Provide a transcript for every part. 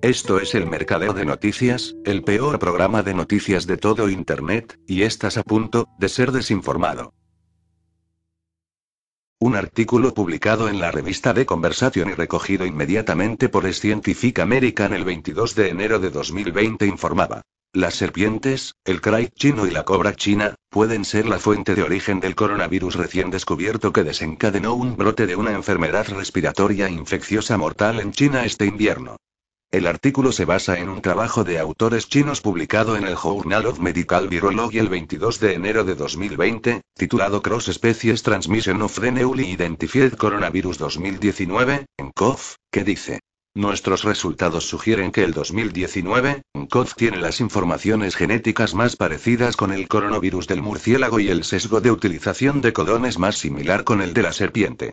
Esto es el Mercadeo de Noticias, el peor programa de noticias de todo Internet, y estás a punto de ser desinformado. Un artículo publicado en la revista The Conversation y recogido inmediatamente por Scientific American el 22 de enero de 2020 informaba. Las serpientes, el krai chino y la cobra china, pueden ser la fuente de origen del coronavirus recién descubierto que desencadenó un brote de una enfermedad respiratoria infecciosa mortal en China este invierno. El artículo se basa en un trabajo de autores chinos publicado en el Journal of Medical Virology el 22 de enero de 2020, titulado Cross Species Transmission of the Newly Identified Coronavirus 2019, en COV, que dice. Nuestros resultados sugieren que el 2019, COV tiene las informaciones genéticas más parecidas con el coronavirus del murciélago y el sesgo de utilización de codones más similar con el de la serpiente.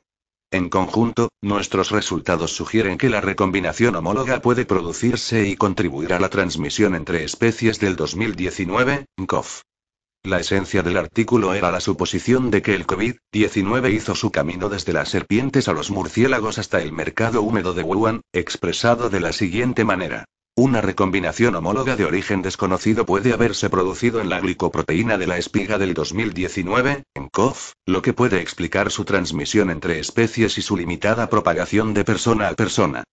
En conjunto, nuestros resultados sugieren que la recombinación homóloga puede producirse y contribuir a la transmisión entre especies del 2019, COV. La esencia del artículo era la suposición de que el COVID-19 hizo su camino desde las serpientes a los murciélagos hasta el mercado húmedo de Wuhan, expresado de la siguiente manera. Una recombinación homóloga de origen desconocido puede haberse producido en la glicoproteína de la espiga del 2019, en COV, lo que puede explicar su transmisión entre especies y su limitada propagación de persona a persona.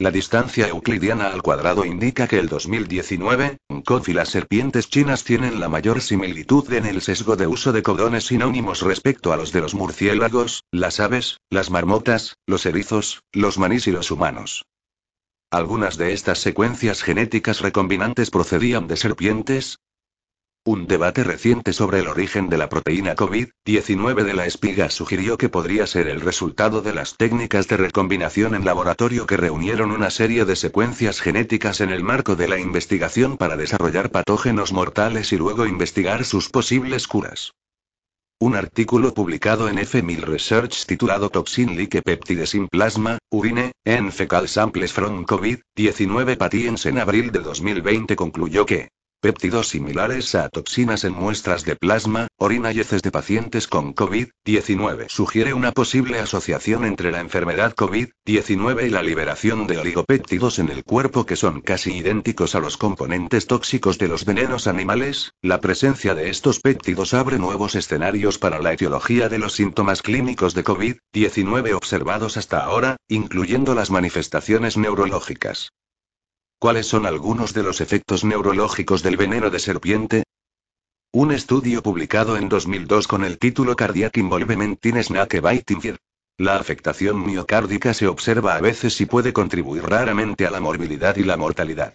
La distancia euclidiana al cuadrado indica que el 2019, COV y las serpientes chinas tienen la mayor similitud en el sesgo de uso de codones sinónimos respecto a los de los murciélagos, las aves, las marmotas, los erizos, los manís y los humanos. Algunas de estas secuencias genéticas recombinantes procedían de serpientes. Un debate reciente sobre el origen de la proteína COVID-19 de la espiga sugirió que podría ser el resultado de las técnicas de recombinación en laboratorio que reunieron una serie de secuencias genéticas en el marco de la investigación para desarrollar patógenos mortales y luego investigar sus posibles curas. Un artículo publicado en F1000 Research titulado Toxin Like Peptides in Plasma, Urine, en Fecal Samples from COVID-19 Patients en abril de 2020 concluyó que Péptidos similares a toxinas en muestras de plasma, orina y heces de pacientes con COVID-19 sugiere una posible asociación entre la enfermedad COVID-19 y la liberación de oligopéptidos en el cuerpo que son casi idénticos a los componentes tóxicos de los venenos animales. La presencia de estos péptidos abre nuevos escenarios para la etiología de los síntomas clínicos de COVID-19 observados hasta ahora, incluyendo las manifestaciones neurológicas. ¿Cuáles son algunos de los efectos neurológicos del veneno de serpiente? Un estudio publicado en 2002 con el título Cardiac Involvement in Snake La afectación miocárdica se observa a veces y puede contribuir raramente a la morbilidad y la mortalidad.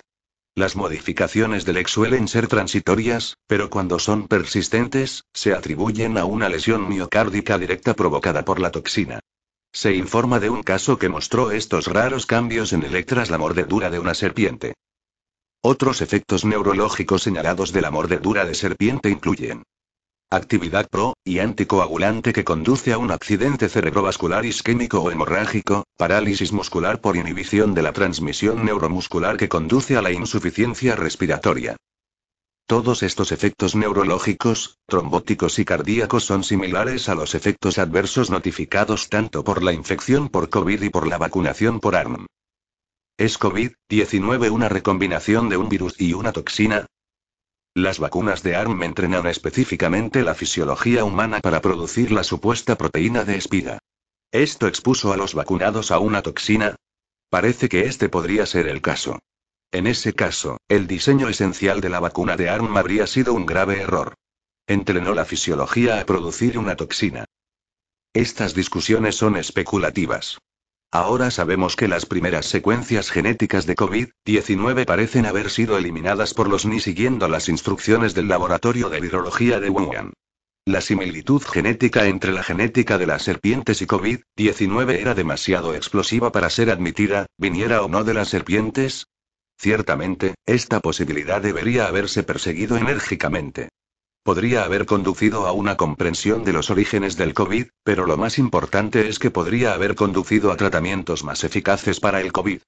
Las modificaciones del ex suelen ser transitorias, pero cuando son persistentes, se atribuyen a una lesión miocárdica directa provocada por la toxina. Se informa de un caso que mostró estos raros cambios en el tras la mordedura de una serpiente. Otros efectos neurológicos señalados de la mordedura de serpiente incluyen actividad pro y anticoagulante que conduce a un accidente cerebrovascular isquémico o hemorrágico, parálisis muscular por inhibición de la transmisión neuromuscular que conduce a la insuficiencia respiratoria. Todos estos efectos neurológicos, trombóticos y cardíacos son similares a los efectos adversos notificados tanto por la infección por COVID y por la vacunación por ARM. ¿Es COVID-19 una recombinación de un virus y una toxina? Las vacunas de ARM entrenan específicamente la fisiología humana para producir la supuesta proteína de espiga. ¿Esto expuso a los vacunados a una toxina? Parece que este podría ser el caso. En ese caso, el diseño esencial de la vacuna de ARM habría sido un grave error. Entrenó la fisiología a producir una toxina. Estas discusiones son especulativas. Ahora sabemos que las primeras secuencias genéticas de COVID-19 parecen haber sido eliminadas por los NI siguiendo las instrucciones del Laboratorio de Virología de Wuhan. La similitud genética entre la genética de las serpientes y COVID-19 era demasiado explosiva para ser admitida, viniera o no de las serpientes, Ciertamente, esta posibilidad debería haberse perseguido enérgicamente. podría haber conducido a una comprensión de los orígenes del COVID, pero lo más importante es que podría haber conducido a tratamientos más eficaces para el COVID.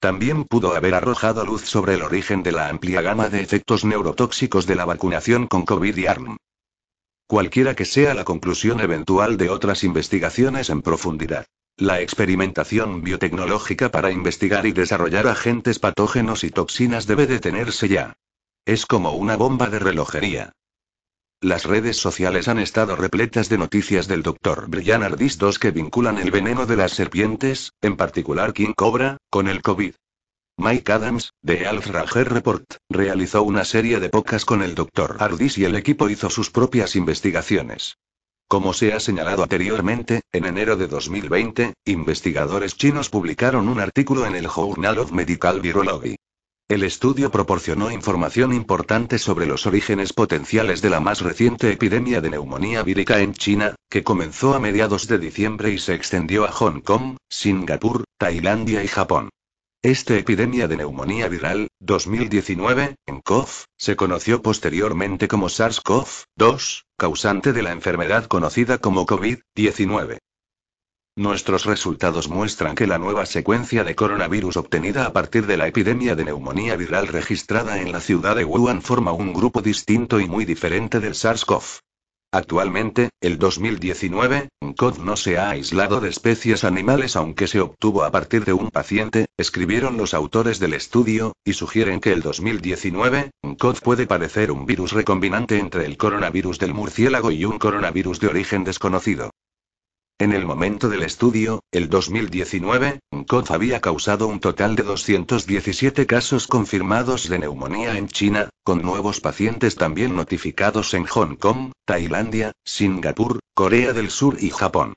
También pudo haber arrojado luz sobre el origen de la amplia gama de efectos neurotóxicos de la vacunación con COVID y ARM. Cualquiera que sea la conclusión eventual de otras investigaciones en profundidad. La experimentación biotecnológica para investigar y desarrollar agentes patógenos y toxinas debe detenerse ya. Es como una bomba de relojería. Las redes sociales han estado repletas de noticias del Dr. Brian Ardis 2 que vinculan el veneno de las serpientes, en particular King Cobra, con el COVID. Mike Adams, de Alf Rager Report, realizó una serie de pocas con el Dr. Ardis y el equipo hizo sus propias investigaciones. Como se ha señalado anteriormente, en enero de 2020, investigadores chinos publicaron un artículo en el Journal of Medical Virology. El estudio proporcionó información importante sobre los orígenes potenciales de la más reciente epidemia de neumonía vírica en China, que comenzó a mediados de diciembre y se extendió a Hong Kong, Singapur, Tailandia y Japón. Esta epidemia de neumonía viral, 2019, en COV, se conoció posteriormente como SARS-CoV-2, causante de la enfermedad conocida como COVID-19. Nuestros resultados muestran que la nueva secuencia de coronavirus obtenida a partir de la epidemia de neumonía viral registrada en la ciudad de Wuhan forma un grupo distinto y muy diferente del SARS-CoV. Actualmente, el 2019, COV no se ha aislado de especies animales aunque se obtuvo a partir de un paciente, escribieron los autores del estudio, y sugieren que el 2019, COV puede parecer un virus recombinante entre el coronavirus del murciélago y un coronavirus de origen desconocido. En el momento del estudio, el 2019, COV había causado un total de 217 casos confirmados de neumonía en China, con nuevos pacientes también notificados en Hong Kong, Tailandia, Singapur, Corea del Sur y Japón.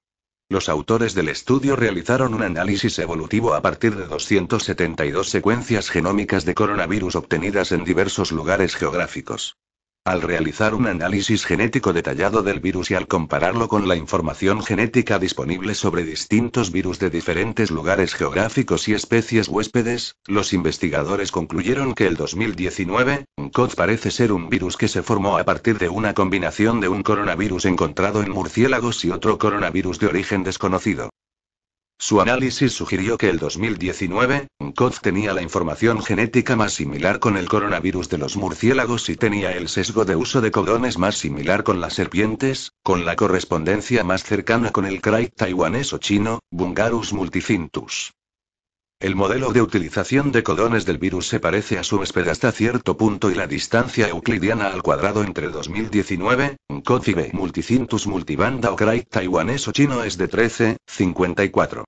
Los autores del estudio realizaron un análisis evolutivo a partir de 272 secuencias genómicas de coronavirus obtenidas en diversos lugares geográficos. Al realizar un análisis genético detallado del virus y al compararlo con la información genética disponible sobre distintos virus de diferentes lugares geográficos y especies huéspedes, los investigadores concluyeron que el 2019, COD parece ser un virus que se formó a partir de una combinación de un coronavirus encontrado en murciélagos y otro coronavirus de origen desconocido. Su análisis sugirió que el 2019, COV tenía la información genética más similar con el coronavirus de los murciélagos y tenía el sesgo de uso de codones más similar con las serpientes, con la correspondencia más cercana con el cray taiwanés o chino, Bungarus multicintus. El modelo de utilización de codones del virus se parece a su huésped hasta cierto punto y la distancia euclidiana al cuadrado entre 2019, COD y B multicintus multibanda o cray taiwanés o chino es de 13,54.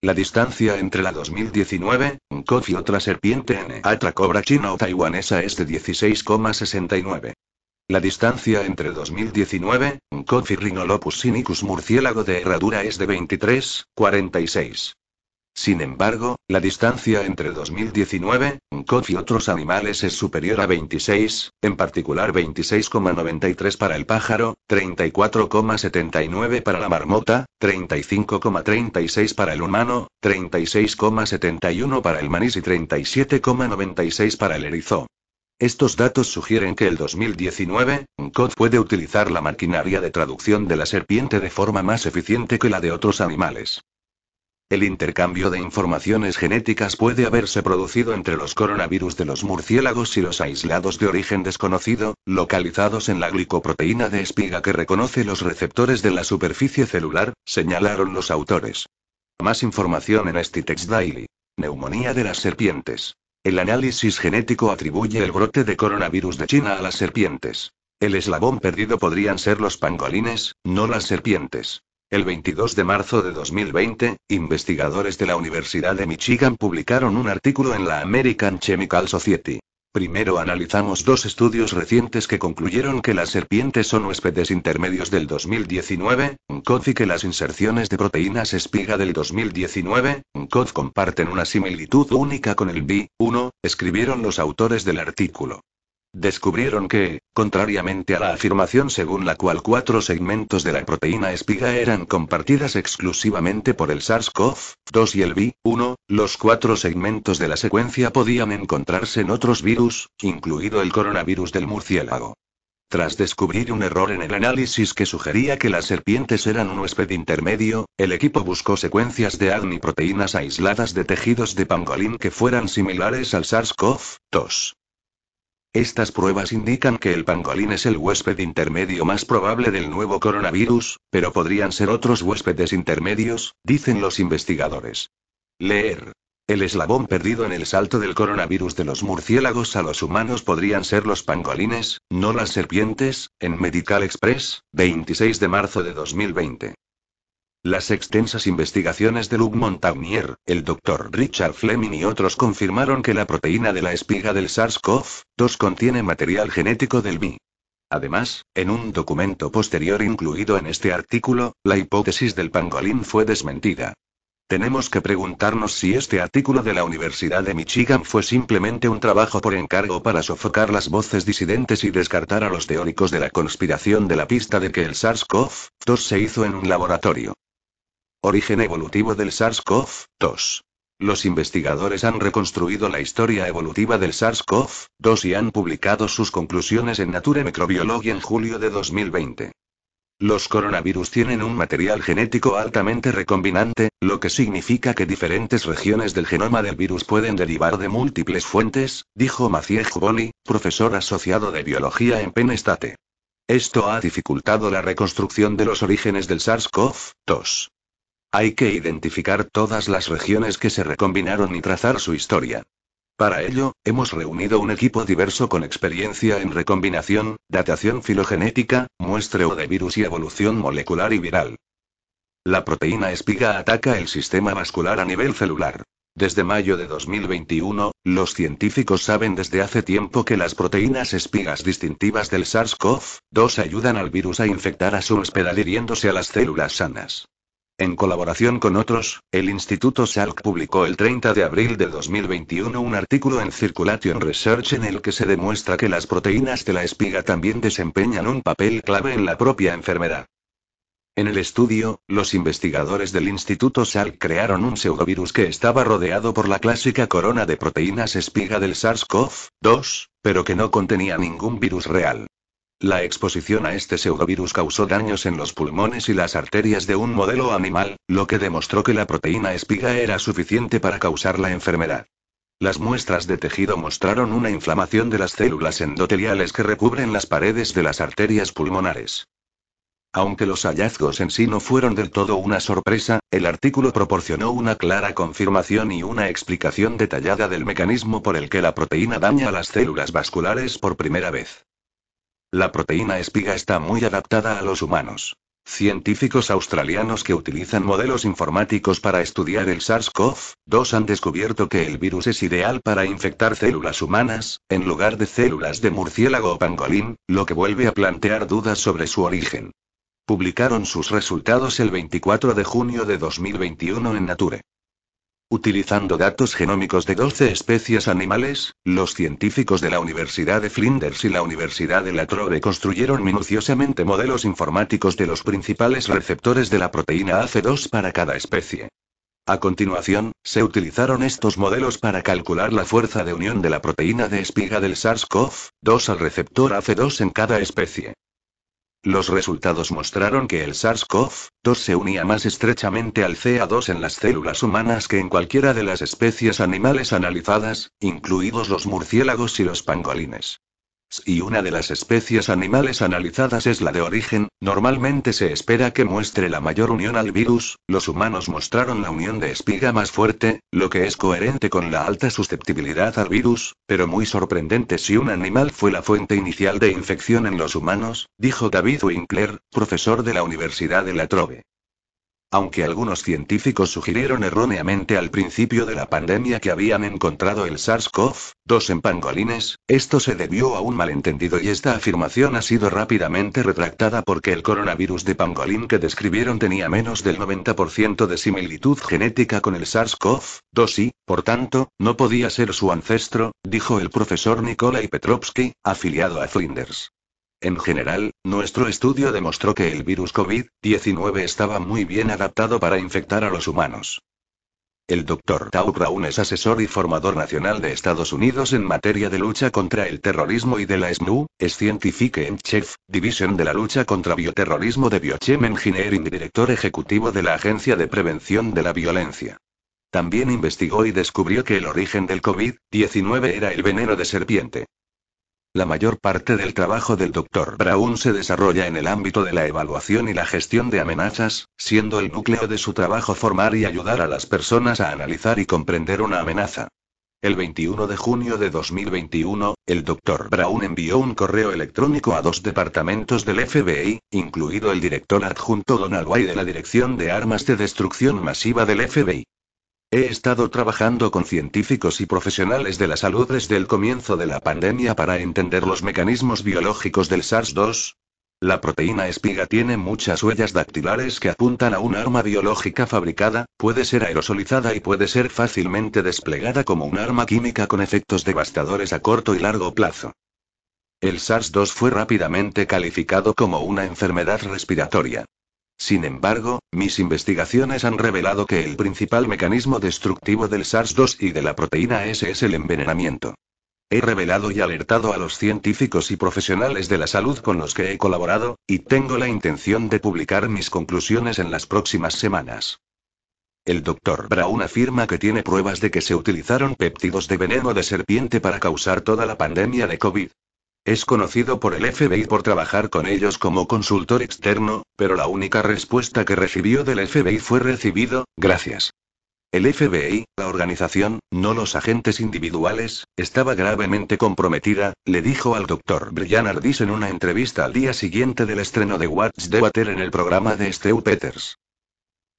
La distancia entre la 2019, COF y otra serpiente N. Atra cobra china o taiwanesa es de 16,69. La distancia entre 2019, COF y Rhinolopus sinicus murciélago de herradura es de 23,46. Sin embargo, la distancia entre 2019, COF y otros animales es superior a 26, en particular 26,93 para el pájaro, 34,79 para la marmota, 35,36 para el humano, 36,71 para el manís y 37,96 para el erizo. Estos datos sugieren que el 2019, COD puede utilizar la maquinaria de traducción de la serpiente de forma más eficiente que la de otros animales. El intercambio de informaciones genéticas puede haberse producido entre los coronavirus de los murciélagos y los aislados de origen desconocido, localizados en la glicoproteína de espiga que reconoce los receptores de la superficie celular, señalaron los autores. Más información en Stitex Daily. Neumonía de las serpientes. El análisis genético atribuye el brote de coronavirus de China a las serpientes. El eslabón perdido podrían ser los pangolines, no las serpientes. El 22 de marzo de 2020, investigadores de la Universidad de Michigan publicaron un artículo en la American Chemical Society. Primero analizamos dos estudios recientes que concluyeron que las serpientes son huéspedes intermedios del 2019, COD y que las inserciones de proteínas espiga del 2019, COD comparten una similitud única con el B1, escribieron los autores del artículo. Descubrieron que, contrariamente a la afirmación según la cual cuatro segmentos de la proteína espiga eran compartidas exclusivamente por el SARS-CoV-2 y el V1, los cuatro segmentos de la secuencia podían encontrarse en otros virus, incluido el coronavirus del murciélago. Tras descubrir un error en el análisis que sugería que las serpientes eran un huésped intermedio, el equipo buscó secuencias de ADN y proteínas aisladas de tejidos de pangolín que fueran similares al SARS-CoV-2. Estas pruebas indican que el pangolín es el huésped intermedio más probable del nuevo coronavirus, pero podrían ser otros huéspedes intermedios, dicen los investigadores. Leer. El eslabón perdido en el salto del coronavirus de los murciélagos a los humanos podrían ser los pangolines, no las serpientes, en Medical Express, 26 de marzo de 2020. Las extensas investigaciones de Luc Montagnier, el Dr. Richard Fleming y otros confirmaron que la proteína de la espiga del SARS-CoV-2 contiene material genético del VI. Además, en un documento posterior incluido en este artículo, la hipótesis del pangolín fue desmentida. Tenemos que preguntarnos si este artículo de la Universidad de Michigan fue simplemente un trabajo por encargo para sofocar las voces disidentes y descartar a los teóricos de la conspiración de la pista de que el SARS-CoV-2 se hizo en un laboratorio. Origen evolutivo del SARS-CoV-2. Los investigadores han reconstruido la historia evolutiva del SARS-CoV-2 y han publicado sus conclusiones en Nature Microbiology en julio de 2020. Los coronavirus tienen un material genético altamente recombinante, lo que significa que diferentes regiones del genoma del virus pueden derivar de múltiples fuentes, dijo Mathieu Juboli, profesor asociado de biología en Penn State. Esto ha dificultado la reconstrucción de los orígenes del SARS-CoV-2. Hay que identificar todas las regiones que se recombinaron y trazar su historia. Para ello, hemos reunido un equipo diverso con experiencia en recombinación, datación filogenética, muestreo de virus y evolución molecular y viral. La proteína espiga ataca el sistema vascular a nivel celular. Desde mayo de 2021, los científicos saben desde hace tiempo que las proteínas espigas distintivas del SARS-CoV-2 ayudan al virus a infectar a su hospedal adhiriéndose a las células sanas. En colaboración con otros, el Instituto Salk publicó el 30 de abril de 2021 un artículo en Circulation Research en el que se demuestra que las proteínas de la espiga también desempeñan un papel clave en la propia enfermedad. En el estudio, los investigadores del Instituto Salk crearon un pseudovirus que estaba rodeado por la clásica corona de proteínas espiga del SARS-CoV-2, pero que no contenía ningún virus real. La exposición a este pseudovirus causó daños en los pulmones y las arterias de un modelo animal, lo que demostró que la proteína espiga era suficiente para causar la enfermedad. Las muestras de tejido mostraron una inflamación de las células endoteliales que recubren las paredes de las arterias pulmonares. Aunque los hallazgos en sí no fueron del todo una sorpresa, el artículo proporcionó una clara confirmación y una explicación detallada del mecanismo por el que la proteína daña a las células vasculares por primera vez. La proteína espiga está muy adaptada a los humanos. Científicos australianos que utilizan modelos informáticos para estudiar el SARS-CoV-2 han descubierto que el virus es ideal para infectar células humanas, en lugar de células de murciélago o pangolín, lo que vuelve a plantear dudas sobre su origen. Publicaron sus resultados el 24 de junio de 2021 en Nature. Utilizando datos genómicos de 12 especies animales, los científicos de la Universidad de Flinders y la Universidad de La Trobe construyeron minuciosamente modelos informáticos de los principales receptores de la proteína AC2 para cada especie. A continuación, se utilizaron estos modelos para calcular la fuerza de unión de la proteína de espiga del SARS-CoV-2 al receptor AC2 en cada especie. Los resultados mostraron que el SARS-CoV-2 se unía más estrechamente al CA2 en las células humanas que en cualquiera de las especies animales analizadas, incluidos los murciélagos y los pangolines y una de las especies animales analizadas es la de origen, normalmente se espera que muestre la mayor unión al virus, los humanos mostraron la unión de espiga más fuerte, lo que es coherente con la alta susceptibilidad al virus, pero muy sorprendente si un animal fue la fuente inicial de infección en los humanos, dijo David Winkler, profesor de la Universidad de La Trobe. Aunque algunos científicos sugirieron erróneamente al principio de la pandemia que habían encontrado el SARS-CoV-2 en pangolines, esto se debió a un malentendido y esta afirmación ha sido rápidamente retractada porque el coronavirus de pangolín que describieron tenía menos del 90% de similitud genética con el SARS-CoV-2 y, por tanto, no podía ser su ancestro, dijo el profesor Nikolai Petrovsky, afiliado a Flinders. En general, nuestro estudio demostró que el virus COVID-19 estaba muy bien adaptado para infectar a los humanos. El Dr. Tau Brown es asesor y formador nacional de Estados Unidos en materia de lucha contra el terrorismo y de la SNU, es científico en Chef, División de la Lucha contra Bioterrorismo de Biochem Engineering y director ejecutivo de la Agencia de Prevención de la Violencia. También investigó y descubrió que el origen del COVID-19 era el veneno de serpiente. La mayor parte del trabajo del Dr. Brown se desarrolla en el ámbito de la evaluación y la gestión de amenazas, siendo el núcleo de su trabajo formar y ayudar a las personas a analizar y comprender una amenaza. El 21 de junio de 2021, el Dr. Brown envió un correo electrónico a dos departamentos del FBI, incluido el director adjunto Donald White de la Dirección de Armas de Destrucción Masiva del FBI. He estado trabajando con científicos y profesionales de la salud desde el comienzo de la pandemia para entender los mecanismos biológicos del SARS-2. La proteína espiga tiene muchas huellas dactilares que apuntan a un arma biológica fabricada, puede ser aerosolizada y puede ser fácilmente desplegada como un arma química con efectos devastadores a corto y largo plazo. El SARS-2 fue rápidamente calificado como una enfermedad respiratoria. Sin embargo, mis investigaciones han revelado que el principal mecanismo destructivo del SARS-2 y de la proteína S es el envenenamiento. He revelado y alertado a los científicos y profesionales de la salud con los que he colaborado, y tengo la intención de publicar mis conclusiones en las próximas semanas. El Dr. Brown afirma que tiene pruebas de que se utilizaron péptidos de veneno de serpiente para causar toda la pandemia de COVID. Es conocido por el FBI por trabajar con ellos como consultor externo, pero la única respuesta que recibió del FBI fue recibido, gracias. El FBI, la organización, no los agentes individuales, estaba gravemente comprometida, le dijo al Dr. Brian Ardis en una entrevista al día siguiente del estreno de Watch the Water en el programa de Stu Peters.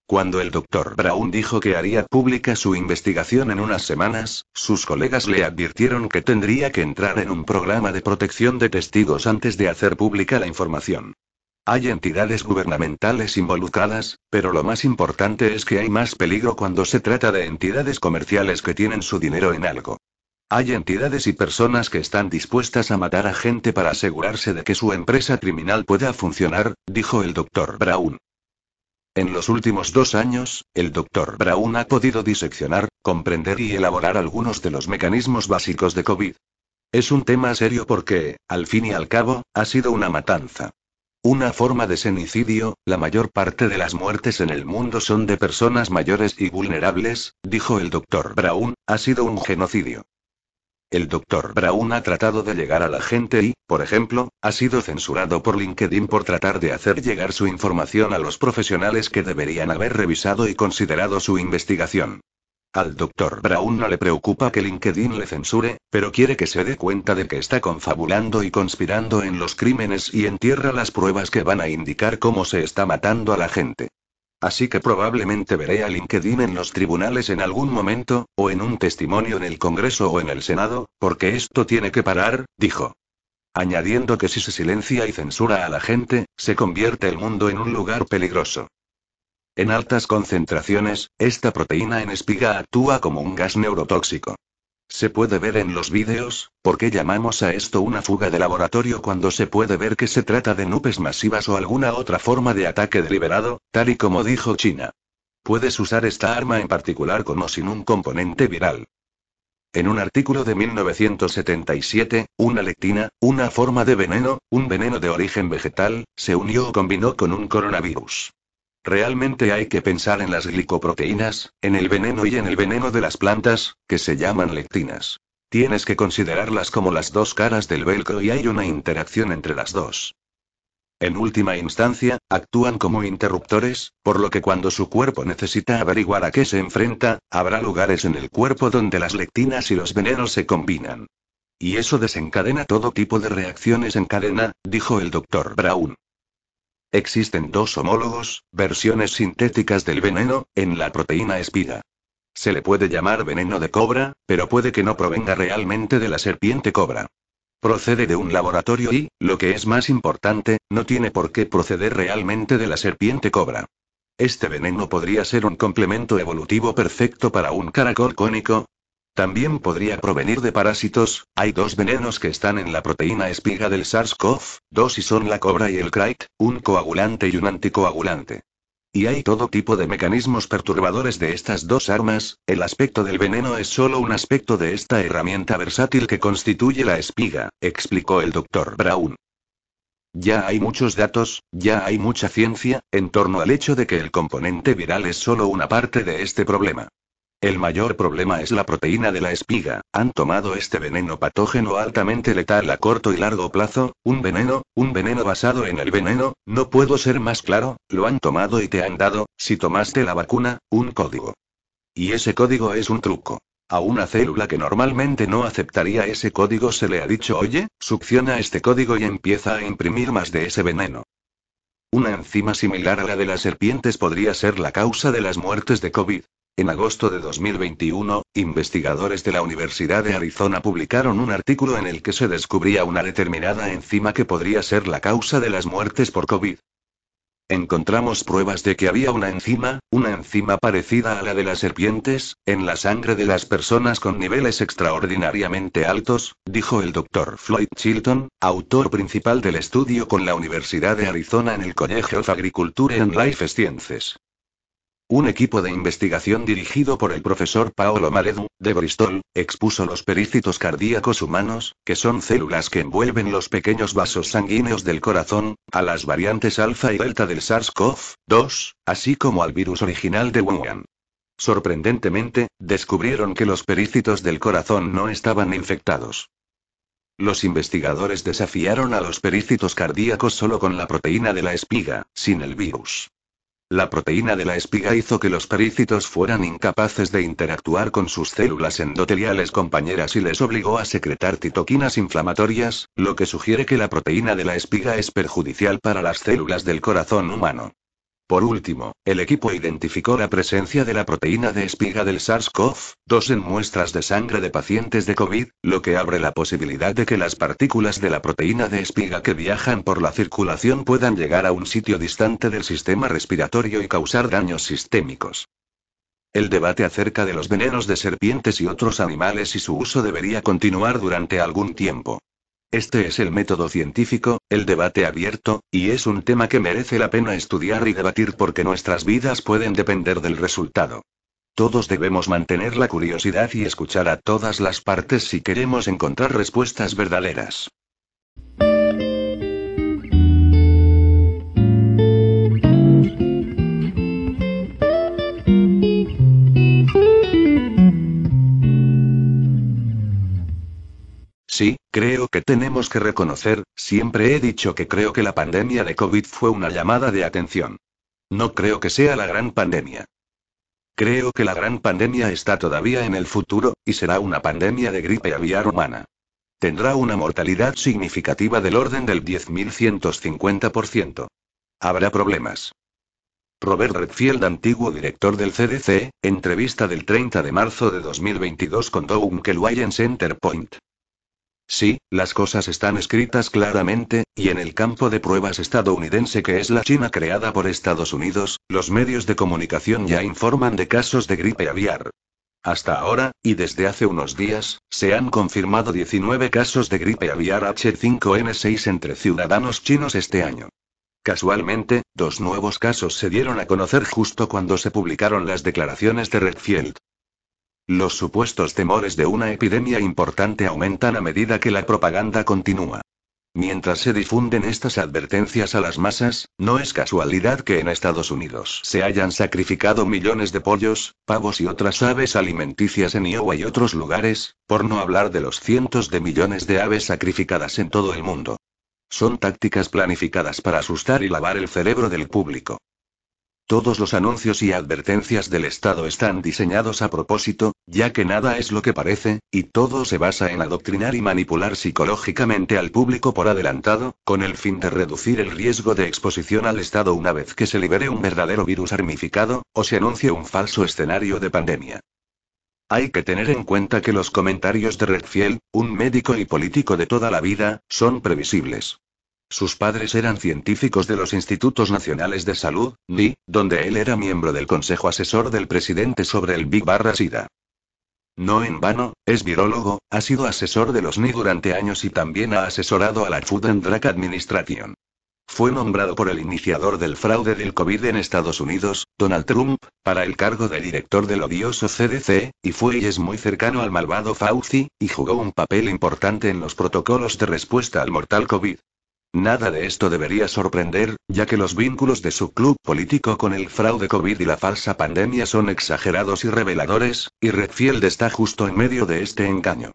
Cuando el Dr. Brown dijo que haría pública su investigación en unas semanas, sus colegas le advirtieron que tendría que entrar en un programa de protección de testigos antes de hacer pública la información. Hay entidades gubernamentales involucradas, pero lo más importante es que hay más peligro cuando se trata de entidades comerciales que tienen su dinero en algo. Hay entidades y personas que están dispuestas a matar a gente para asegurarse de que su empresa criminal pueda funcionar, dijo el Dr. Brown. En los últimos dos años, el Dr. Brown ha podido diseccionar, comprender y elaborar algunos de los mecanismos básicos de COVID. Es un tema serio porque, al fin y al cabo, ha sido una matanza. Una forma de senicidio, la mayor parte de las muertes en el mundo son de personas mayores y vulnerables, dijo el Dr. Brown, ha sido un genocidio. El Dr. Brown ha tratado de llegar a la gente y, por ejemplo, ha sido censurado por LinkedIn por tratar de hacer llegar su información a los profesionales que deberían haber revisado y considerado su investigación. Al Dr. Brown no le preocupa que LinkedIn le censure, pero quiere que se dé cuenta de que está confabulando y conspirando en los crímenes y entierra las pruebas que van a indicar cómo se está matando a la gente. Así que probablemente veré a LinkedIn en los tribunales en algún momento, o en un testimonio en el Congreso o en el Senado, porque esto tiene que parar, dijo. Añadiendo que si se silencia y censura a la gente, se convierte el mundo en un lugar peligroso. En altas concentraciones, esta proteína en espiga actúa como un gas neurotóxico. Se puede ver en los vídeos, ¿por qué llamamos a esto una fuga de laboratorio cuando se puede ver que se trata de nubes masivas o alguna otra forma de ataque deliberado, tal y como dijo China? Puedes usar esta arma en particular con o sin un componente viral. En un artículo de 1977, una lectina, una forma de veneno, un veneno de origen vegetal, se unió o combinó con un coronavirus. Realmente hay que pensar en las glicoproteínas, en el veneno y en el veneno de las plantas, que se llaman lectinas. Tienes que considerarlas como las dos caras del velcro y hay una interacción entre las dos. En última instancia, actúan como interruptores, por lo que cuando su cuerpo necesita averiguar a qué se enfrenta, habrá lugares en el cuerpo donde las lectinas y los venenos se combinan. Y eso desencadena todo tipo de reacciones en cadena, dijo el Dr. Brown. Existen dos homólogos, versiones sintéticas del veneno, en la proteína espiga. Se le puede llamar veneno de cobra, pero puede que no provenga realmente de la serpiente cobra. Procede de un laboratorio y, lo que es más importante, no tiene por qué proceder realmente de la serpiente cobra. Este veneno podría ser un complemento evolutivo perfecto para un caracol cónico, también podría provenir de parásitos, hay dos venenos que están en la proteína espiga del SARS-CoV-2 y son la cobra y el Crite, un coagulante y un anticoagulante. Y hay todo tipo de mecanismos perturbadores de estas dos armas, el aspecto del veneno es solo un aspecto de esta herramienta versátil que constituye la espiga, explicó el doctor Brown. Ya hay muchos datos, ya hay mucha ciencia, en torno al hecho de que el componente viral es solo una parte de este problema. El mayor problema es la proteína de la espiga. Han tomado este veneno patógeno altamente letal a corto y largo plazo, un veneno, un veneno basado en el veneno, no puedo ser más claro, lo han tomado y te han dado, si tomaste la vacuna, un código. Y ese código es un truco. A una célula que normalmente no aceptaría ese código se le ha dicho, oye, succiona este código y empieza a imprimir más de ese veneno. Una enzima similar a la de las serpientes podría ser la causa de las muertes de COVID. En agosto de 2021, investigadores de la Universidad de Arizona publicaron un artículo en el que se descubría una determinada enzima que podría ser la causa de las muertes por COVID. Encontramos pruebas de que había una enzima, una enzima parecida a la de las serpientes, en la sangre de las personas con niveles extraordinariamente altos, dijo el Dr. Floyd Chilton, autor principal del estudio con la Universidad de Arizona en el College of Agriculture and Life Sciences. Un equipo de investigación dirigido por el profesor Paolo Maledu, de Bristol, expuso los perícitos cardíacos humanos, que son células que envuelven los pequeños vasos sanguíneos del corazón, a las variantes alfa y delta del SARS-CoV-2, así como al virus original de Wuhan. Sorprendentemente, descubrieron que los perícitos del corazón no estaban infectados. Los investigadores desafiaron a los perícitos cardíacos solo con la proteína de la espiga, sin el virus. La proteína de la espiga hizo que los perícitos fueran incapaces de interactuar con sus células endoteliales compañeras y les obligó a secretar citoquinas inflamatorias, lo que sugiere que la proteína de la espiga es perjudicial para las células del corazón humano. Por último, el equipo identificó la presencia de la proteína de espiga del SARS-CoV-2 en muestras de sangre de pacientes de COVID, lo que abre la posibilidad de que las partículas de la proteína de espiga que viajan por la circulación puedan llegar a un sitio distante del sistema respiratorio y causar daños sistémicos. El debate acerca de los venenos de serpientes y otros animales y su uso debería continuar durante algún tiempo. Este es el método científico, el debate abierto, y es un tema que merece la pena estudiar y debatir porque nuestras vidas pueden depender del resultado. Todos debemos mantener la curiosidad y escuchar a todas las partes si queremos encontrar respuestas verdaderas. Sí, creo que tenemos que reconocer, siempre he dicho que creo que la pandemia de COVID fue una llamada de atención. No creo que sea la gran pandemia. Creo que la gran pandemia está todavía en el futuro, y será una pandemia de gripe aviar humana. Tendrá una mortalidad significativa del orden del 10.150%. Habrá problemas. Robert Redfield, antiguo director del CDC, entrevista del 30 de marzo de 2022 con Doug Kelway en Centerpoint. Sí, las cosas están escritas claramente, y en el campo de pruebas estadounidense que es la China creada por Estados Unidos, los medios de comunicación ya informan de casos de gripe aviar. Hasta ahora, y desde hace unos días, se han confirmado 19 casos de gripe aviar H5N6 entre ciudadanos chinos este año. Casualmente, dos nuevos casos se dieron a conocer justo cuando se publicaron las declaraciones de Redfield. Los supuestos temores de una epidemia importante aumentan a medida que la propaganda continúa. Mientras se difunden estas advertencias a las masas, no es casualidad que en Estados Unidos se hayan sacrificado millones de pollos, pavos y otras aves alimenticias en Iowa y otros lugares, por no hablar de los cientos de millones de aves sacrificadas en todo el mundo. Son tácticas planificadas para asustar y lavar el cerebro del público. Todos los anuncios y advertencias del Estado están diseñados a propósito, ya que nada es lo que parece, y todo se basa en adoctrinar y manipular psicológicamente al público por adelantado, con el fin de reducir el riesgo de exposición al Estado una vez que se libere un verdadero virus armificado, o se anuncie un falso escenario de pandemia. Hay que tener en cuenta que los comentarios de Redfield, un médico y político de toda la vida, son previsibles. Sus padres eran científicos de los Institutos Nacionales de Salud, NI, donde él era miembro del Consejo Asesor del presidente sobre el Big Barra SIDA. No en vano, es virólogo, ha sido asesor de los NI durante años y también ha asesorado a la Food and Drug Administration. fue nombrado por el iniciador del fraude del COVID en Estados Unidos, Donald Trump, para el cargo de director del odioso CDC, y fue y es muy cercano al malvado Fauci, y jugó un papel importante en los protocolos de respuesta al mortal COVID. Nada de esto debería sorprender, ya que los vínculos de su club político con el fraude COVID y la falsa pandemia son exagerados y reveladores, y Redfield está justo en medio de este engaño.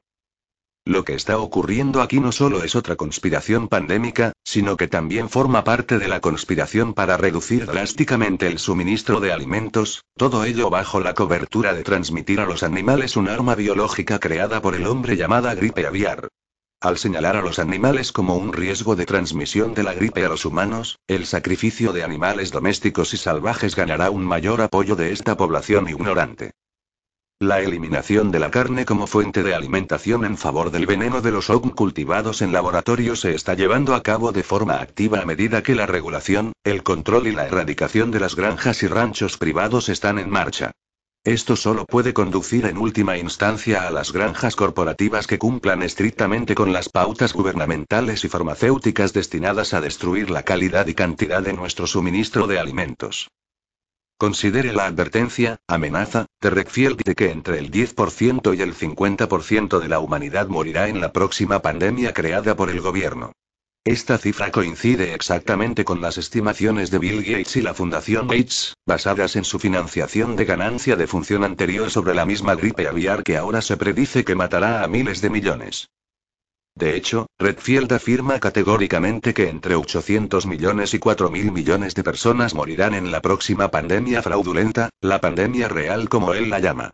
Lo que está ocurriendo aquí no solo es otra conspiración pandémica, sino que también forma parte de la conspiración para reducir drásticamente el suministro de alimentos, todo ello bajo la cobertura de transmitir a los animales un arma biológica creada por el hombre llamada gripe aviar. Al señalar a los animales como un riesgo de transmisión de la gripe a los humanos, el sacrificio de animales domésticos y salvajes ganará un mayor apoyo de esta población ignorante. La eliminación de la carne como fuente de alimentación en favor del veneno de los OGM cultivados en laboratorio se está llevando a cabo de forma activa a medida que la regulación, el control y la erradicación de las granjas y ranchos privados están en marcha. Esto solo puede conducir en última instancia a las granjas corporativas que cumplan estrictamente con las pautas gubernamentales y farmacéuticas destinadas a destruir la calidad y cantidad de nuestro suministro de alimentos. Considere la advertencia, amenaza, de Redfield de que entre el 10% y el 50% de la humanidad morirá en la próxima pandemia creada por el gobierno. Esta cifra coincide exactamente con las estimaciones de Bill Gates y la Fundación Gates, basadas en su financiación de ganancia de función anterior sobre la misma gripe aviar que ahora se predice que matará a miles de millones. De hecho, Redfield afirma categóricamente que entre 800 millones y 4.000 millones de personas morirán en la próxima pandemia fraudulenta, la pandemia real como él la llama.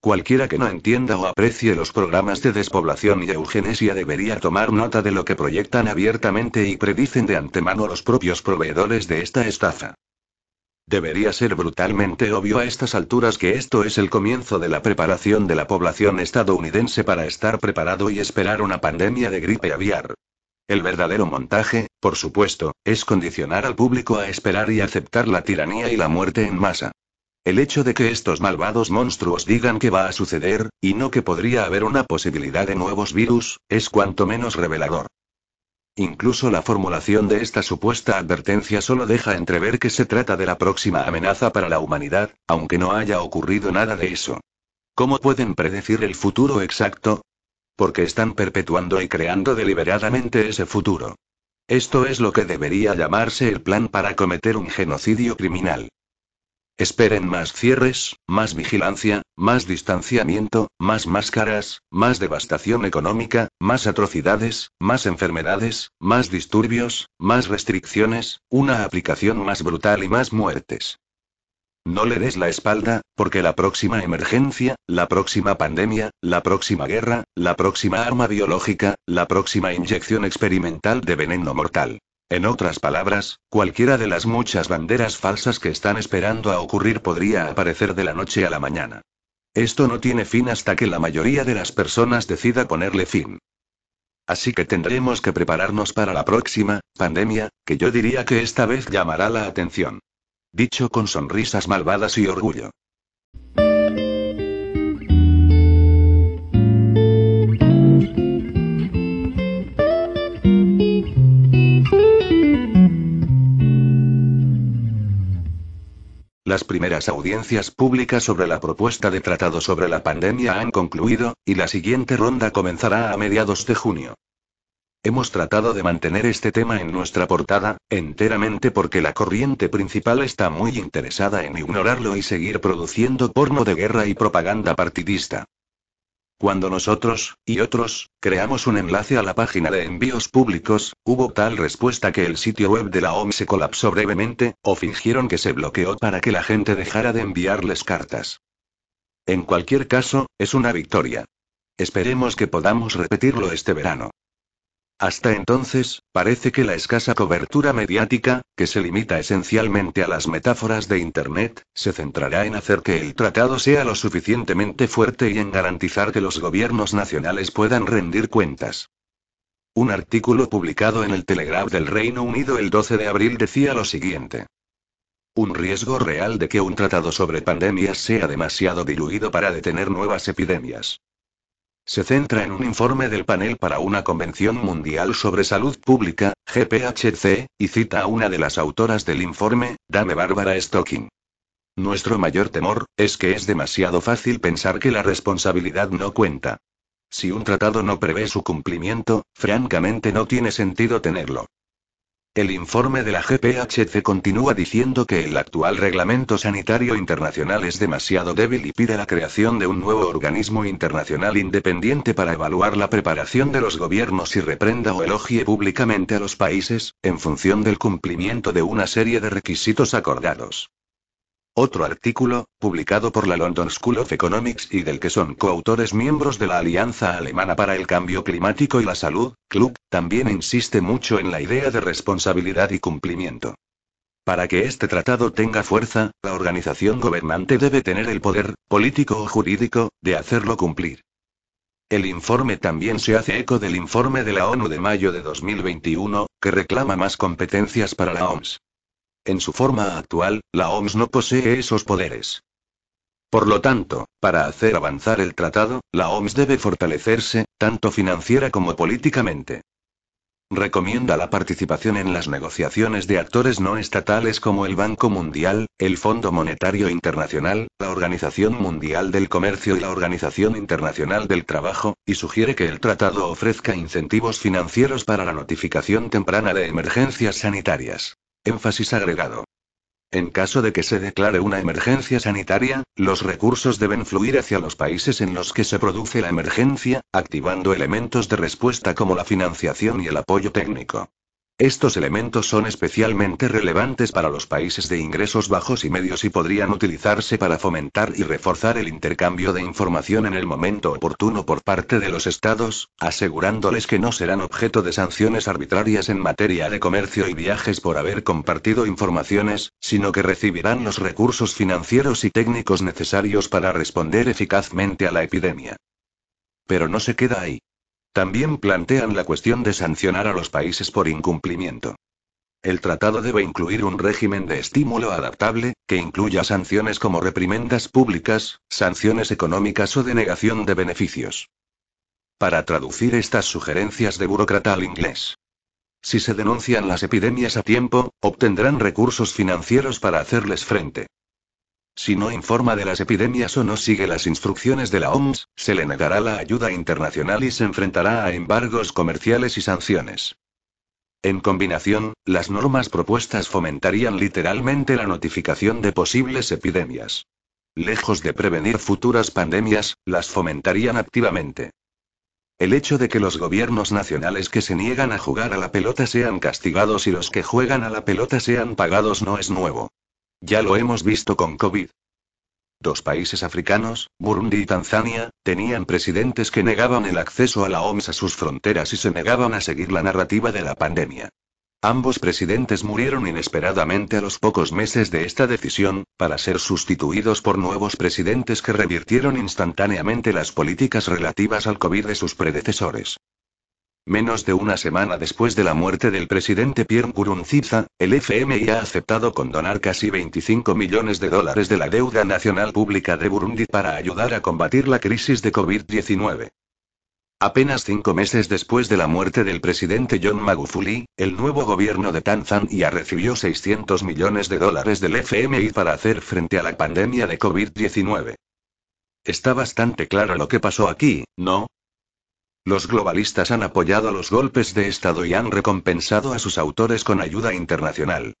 Cualquiera que no entienda o aprecie los programas de despoblación y eugenesia debería tomar nota de lo que proyectan abiertamente y predicen de antemano los propios proveedores de esta estafa. Debería ser brutalmente obvio a estas alturas que esto es el comienzo de la preparación de la población estadounidense para estar preparado y esperar una pandemia de gripe aviar. El verdadero montaje, por supuesto, es condicionar al público a esperar y aceptar la tiranía y la muerte en masa. El hecho de que estos malvados monstruos digan que va a suceder, y no que podría haber una posibilidad de nuevos virus, es cuanto menos revelador. Incluso la formulación de esta supuesta advertencia solo deja entrever que se trata de la próxima amenaza para la humanidad, aunque no haya ocurrido nada de eso. ¿Cómo pueden predecir el futuro exacto? Porque están perpetuando y creando deliberadamente ese futuro. Esto es lo que debería llamarse el plan para cometer un genocidio criminal. Esperen más cierres, más vigilancia, más distanciamiento, más máscaras, más devastación económica, más atrocidades, más enfermedades, más disturbios, más restricciones, una aplicación más brutal y más muertes. No le des la espalda, porque la próxima emergencia, la próxima pandemia, la próxima guerra, la próxima arma biológica, la próxima inyección experimental de veneno mortal. En otras palabras, cualquiera de las muchas banderas falsas que están esperando a ocurrir podría aparecer de la noche a la mañana. Esto no tiene fin hasta que la mayoría de las personas decida ponerle fin. Así que tendremos que prepararnos para la próxima pandemia, que yo diría que esta vez llamará la atención. Dicho con sonrisas malvadas y orgullo. Las primeras audiencias públicas sobre la propuesta de tratado sobre la pandemia han concluido, y la siguiente ronda comenzará a mediados de junio. Hemos tratado de mantener este tema en nuestra portada, enteramente porque la corriente principal está muy interesada en ignorarlo y seguir produciendo porno de guerra y propaganda partidista. Cuando nosotros, y otros, creamos un enlace a la página de envíos públicos, hubo tal respuesta que el sitio web de la OMS se colapsó brevemente, o fingieron que se bloqueó para que la gente dejara de enviarles cartas. En cualquier caso, es una victoria. Esperemos que podamos repetirlo este verano. Hasta entonces, parece que la escasa cobertura mediática, que se limita esencialmente a las metáforas de Internet, se centrará en hacer que el tratado sea lo suficientemente fuerte y en garantizar que los gobiernos nacionales puedan rendir cuentas. Un artículo publicado en el Telegraph del Reino Unido el 12 de abril decía lo siguiente. Un riesgo real de que un tratado sobre pandemias sea demasiado diluido para detener nuevas epidemias. Se centra en un informe del panel para una Convención Mundial sobre Salud Pública, GPHC, y cita a una de las autoras del informe, Dame Bárbara Stocking. Nuestro mayor temor, es que es demasiado fácil pensar que la responsabilidad no cuenta. Si un tratado no prevé su cumplimiento, francamente no tiene sentido tenerlo. El informe de la GPHC continúa diciendo que el actual reglamento sanitario internacional es demasiado débil y pide la creación de un nuevo organismo internacional independiente para evaluar la preparación de los gobiernos y reprenda o elogie públicamente a los países, en función del cumplimiento de una serie de requisitos acordados. Otro artículo, publicado por la London School of Economics y del que son coautores miembros de la Alianza Alemana para el Cambio Climático y la Salud, Club, también insiste mucho en la idea de responsabilidad y cumplimiento. Para que este tratado tenga fuerza, la organización gobernante debe tener el poder, político o jurídico, de hacerlo cumplir. El informe también se hace eco del informe de la ONU de mayo de 2021, que reclama más competencias para la OMS. En su forma actual, la OMS no posee esos poderes. Por lo tanto, para hacer avanzar el tratado, la OMS debe fortalecerse, tanto financiera como políticamente. Recomienda la participación en las negociaciones de actores no estatales como el Banco Mundial, el Fondo Monetario Internacional, la Organización Mundial del Comercio y la Organización Internacional del Trabajo, y sugiere que el tratado ofrezca incentivos financieros para la notificación temprana de emergencias sanitarias. Énfasis agregado. En caso de que se declare una emergencia sanitaria, los recursos deben fluir hacia los países en los que se produce la emergencia, activando elementos de respuesta como la financiación y el apoyo técnico. Estos elementos son especialmente relevantes para los países de ingresos bajos y medios y podrían utilizarse para fomentar y reforzar el intercambio de información en el momento oportuno por parte de los estados, asegurándoles que no serán objeto de sanciones arbitrarias en materia de comercio y viajes por haber compartido informaciones, sino que recibirán los recursos financieros y técnicos necesarios para responder eficazmente a la epidemia. Pero no se queda ahí. También plantean la cuestión de sancionar a los países por incumplimiento. El tratado debe incluir un régimen de estímulo adaptable, que incluya sanciones como reprimendas públicas, sanciones económicas o denegación de beneficios. Para traducir estas sugerencias de burócrata al inglés. Si se denuncian las epidemias a tiempo, obtendrán recursos financieros para hacerles frente. Si no informa de las epidemias o no sigue las instrucciones de la OMS, se le negará la ayuda internacional y se enfrentará a embargos comerciales y sanciones. En combinación, las normas propuestas fomentarían literalmente la notificación de posibles epidemias. Lejos de prevenir futuras pandemias, las fomentarían activamente. El hecho de que los gobiernos nacionales que se niegan a jugar a la pelota sean castigados y los que juegan a la pelota sean pagados no es nuevo. Ya lo hemos visto con COVID. Dos países africanos, Burundi y Tanzania, tenían presidentes que negaban el acceso a la OMS a sus fronteras y se negaban a seguir la narrativa de la pandemia. Ambos presidentes murieron inesperadamente a los pocos meses de esta decisión, para ser sustituidos por nuevos presidentes que revirtieron instantáneamente las políticas relativas al COVID de sus predecesores. Menos de una semana después de la muerte del presidente Pierre Nkurunziza, el FMI ha aceptado condonar casi 25 millones de dólares de la deuda nacional pública de Burundi para ayudar a combatir la crisis de COVID-19. Apenas cinco meses después de la muerte del presidente John Magufuli, el nuevo gobierno de Tanzania recibió 600 millones de dólares del FMI para hacer frente a la pandemia de COVID-19. Está bastante claro lo que pasó aquí, ¿no? Los globalistas han apoyado los golpes de Estado y han recompensado a sus autores con ayuda internacional.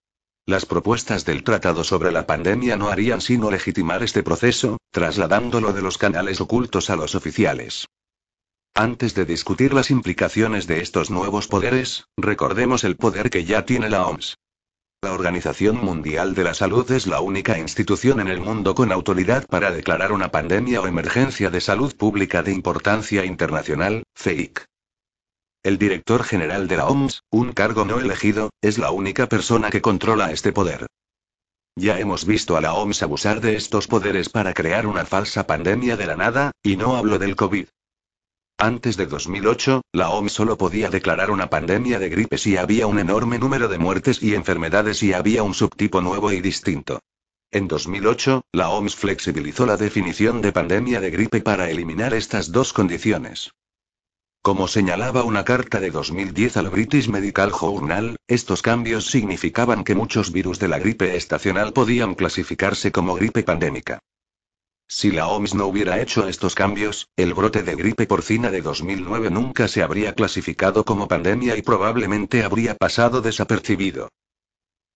Las propuestas del tratado sobre la pandemia no harían sino legitimar este proceso, trasladándolo de los canales ocultos a los oficiales. Antes de discutir las implicaciones de estos nuevos poderes, recordemos el poder que ya tiene la OMS. La Organización Mundial de la Salud es la única institución en el mundo con autoridad para declarar una pandemia o emergencia de salud pública de importancia internacional, FEIC. El director general de la OMS, un cargo no elegido, es la única persona que controla este poder. Ya hemos visto a la OMS abusar de estos poderes para crear una falsa pandemia de la nada, y no hablo del COVID. Antes de 2008, la OMS solo podía declarar una pandemia de gripe si había un enorme número de muertes y enfermedades y había un subtipo nuevo y distinto. En 2008, la OMS flexibilizó la definición de pandemia de gripe para eliminar estas dos condiciones. Como señalaba una carta de 2010 al British Medical Journal, estos cambios significaban que muchos virus de la gripe estacional podían clasificarse como gripe pandémica. Si la OMS no hubiera hecho estos cambios, el brote de gripe porcina de 2009 nunca se habría clasificado como pandemia y probablemente habría pasado desapercibido.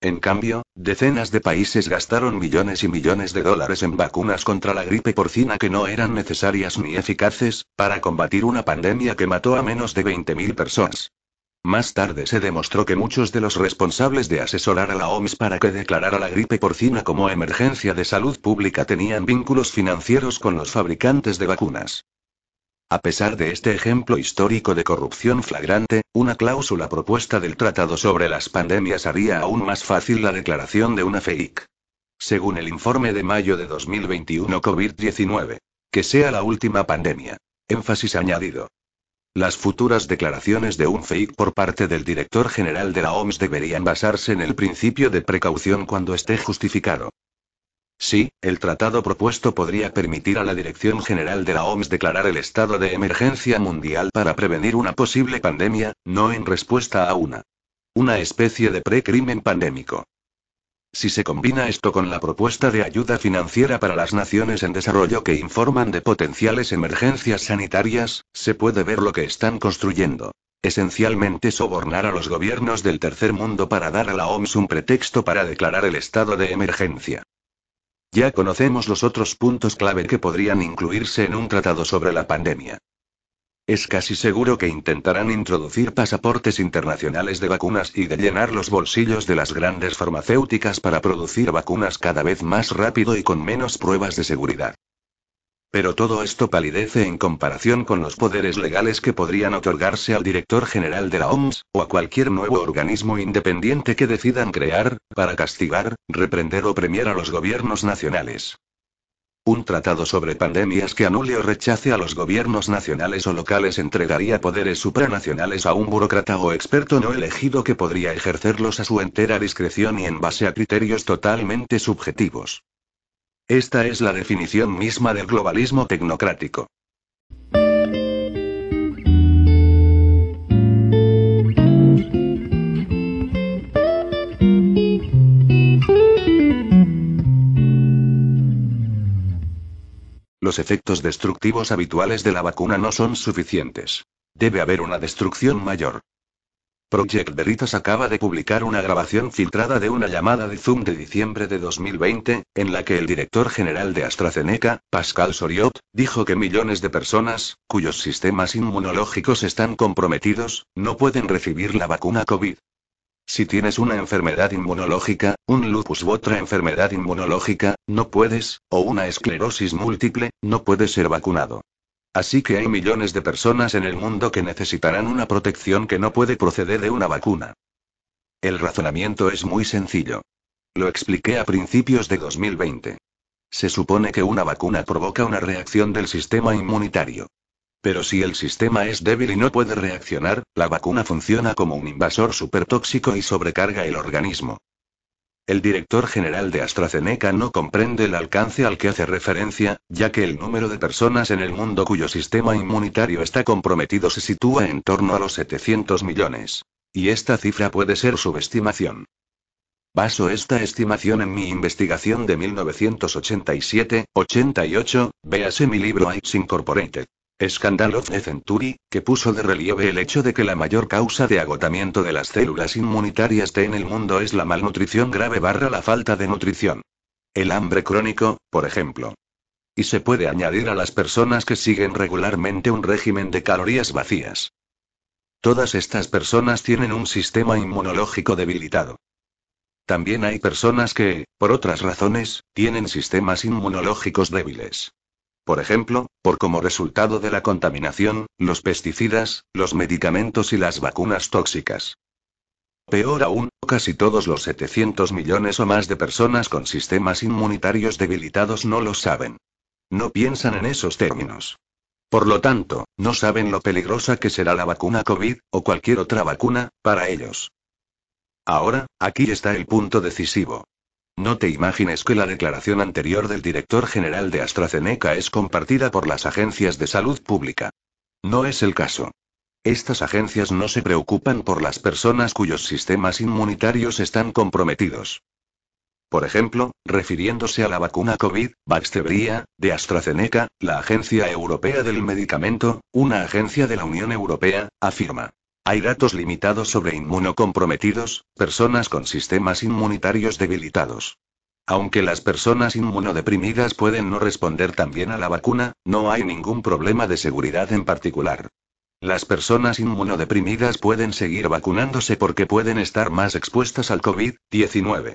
En cambio, decenas de países gastaron millones y millones de dólares en vacunas contra la gripe porcina que no eran necesarias ni eficaces, para combatir una pandemia que mató a menos de 20.000 personas. Más tarde se demostró que muchos de los responsables de asesorar a la OMS para que declarara la gripe porcina como emergencia de salud pública tenían vínculos financieros con los fabricantes de vacunas. A pesar de este ejemplo histórico de corrupción flagrante, una cláusula propuesta del Tratado sobre las Pandemias haría aún más fácil la declaración de una FEIC. Según el informe de mayo de 2021 COVID-19. Que sea la última pandemia. Énfasis añadido. Las futuras declaraciones de un FEIC por parte del director general de la OMS deberían basarse en el principio de precaución cuando esté justificado. Sí, el tratado propuesto podría permitir a la Dirección General de la OMS declarar el estado de emergencia mundial para prevenir una posible pandemia, no en respuesta a una. Una especie de precrimen pandémico. Si se combina esto con la propuesta de ayuda financiera para las naciones en desarrollo que informan de potenciales emergencias sanitarias, se puede ver lo que están construyendo. Esencialmente sobornar a los gobiernos del tercer mundo para dar a la OMS un pretexto para declarar el estado de emergencia. Ya conocemos los otros puntos clave que podrían incluirse en un tratado sobre la pandemia. Es casi seguro que intentarán introducir pasaportes internacionales de vacunas y de llenar los bolsillos de las grandes farmacéuticas para producir vacunas cada vez más rápido y con menos pruebas de seguridad. Pero todo esto palidece en comparación con los poderes legales que podrían otorgarse al director general de la OMS, o a cualquier nuevo organismo independiente que decidan crear, para castigar, reprender o premiar a los gobiernos nacionales. Un tratado sobre pandemias que anule o rechace a los gobiernos nacionales o locales entregaría poderes supranacionales a un burócrata o experto no elegido que podría ejercerlos a su entera discreción y en base a criterios totalmente subjetivos. Esta es la definición misma del globalismo tecnocrático. Los efectos destructivos habituales de la vacuna no son suficientes. Debe haber una destrucción mayor. Project Veritas acaba de publicar una grabación filtrada de una llamada de Zoom de diciembre de 2020, en la que el director general de AstraZeneca, Pascal Soriot, dijo que millones de personas, cuyos sistemas inmunológicos están comprometidos, no pueden recibir la vacuna COVID. Si tienes una enfermedad inmunológica, un lupus u otra enfermedad inmunológica, no puedes, o una esclerosis múltiple, no puedes ser vacunado. Así que hay millones de personas en el mundo que necesitarán una protección que no puede proceder de una vacuna. El razonamiento es muy sencillo. Lo expliqué a principios de 2020. Se supone que una vacuna provoca una reacción del sistema inmunitario. Pero si el sistema es débil y no puede reaccionar, la vacuna funciona como un invasor supertóxico y sobrecarga el organismo. El director general de AstraZeneca no comprende el alcance al que hace referencia, ya que el número de personas en el mundo cuyo sistema inmunitario está comprometido se sitúa en torno a los 700 millones. Y esta cifra puede ser subestimación. Baso esta estimación en mi investigación de 1987-88, véase mi libro AIDS Incorporated. Scandal of the Century, que puso de relieve el hecho de que la mayor causa de agotamiento de las células inmunitarias T en el mundo es la malnutrición grave barra la falta de nutrición. El hambre crónico, por ejemplo. Y se puede añadir a las personas que siguen regularmente un régimen de calorías vacías. Todas estas personas tienen un sistema inmunológico debilitado. También hay personas que, por otras razones, tienen sistemas inmunológicos débiles. Por ejemplo, por como resultado de la contaminación, los pesticidas, los medicamentos y las vacunas tóxicas. Peor aún, casi todos los 700 millones o más de personas con sistemas inmunitarios debilitados no lo saben. No piensan en esos términos. Por lo tanto, no saben lo peligrosa que será la vacuna COVID, o cualquier otra vacuna, para ellos. Ahora, aquí está el punto decisivo. No te imagines que la declaración anterior del director general de AstraZeneca es compartida por las agencias de salud pública. No es el caso. Estas agencias no se preocupan por las personas cuyos sistemas inmunitarios están comprometidos. Por ejemplo, refiriéndose a la vacuna COVID, Vaxzevria, de AstraZeneca, la Agencia Europea del Medicamento, una agencia de la Unión Europea, afirma. Hay datos limitados sobre inmunocomprometidos, personas con sistemas inmunitarios debilitados. Aunque las personas inmunodeprimidas pueden no responder también a la vacuna, no hay ningún problema de seguridad en particular. Las personas inmunodeprimidas pueden seguir vacunándose porque pueden estar más expuestas al COVID-19.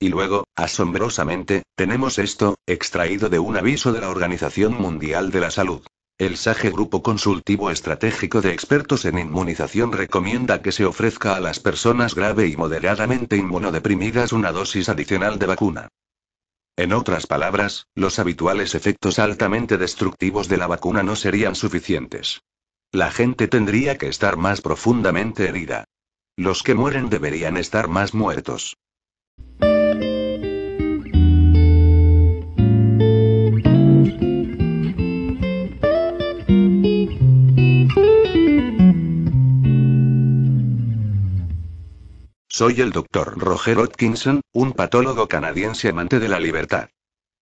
Y luego, asombrosamente, tenemos esto, extraído de un aviso de la Organización Mundial de la Salud. El SAGE Grupo Consultivo Estratégico de Expertos en Inmunización recomienda que se ofrezca a las personas grave y moderadamente inmunodeprimidas una dosis adicional de vacuna. En otras palabras, los habituales efectos altamente destructivos de la vacuna no serían suficientes. La gente tendría que estar más profundamente herida. Los que mueren deberían estar más muertos. Soy el Dr. Roger Hodkinson, un patólogo canadiense amante de la libertad.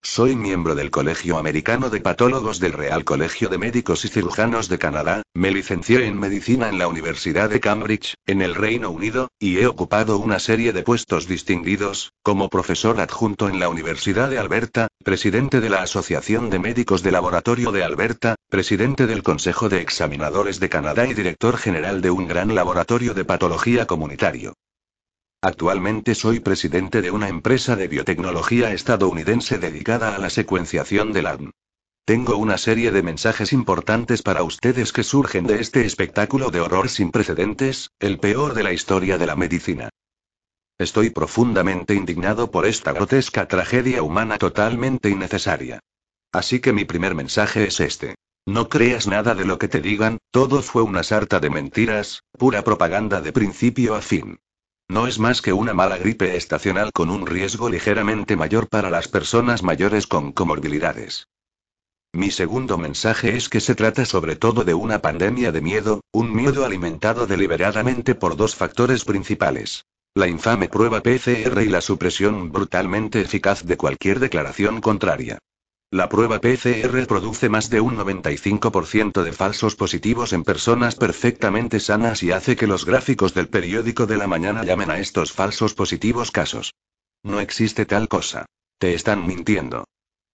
Soy miembro del Colegio Americano de Patólogos del Real Colegio de Médicos y Cirujanos de Canadá, me licencié en medicina en la Universidad de Cambridge, en el Reino Unido, y he ocupado una serie de puestos distinguidos, como profesor adjunto en la Universidad de Alberta, presidente de la Asociación de Médicos de Laboratorio de Alberta, presidente del Consejo de Examinadores de Canadá y director general de un gran laboratorio de patología comunitario. Actualmente soy presidente de una empresa de biotecnología estadounidense dedicada a la secuenciación del ADN. Tengo una serie de mensajes importantes para ustedes que surgen de este espectáculo de horror sin precedentes, el peor de la historia de la medicina. Estoy profundamente indignado por esta grotesca tragedia humana totalmente innecesaria. Así que mi primer mensaje es este. No creas nada de lo que te digan, todo fue una sarta de mentiras, pura propaganda de principio a fin. No es más que una mala gripe estacional con un riesgo ligeramente mayor para las personas mayores con comorbilidades. Mi segundo mensaje es que se trata sobre todo de una pandemia de miedo, un miedo alimentado deliberadamente por dos factores principales. La infame prueba PCR y la supresión brutalmente eficaz de cualquier declaración contraria. La prueba PCR produce más de un 95% de falsos positivos en personas perfectamente sanas y hace que los gráficos del periódico de la mañana llamen a estos falsos positivos casos. No existe tal cosa. Te están mintiendo.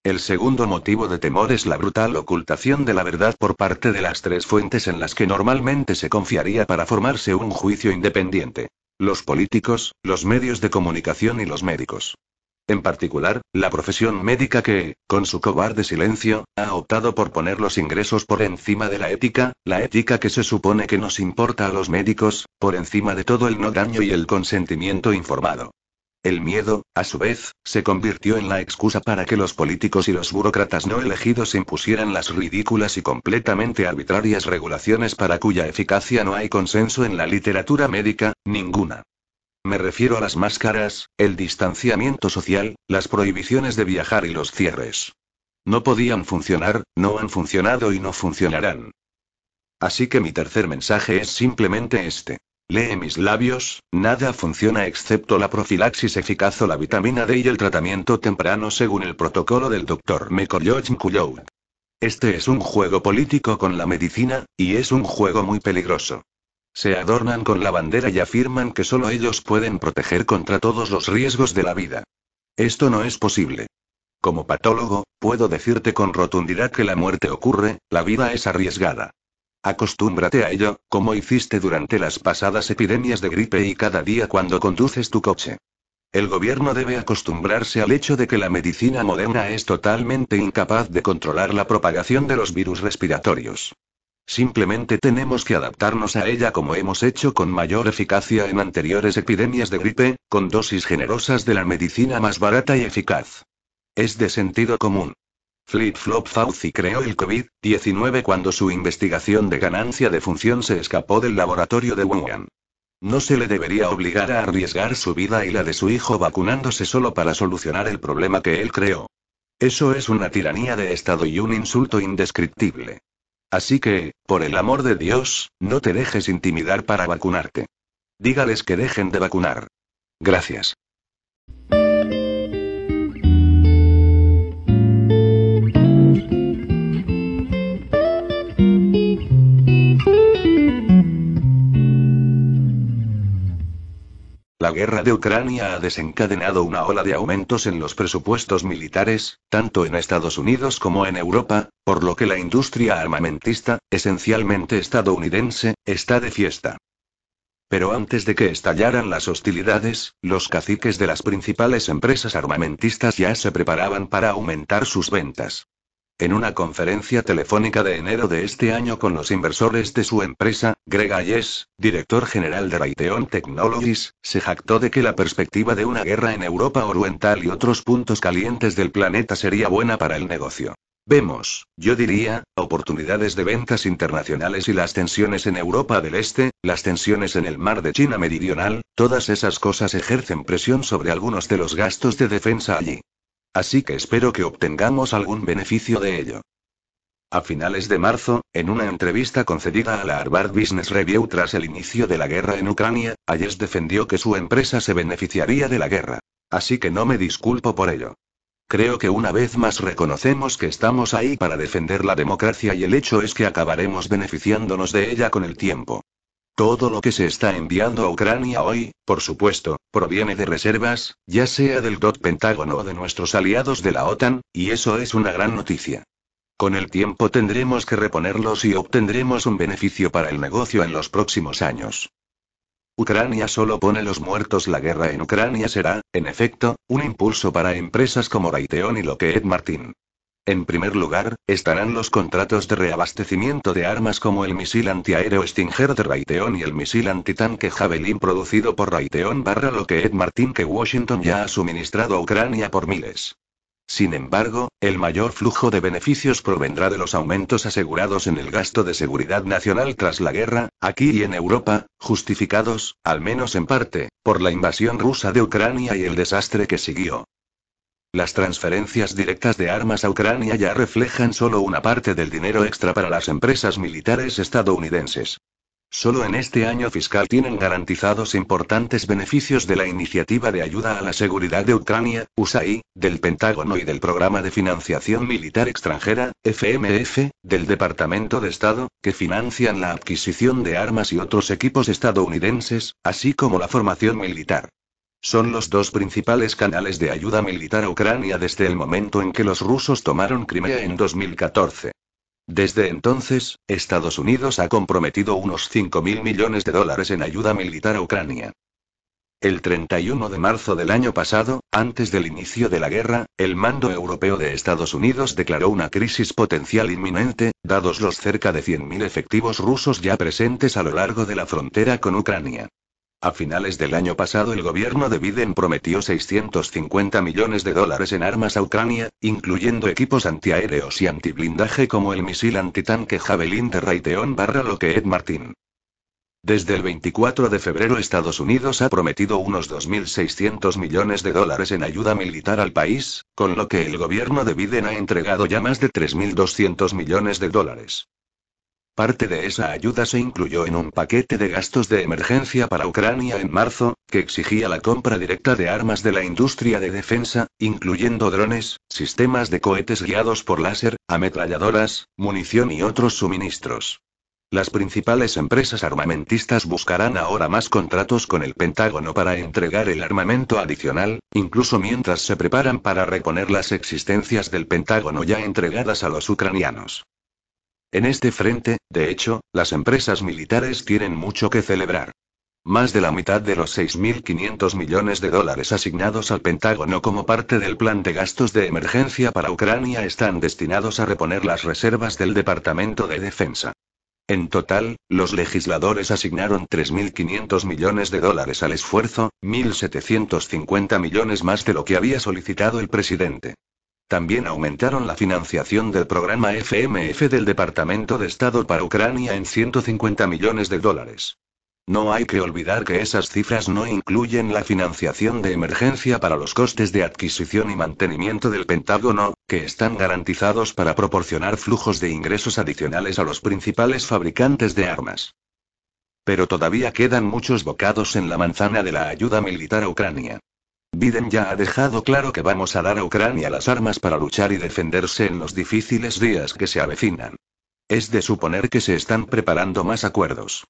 El segundo motivo de temor es la brutal ocultación de la verdad por parte de las tres fuentes en las que normalmente se confiaría para formarse un juicio independiente. Los políticos, los medios de comunicación y los médicos. En particular, la profesión médica que, con su cobarde silencio, ha optado por poner los ingresos por encima de la ética, la ética que se supone que nos importa a los médicos, por encima de todo el no daño y el consentimiento informado. El miedo, a su vez, se convirtió en la excusa para que los políticos y los burócratas no elegidos impusieran las ridículas y completamente arbitrarias regulaciones para cuya eficacia no hay consenso en la literatura médica, ninguna. Me refiero a las máscaras, el distanciamiento social, las prohibiciones de viajar y los cierres. No podían funcionar, no han funcionado y no funcionarán. Así que mi tercer mensaje es simplemente este. Lee mis labios, nada funciona excepto la profilaxis eficaz o la vitamina D y el tratamiento temprano según el protocolo del. Mekoyoch Kuyout. Este es un juego político con la medicina, y es un juego muy peligroso. Se adornan con la bandera y afirman que solo ellos pueden proteger contra todos los riesgos de la vida. Esto no es posible. Como patólogo, puedo decirte con rotundidad que la muerte ocurre, la vida es arriesgada. Acostúmbrate a ello, como hiciste durante las pasadas epidemias de gripe y cada día cuando conduces tu coche. El gobierno debe acostumbrarse al hecho de que la medicina moderna es totalmente incapaz de controlar la propagación de los virus respiratorios. Simplemente tenemos que adaptarnos a ella como hemos hecho con mayor eficacia en anteriores epidemias de gripe, con dosis generosas de la medicina más barata y eficaz. Es de sentido común. Flip Flop Fauci creó el COVID-19 cuando su investigación de ganancia de función se escapó del laboratorio de Wuhan. No se le debería obligar a arriesgar su vida y la de su hijo vacunándose solo para solucionar el problema que él creó. Eso es una tiranía de Estado y un insulto indescriptible. Así que, por el amor de Dios, no te dejes intimidar para vacunarte. Dígales que dejen de vacunar. Gracias. La guerra de Ucrania ha desencadenado una ola de aumentos en los presupuestos militares, tanto en Estados Unidos como en Europa, por lo que la industria armamentista, esencialmente estadounidense, está de fiesta. Pero antes de que estallaran las hostilidades, los caciques de las principales empresas armamentistas ya se preparaban para aumentar sus ventas. En una conferencia telefónica de enero de este año con los inversores de su empresa, Greg Ayes, director general de Raytheon Technologies, se jactó de que la perspectiva de una guerra en Europa Oriental y otros puntos calientes del planeta sería buena para el negocio. Vemos, yo diría, oportunidades de ventas internacionales y las tensiones en Europa del Este, las tensiones en el mar de China Meridional, todas esas cosas ejercen presión sobre algunos de los gastos de defensa allí. Así que espero que obtengamos algún beneficio de ello. A finales de marzo, en una entrevista concedida a la Harvard Business Review tras el inicio de la guerra en Ucrania, Ayes defendió que su empresa se beneficiaría de la guerra. Así que no me disculpo por ello. Creo que una vez más reconocemos que estamos ahí para defender la democracia y el hecho es que acabaremos beneficiándonos de ella con el tiempo. Todo lo que se está enviando a Ucrania hoy, por supuesto, proviene de reservas, ya sea del DOT Pentágono o de nuestros aliados de la OTAN, y eso es una gran noticia. Con el tiempo tendremos que reponerlos y obtendremos un beneficio para el negocio en los próximos años. Ucrania solo pone los muertos. La guerra en Ucrania será, en efecto, un impulso para empresas como Raytheon y Lockheed Martin. En primer lugar, estarán los contratos de reabastecimiento de armas como el misil antiaéreo Stinger de Raytheon y el misil antitanque Javelin producido por Raytheon barra Lockheed Martin que Washington ya ha suministrado a Ucrania por miles. Sin embargo, el mayor flujo de beneficios provendrá de los aumentos asegurados en el gasto de seguridad nacional tras la guerra, aquí y en Europa, justificados, al menos en parte, por la invasión rusa de Ucrania y el desastre que siguió. Las transferencias directas de armas a Ucrania ya reflejan solo una parte del dinero extra para las empresas militares estadounidenses. Solo en este año fiscal tienen garantizados importantes beneficios de la Iniciativa de Ayuda a la Seguridad de Ucrania, USAID, del Pentágono y del Programa de Financiación Militar Extranjera, FMF, del Departamento de Estado, que financian la adquisición de armas y otros equipos estadounidenses, así como la formación militar. Son los dos principales canales de ayuda militar a Ucrania desde el momento en que los rusos tomaron Crimea en 2014. Desde entonces, Estados Unidos ha comprometido unos 5.000 millones de dólares en ayuda militar a Ucrania. El 31 de marzo del año pasado, antes del inicio de la guerra, el mando europeo de Estados Unidos declaró una crisis potencial inminente, dados los cerca de 100.000 efectivos rusos ya presentes a lo largo de la frontera con Ucrania. A finales del año pasado el gobierno de Biden prometió 650 millones de dólares en armas a Ucrania, incluyendo equipos antiaéreos y antiblindaje como el misil antitanque Javelin de Raytheon barra Lockheed Martin. Desde el 24 de febrero Estados Unidos ha prometido unos 2.600 millones de dólares en ayuda militar al país, con lo que el gobierno de Biden ha entregado ya más de 3.200 millones de dólares. Parte de esa ayuda se incluyó en un paquete de gastos de emergencia para Ucrania en marzo, que exigía la compra directa de armas de la industria de defensa, incluyendo drones, sistemas de cohetes guiados por láser, ametralladoras, munición y otros suministros. Las principales empresas armamentistas buscarán ahora más contratos con el Pentágono para entregar el armamento adicional, incluso mientras se preparan para reponer las existencias del Pentágono ya entregadas a los ucranianos. En este frente, de hecho, las empresas militares tienen mucho que celebrar. Más de la mitad de los 6.500 millones de dólares asignados al Pentágono como parte del plan de gastos de emergencia para Ucrania están destinados a reponer las reservas del Departamento de Defensa. En total, los legisladores asignaron 3.500 millones de dólares al esfuerzo, 1.750 millones más de lo que había solicitado el presidente. También aumentaron la financiación del programa FMF del Departamento de Estado para Ucrania en 150 millones de dólares. No hay que olvidar que esas cifras no incluyen la financiación de emergencia para los costes de adquisición y mantenimiento del Pentágono, que están garantizados para proporcionar flujos de ingresos adicionales a los principales fabricantes de armas. Pero todavía quedan muchos bocados en la manzana de la ayuda militar a Ucrania. Biden ya ha dejado claro que vamos a dar a Ucrania las armas para luchar y defenderse en los difíciles días que se avecinan. Es de suponer que se están preparando más acuerdos.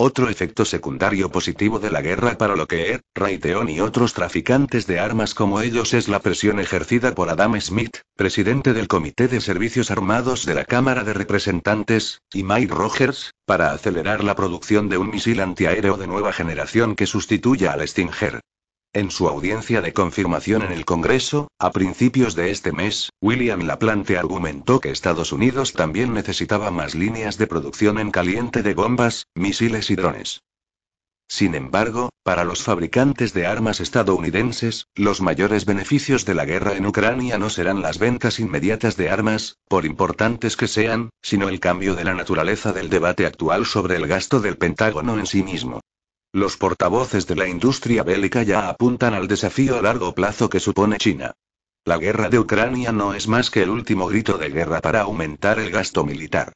Otro efecto secundario positivo de la guerra para lo que Ed, Raytheon y otros traficantes de armas como ellos es la presión ejercida por Adam Smith, presidente del Comité de Servicios Armados de la Cámara de Representantes, y Mike Rogers, para acelerar la producción de un misil antiaéreo de nueva generación que sustituya al Stinger. En su audiencia de confirmación en el Congreso, a principios de este mes, William Laplante argumentó que Estados Unidos también necesitaba más líneas de producción en caliente de bombas, misiles y drones. Sin embargo, para los fabricantes de armas estadounidenses, los mayores beneficios de la guerra en Ucrania no serán las ventas inmediatas de armas, por importantes que sean, sino el cambio de la naturaleza del debate actual sobre el gasto del Pentágono en sí mismo. Los portavoces de la industria bélica ya apuntan al desafío a largo plazo que supone China. La guerra de Ucrania no es más que el último grito de guerra para aumentar el gasto militar.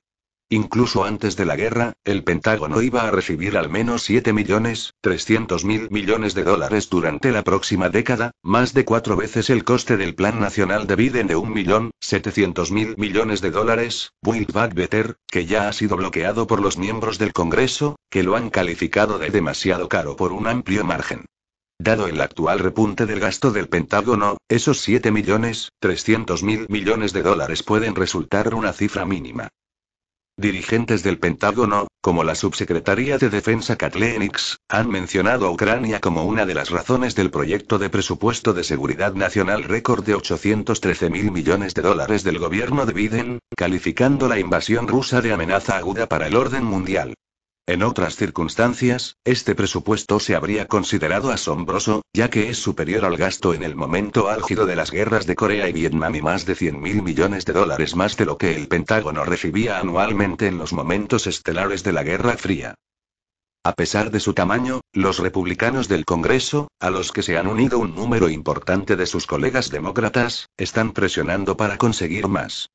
Incluso antes de la guerra, el Pentágono iba a recibir al menos 7 millones, 300 mil millones de dólares durante la próxima década, más de cuatro veces el coste del Plan Nacional de Biden de 1.700.000 millones de dólares, Build Back Better, que ya ha sido bloqueado por los miembros del Congreso, que lo han calificado de demasiado caro por un amplio margen. Dado el actual repunte del gasto del Pentágono, esos 7 millones, 300 mil millones de dólares pueden resultar una cifra mínima. Dirigentes del Pentágono, como la subsecretaría de Defensa Kathleen han mencionado a Ucrania como una de las razones del proyecto de presupuesto de seguridad nacional récord de 813 mil millones de dólares del gobierno de Biden, calificando la invasión rusa de amenaza aguda para el orden mundial. En otras circunstancias, este presupuesto se habría considerado asombroso, ya que es superior al gasto en el momento álgido de las guerras de Corea y Vietnam y más de 100 mil millones de dólares más de lo que el Pentágono recibía anualmente en los momentos estelares de la Guerra Fría. A pesar de su tamaño, los republicanos del Congreso, a los que se han unido un número importante de sus colegas demócratas, están presionando para conseguir más.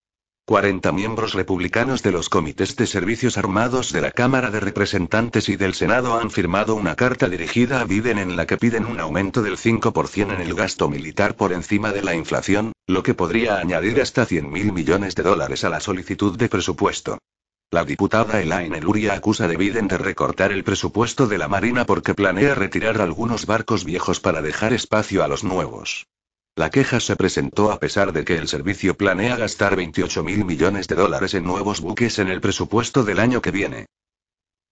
40 miembros republicanos de los comités de servicios armados de la Cámara de Representantes y del Senado han firmado una carta dirigida a Biden en la que piden un aumento del 5% en el gasto militar por encima de la inflación, lo que podría añadir hasta 100 mil millones de dólares a la solicitud de presupuesto. La diputada Elaine Luria acusa de Biden de recortar el presupuesto de la Marina porque planea retirar algunos barcos viejos para dejar espacio a los nuevos. La queja se presentó a pesar de que el servicio planea gastar 28 mil millones de dólares en nuevos buques en el presupuesto del año que viene.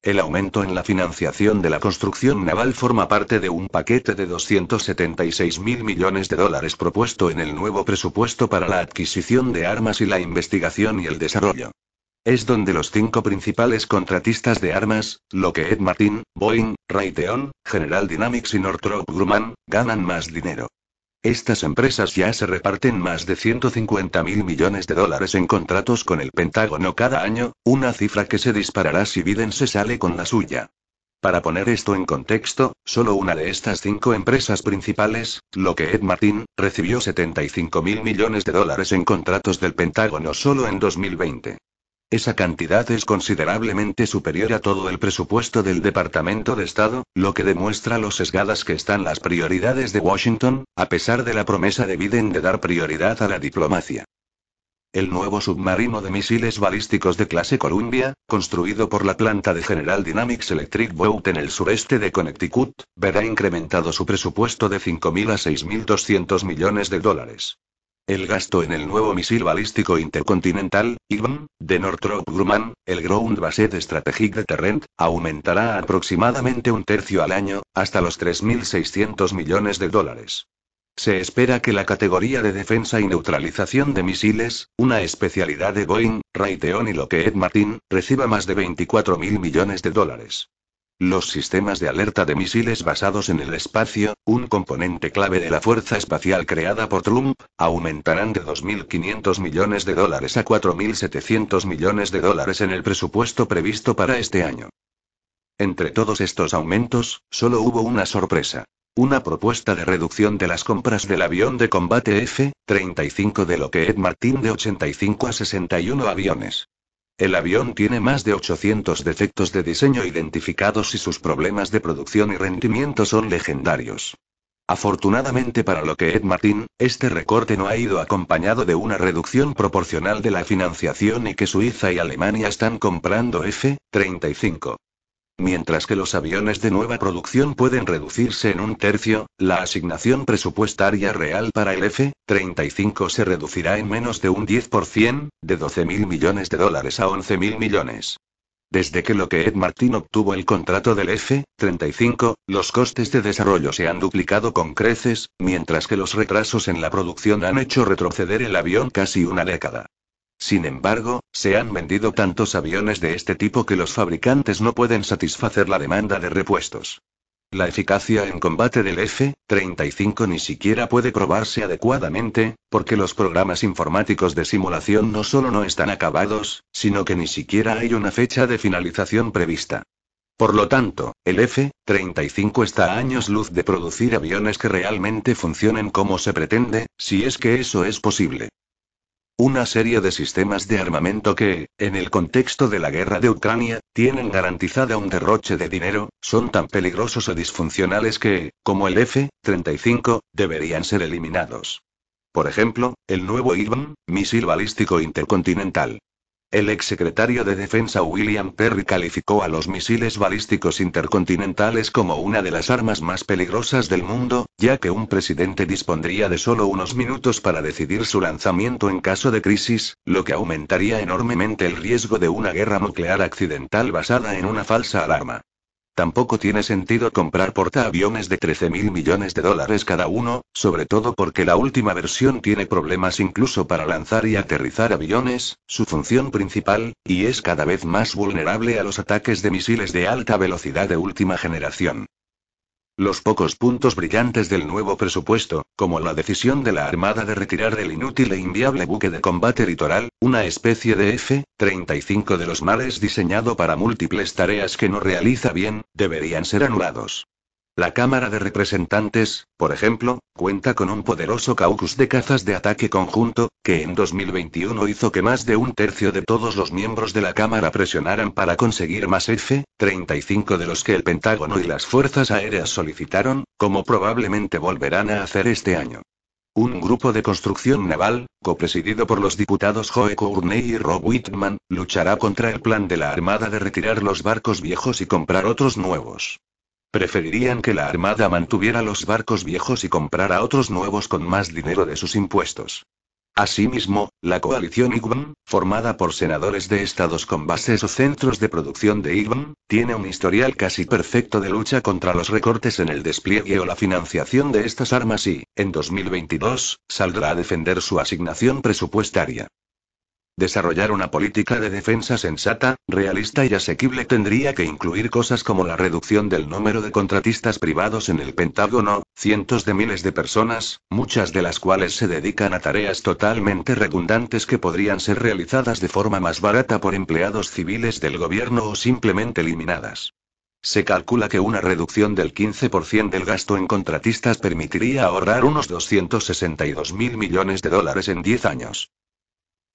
El aumento en la financiación de la construcción naval forma parte de un paquete de 276 mil millones de dólares propuesto en el nuevo presupuesto para la adquisición de armas y la investigación y el desarrollo. Es donde los cinco principales contratistas de armas, Lockheed Martin, Boeing, Raytheon, General Dynamics y Northrop Grumman, ganan más dinero. Estas empresas ya se reparten más de 150 mil millones de dólares en contratos con el Pentágono cada año, una cifra que se disparará si Biden se sale con la suya. Para poner esto en contexto, solo una de estas cinco empresas principales, Lockheed Martin, recibió 75 mil millones de dólares en contratos del Pentágono solo en 2020. Esa cantidad es considerablemente superior a todo el presupuesto del Departamento de Estado, lo que demuestra lo sesgadas que están las prioridades de Washington, a pesar de la promesa de Biden de dar prioridad a la diplomacia. El nuevo submarino de misiles balísticos de clase Columbia, construido por la planta de General Dynamics Electric Boat en el sureste de Connecticut, verá incrementado su presupuesto de 5.000 a 6.200 millones de dólares. El gasto en el nuevo misil balístico intercontinental, IGM, de Northrop Grumman, el Ground Based Strategic Deterrent, aumentará aproximadamente un tercio al año, hasta los 3.600 millones de dólares. Se espera que la categoría de defensa y neutralización de misiles, una especialidad de Boeing, Raytheon y Lockheed Martin, reciba más de 24.000 millones de dólares. Los sistemas de alerta de misiles basados en el espacio, un componente clave de la fuerza espacial creada por Trump, aumentarán de 2.500 millones de dólares a 4.700 millones de dólares en el presupuesto previsto para este año. Entre todos estos aumentos, solo hubo una sorpresa. Una propuesta de reducción de las compras del avión de combate F-35 de Lockheed Martin de 85 a 61 aviones. El avión tiene más de 800 defectos de diseño identificados y sus problemas de producción y rendimiento son legendarios. Afortunadamente para Lockheed Martin, este recorte no ha ido acompañado de una reducción proporcional de la financiación y que Suiza y Alemania están comprando F-35. Mientras que los aviones de nueva producción pueden reducirse en un tercio, la asignación presupuestaria real para el F-35 se reducirá en menos de un 10%, de 12.000 millones de dólares a 11.000 millones. Desde que Lockheed Martin obtuvo el contrato del F-35, los costes de desarrollo se han duplicado con creces, mientras que los retrasos en la producción han hecho retroceder el avión casi una década. Sin embargo, se han vendido tantos aviones de este tipo que los fabricantes no pueden satisfacer la demanda de repuestos. La eficacia en combate del F-35 ni siquiera puede probarse adecuadamente, porque los programas informáticos de simulación no solo no están acabados, sino que ni siquiera hay una fecha de finalización prevista. Por lo tanto, el F-35 está a años luz de producir aviones que realmente funcionen como se pretende, si es que eso es posible. Una serie de sistemas de armamento que, en el contexto de la guerra de Ucrania, tienen garantizada un derroche de dinero, son tan peligrosos o disfuncionales que, como el F-35, deberían ser eliminados. Por ejemplo, el nuevo IBM, misil balístico intercontinental. El exsecretario de Defensa William Perry calificó a los misiles balísticos intercontinentales como una de las armas más peligrosas del mundo, ya que un presidente dispondría de solo unos minutos para decidir su lanzamiento en caso de crisis, lo que aumentaría enormemente el riesgo de una guerra nuclear accidental basada en una falsa alarma. Tampoco tiene sentido comprar portaaviones de 13 mil millones de dólares cada uno, sobre todo porque la última versión tiene problemas incluso para lanzar y aterrizar aviones, su función principal, y es cada vez más vulnerable a los ataques de misiles de alta velocidad de última generación. Los pocos puntos brillantes del nuevo presupuesto, como la decisión de la Armada de retirar del inútil e inviable buque de combate litoral, una especie de F-35 de los mares diseñado para múltiples tareas que no realiza bien, deberían ser anulados. La Cámara de Representantes, por ejemplo, cuenta con un poderoso caucus de cazas de ataque conjunto, que en 2021 hizo que más de un tercio de todos los miembros de la Cámara presionaran para conseguir más F-35 de los que el Pentágono y las Fuerzas Aéreas solicitaron, como probablemente volverán a hacer este año. Un grupo de construcción naval, copresidido por los diputados Joe Courney y Rob Whitman, luchará contra el plan de la Armada de retirar los barcos viejos y comprar otros nuevos. Preferirían que la Armada mantuviera los barcos viejos y comprara otros nuevos con más dinero de sus impuestos. Asimismo, la coalición IGBM, formada por senadores de estados con bases o centros de producción de IGBM, tiene un historial casi perfecto de lucha contra los recortes en el despliegue o la financiación de estas armas y, en 2022, saldrá a defender su asignación presupuestaria. Desarrollar una política de defensa sensata, realista y asequible tendría que incluir cosas como la reducción del número de contratistas privados en el Pentágono, cientos de miles de personas, muchas de las cuales se dedican a tareas totalmente redundantes que podrían ser realizadas de forma más barata por empleados civiles del gobierno o simplemente eliminadas. Se calcula que una reducción del 15% del gasto en contratistas permitiría ahorrar unos 262 mil millones de dólares en 10 años.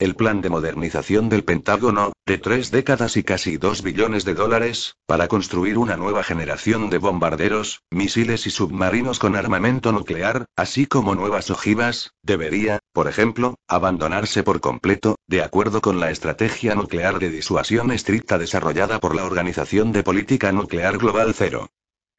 El plan de modernización del Pentágono, de tres décadas y casi dos billones de dólares, para construir una nueva generación de bombarderos, misiles y submarinos con armamento nuclear, así como nuevas ojivas, debería, por ejemplo, abandonarse por completo, de acuerdo con la estrategia nuclear de disuasión estricta desarrollada por la Organización de Política Nuclear Global Cero.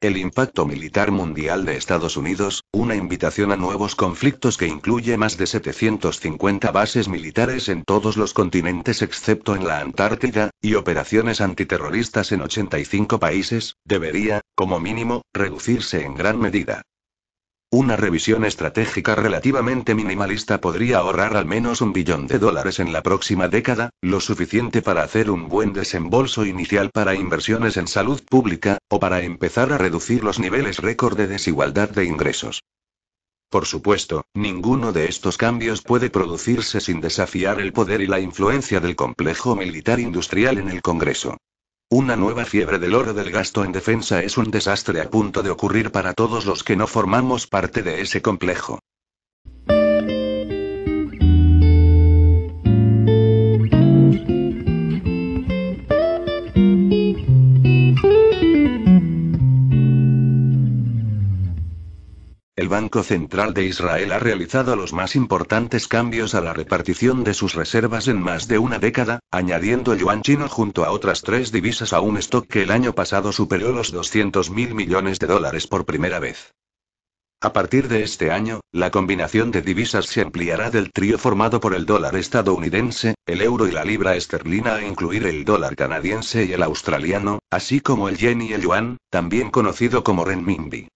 El impacto militar mundial de Estados Unidos, una invitación a nuevos conflictos que incluye más de 750 bases militares en todos los continentes excepto en la Antártida, y operaciones antiterroristas en 85 países, debería, como mínimo, reducirse en gran medida. Una revisión estratégica relativamente minimalista podría ahorrar al menos un billón de dólares en la próxima década, lo suficiente para hacer un buen desembolso inicial para inversiones en salud pública, o para empezar a reducir los niveles récord de desigualdad de ingresos. Por supuesto, ninguno de estos cambios puede producirse sin desafiar el poder y la influencia del complejo militar industrial en el Congreso. Una nueva fiebre del oro del gasto en defensa es un desastre a punto de ocurrir para todos los que no formamos parte de ese complejo. El Banco Central de Israel ha realizado los más importantes cambios a la repartición de sus reservas en más de una década, añadiendo el yuan chino junto a otras tres divisas a un stock que el año pasado superó los 200 mil millones de dólares por primera vez. A partir de este año, la combinación de divisas se ampliará del trío formado por el dólar estadounidense, el euro y la libra esterlina a incluir el dólar canadiense y el australiano, así como el yen y el yuan, también conocido como renminbi.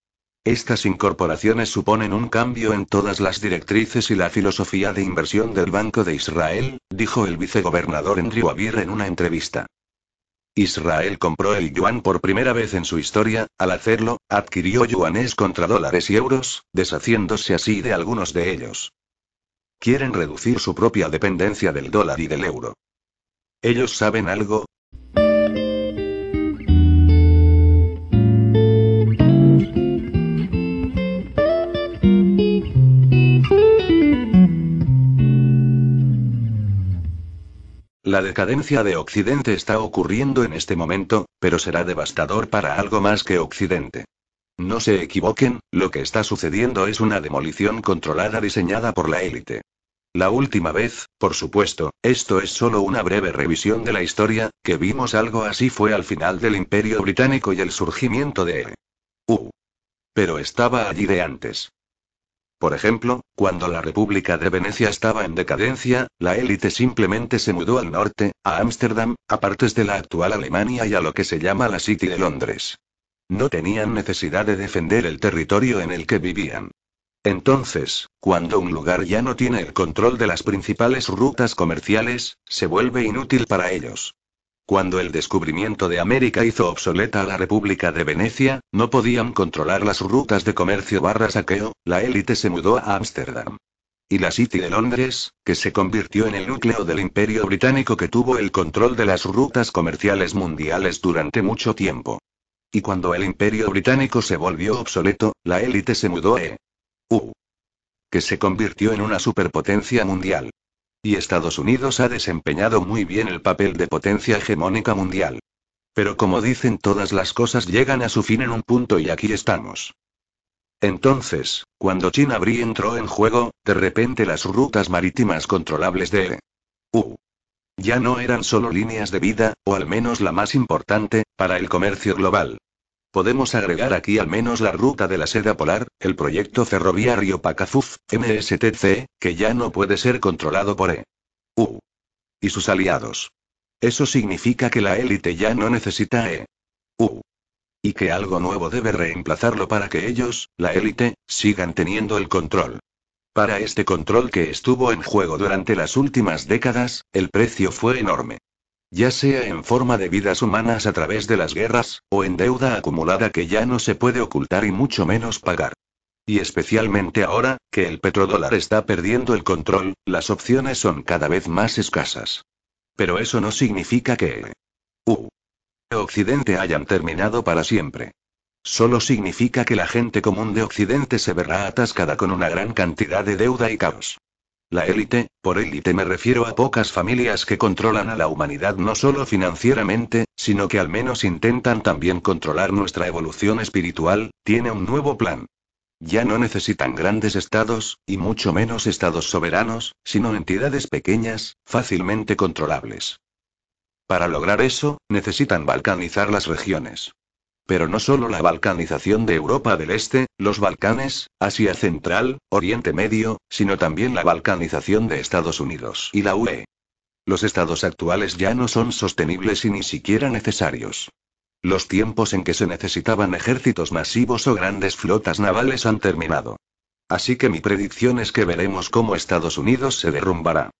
Estas incorporaciones suponen un cambio en todas las directrices y la filosofía de inversión del Banco de Israel, dijo el vicegobernador Andrew Abir en una entrevista. Israel compró el yuan por primera vez en su historia, al hacerlo, adquirió yuanes contra dólares y euros, deshaciéndose así de algunos de ellos. Quieren reducir su propia dependencia del dólar y del euro. ¿Ellos saben algo? La decadencia de Occidente está ocurriendo en este momento, pero será devastador para algo más que Occidente. No se equivoquen, lo que está sucediendo es una demolición controlada diseñada por la élite. La última vez, por supuesto, esto es solo una breve revisión de la historia, que vimos algo así fue al final del Imperio Británico y el surgimiento de... Uh. Pero estaba allí de antes. Por ejemplo, cuando la República de Venecia estaba en decadencia, la élite simplemente se mudó al norte, a Ámsterdam, a partes de la actual Alemania y a lo que se llama la City de Londres. No tenían necesidad de defender el territorio en el que vivían. Entonces, cuando un lugar ya no tiene el control de las principales rutas comerciales, se vuelve inútil para ellos. Cuando el descubrimiento de América hizo obsoleta a la República de Venecia, no podían controlar las rutas de comercio barra saqueo, la élite se mudó a Ámsterdam. Y la City de Londres, que se convirtió en el núcleo del imperio británico que tuvo el control de las rutas comerciales mundiales durante mucho tiempo. Y cuando el imperio británico se volvió obsoleto, la élite se mudó a EU, que se convirtió en una superpotencia mundial. Y Estados Unidos ha desempeñado muy bien el papel de potencia hegemónica mundial. Pero como dicen todas las cosas llegan a su fin en un punto y aquí estamos. Entonces, cuando China Brie entró en juego, de repente las rutas marítimas controlables de U ya no eran solo líneas de vida, o al menos la más importante, para el comercio global. Podemos agregar aquí al menos la ruta de la seda polar, el proyecto ferroviario Pacafuf, MSTC, que ya no puede ser controlado por EU y sus aliados. Eso significa que la élite ya no necesita EU y que algo nuevo debe reemplazarlo para que ellos, la élite, sigan teniendo el control. Para este control que estuvo en juego durante las últimas décadas, el precio fue enorme. Ya sea en forma de vidas humanas a través de las guerras, o en deuda acumulada que ya no se puede ocultar y mucho menos pagar. Y especialmente ahora, que el petrodólar está perdiendo el control, las opciones son cada vez más escasas. Pero eso no significa que... Uh. Occidente hayan terminado para siempre. Solo significa que la gente común de Occidente se verá atascada con una gran cantidad de deuda y caos. La élite, por élite me refiero a pocas familias que controlan a la humanidad no solo financieramente, sino que al menos intentan también controlar nuestra evolución espiritual, tiene un nuevo plan. Ya no necesitan grandes estados, y mucho menos estados soberanos, sino entidades pequeñas, fácilmente controlables. Para lograr eso, necesitan balcanizar las regiones. Pero no solo la balcanización de Europa del Este, los Balcanes, Asia Central, Oriente Medio, sino también la balcanización de Estados Unidos y la UE. Los estados actuales ya no son sostenibles y ni siquiera necesarios. Los tiempos en que se necesitaban ejércitos masivos o grandes flotas navales han terminado. Así que mi predicción es que veremos cómo Estados Unidos se derrumbará.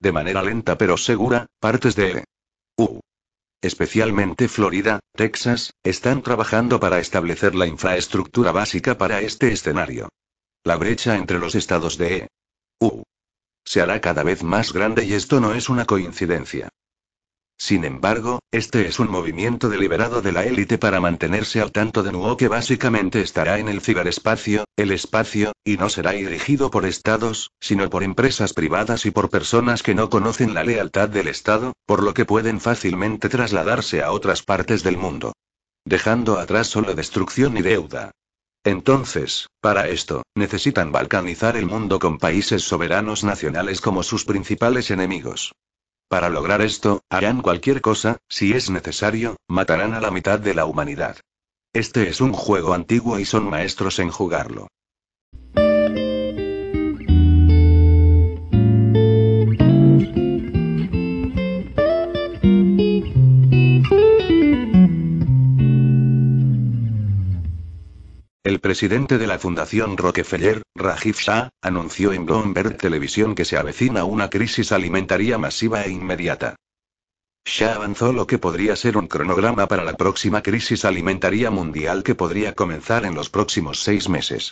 De manera lenta pero segura, partes de U especialmente Florida, Texas, están trabajando para establecer la infraestructura básica para este escenario. La brecha entre los estados de EU se hará cada vez más grande y esto no es una coincidencia. Sin embargo, este es un movimiento deliberado de la élite para mantenerse al tanto de Nuo que básicamente estará en el ciberespacio, el espacio, y no será dirigido por estados, sino por empresas privadas y por personas que no conocen la lealtad del Estado, por lo que pueden fácilmente trasladarse a otras partes del mundo. Dejando atrás solo destrucción y deuda. Entonces, para esto, necesitan balcanizar el mundo con países soberanos nacionales como sus principales enemigos. Para lograr esto, harán cualquier cosa, si es necesario, matarán a la mitad de la humanidad. Este es un juego antiguo y son maestros en jugarlo. El presidente de la Fundación Rockefeller, Rajiv Shah, anunció en Bloomberg Televisión que se avecina una crisis alimentaria masiva e inmediata. Shah avanzó lo que podría ser un cronograma para la próxima crisis alimentaria mundial que podría comenzar en los próximos seis meses.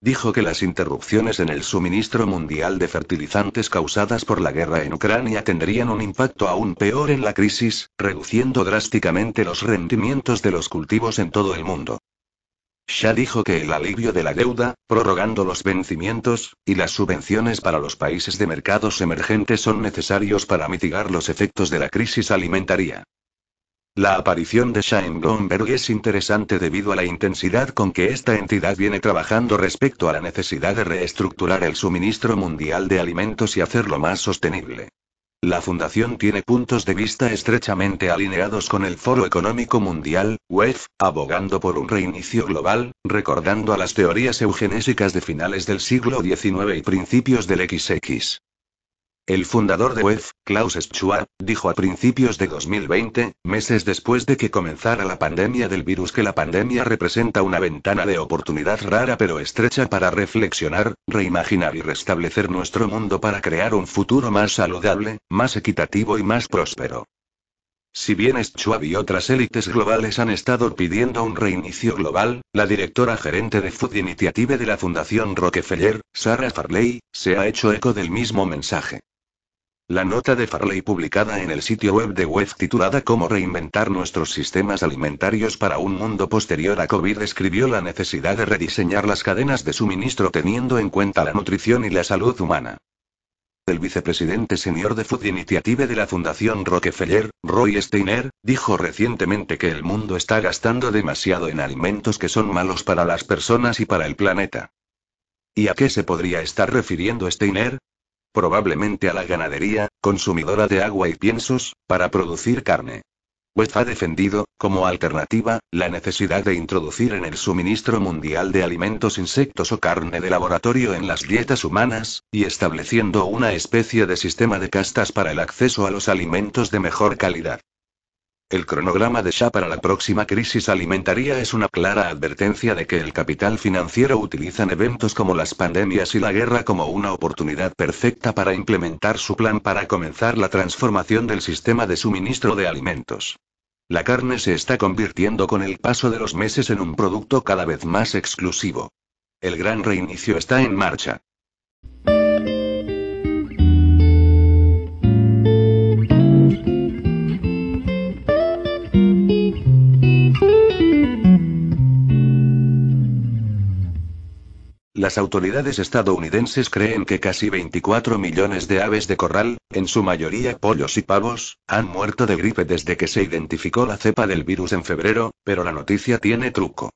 Dijo que las interrupciones en el suministro mundial de fertilizantes causadas por la guerra en Ucrania tendrían un impacto aún peor en la crisis, reduciendo drásticamente los rendimientos de los cultivos en todo el mundo. Shah dijo que el alivio de la deuda, prorrogando los vencimientos, y las subvenciones para los países de mercados emergentes son necesarios para mitigar los efectos de la crisis alimentaria. La aparición de Shah en Bloomberg es interesante debido a la intensidad con que esta entidad viene trabajando respecto a la necesidad de reestructurar el suministro mundial de alimentos y hacerlo más sostenible. La Fundación tiene puntos de vista estrechamente alineados con el Foro Económico Mundial, WEF, abogando por un reinicio global, recordando a las teorías eugenésicas de finales del siglo XIX y principios del XX. El fundador de WEF, Klaus Schwab, dijo a principios de 2020, meses después de que comenzara la pandemia del virus, que la pandemia representa una ventana de oportunidad rara pero estrecha para reflexionar, reimaginar y restablecer nuestro mundo para crear un futuro más saludable, más equitativo y más próspero. Si bien Schwab y otras élites globales han estado pidiendo un reinicio global, la directora gerente de Food Initiative de la Fundación Rockefeller, Sarah Farley, se ha hecho eco del mismo mensaje. La nota de Farley publicada en el sitio web de WEF titulada Cómo reinventar nuestros sistemas alimentarios para un mundo posterior a COVID escribió la necesidad de rediseñar las cadenas de suministro teniendo en cuenta la nutrición y la salud humana. El vicepresidente senior de Food Initiative de la Fundación Rockefeller, Roy Steiner, dijo recientemente que el mundo está gastando demasiado en alimentos que son malos para las personas y para el planeta. ¿Y a qué se podría estar refiriendo Steiner? Probablemente a la ganadería, consumidora de agua y piensos, para producir carne. West ha defendido, como alternativa, la necesidad de introducir en el suministro mundial de alimentos insectos o carne de laboratorio en las dietas humanas, y estableciendo una especie de sistema de castas para el acceso a los alimentos de mejor calidad. El cronograma de Shah para la próxima crisis alimentaria es una clara advertencia de que el capital financiero utilizan eventos como las pandemias y la guerra como una oportunidad perfecta para implementar su plan para comenzar la transformación del sistema de suministro de alimentos. La carne se está convirtiendo con el paso de los meses en un producto cada vez más exclusivo. El gran reinicio está en marcha. Las autoridades estadounidenses creen que casi 24 millones de aves de corral, en su mayoría pollos y pavos, han muerto de gripe desde que se identificó la cepa del virus en febrero, pero la noticia tiene truco.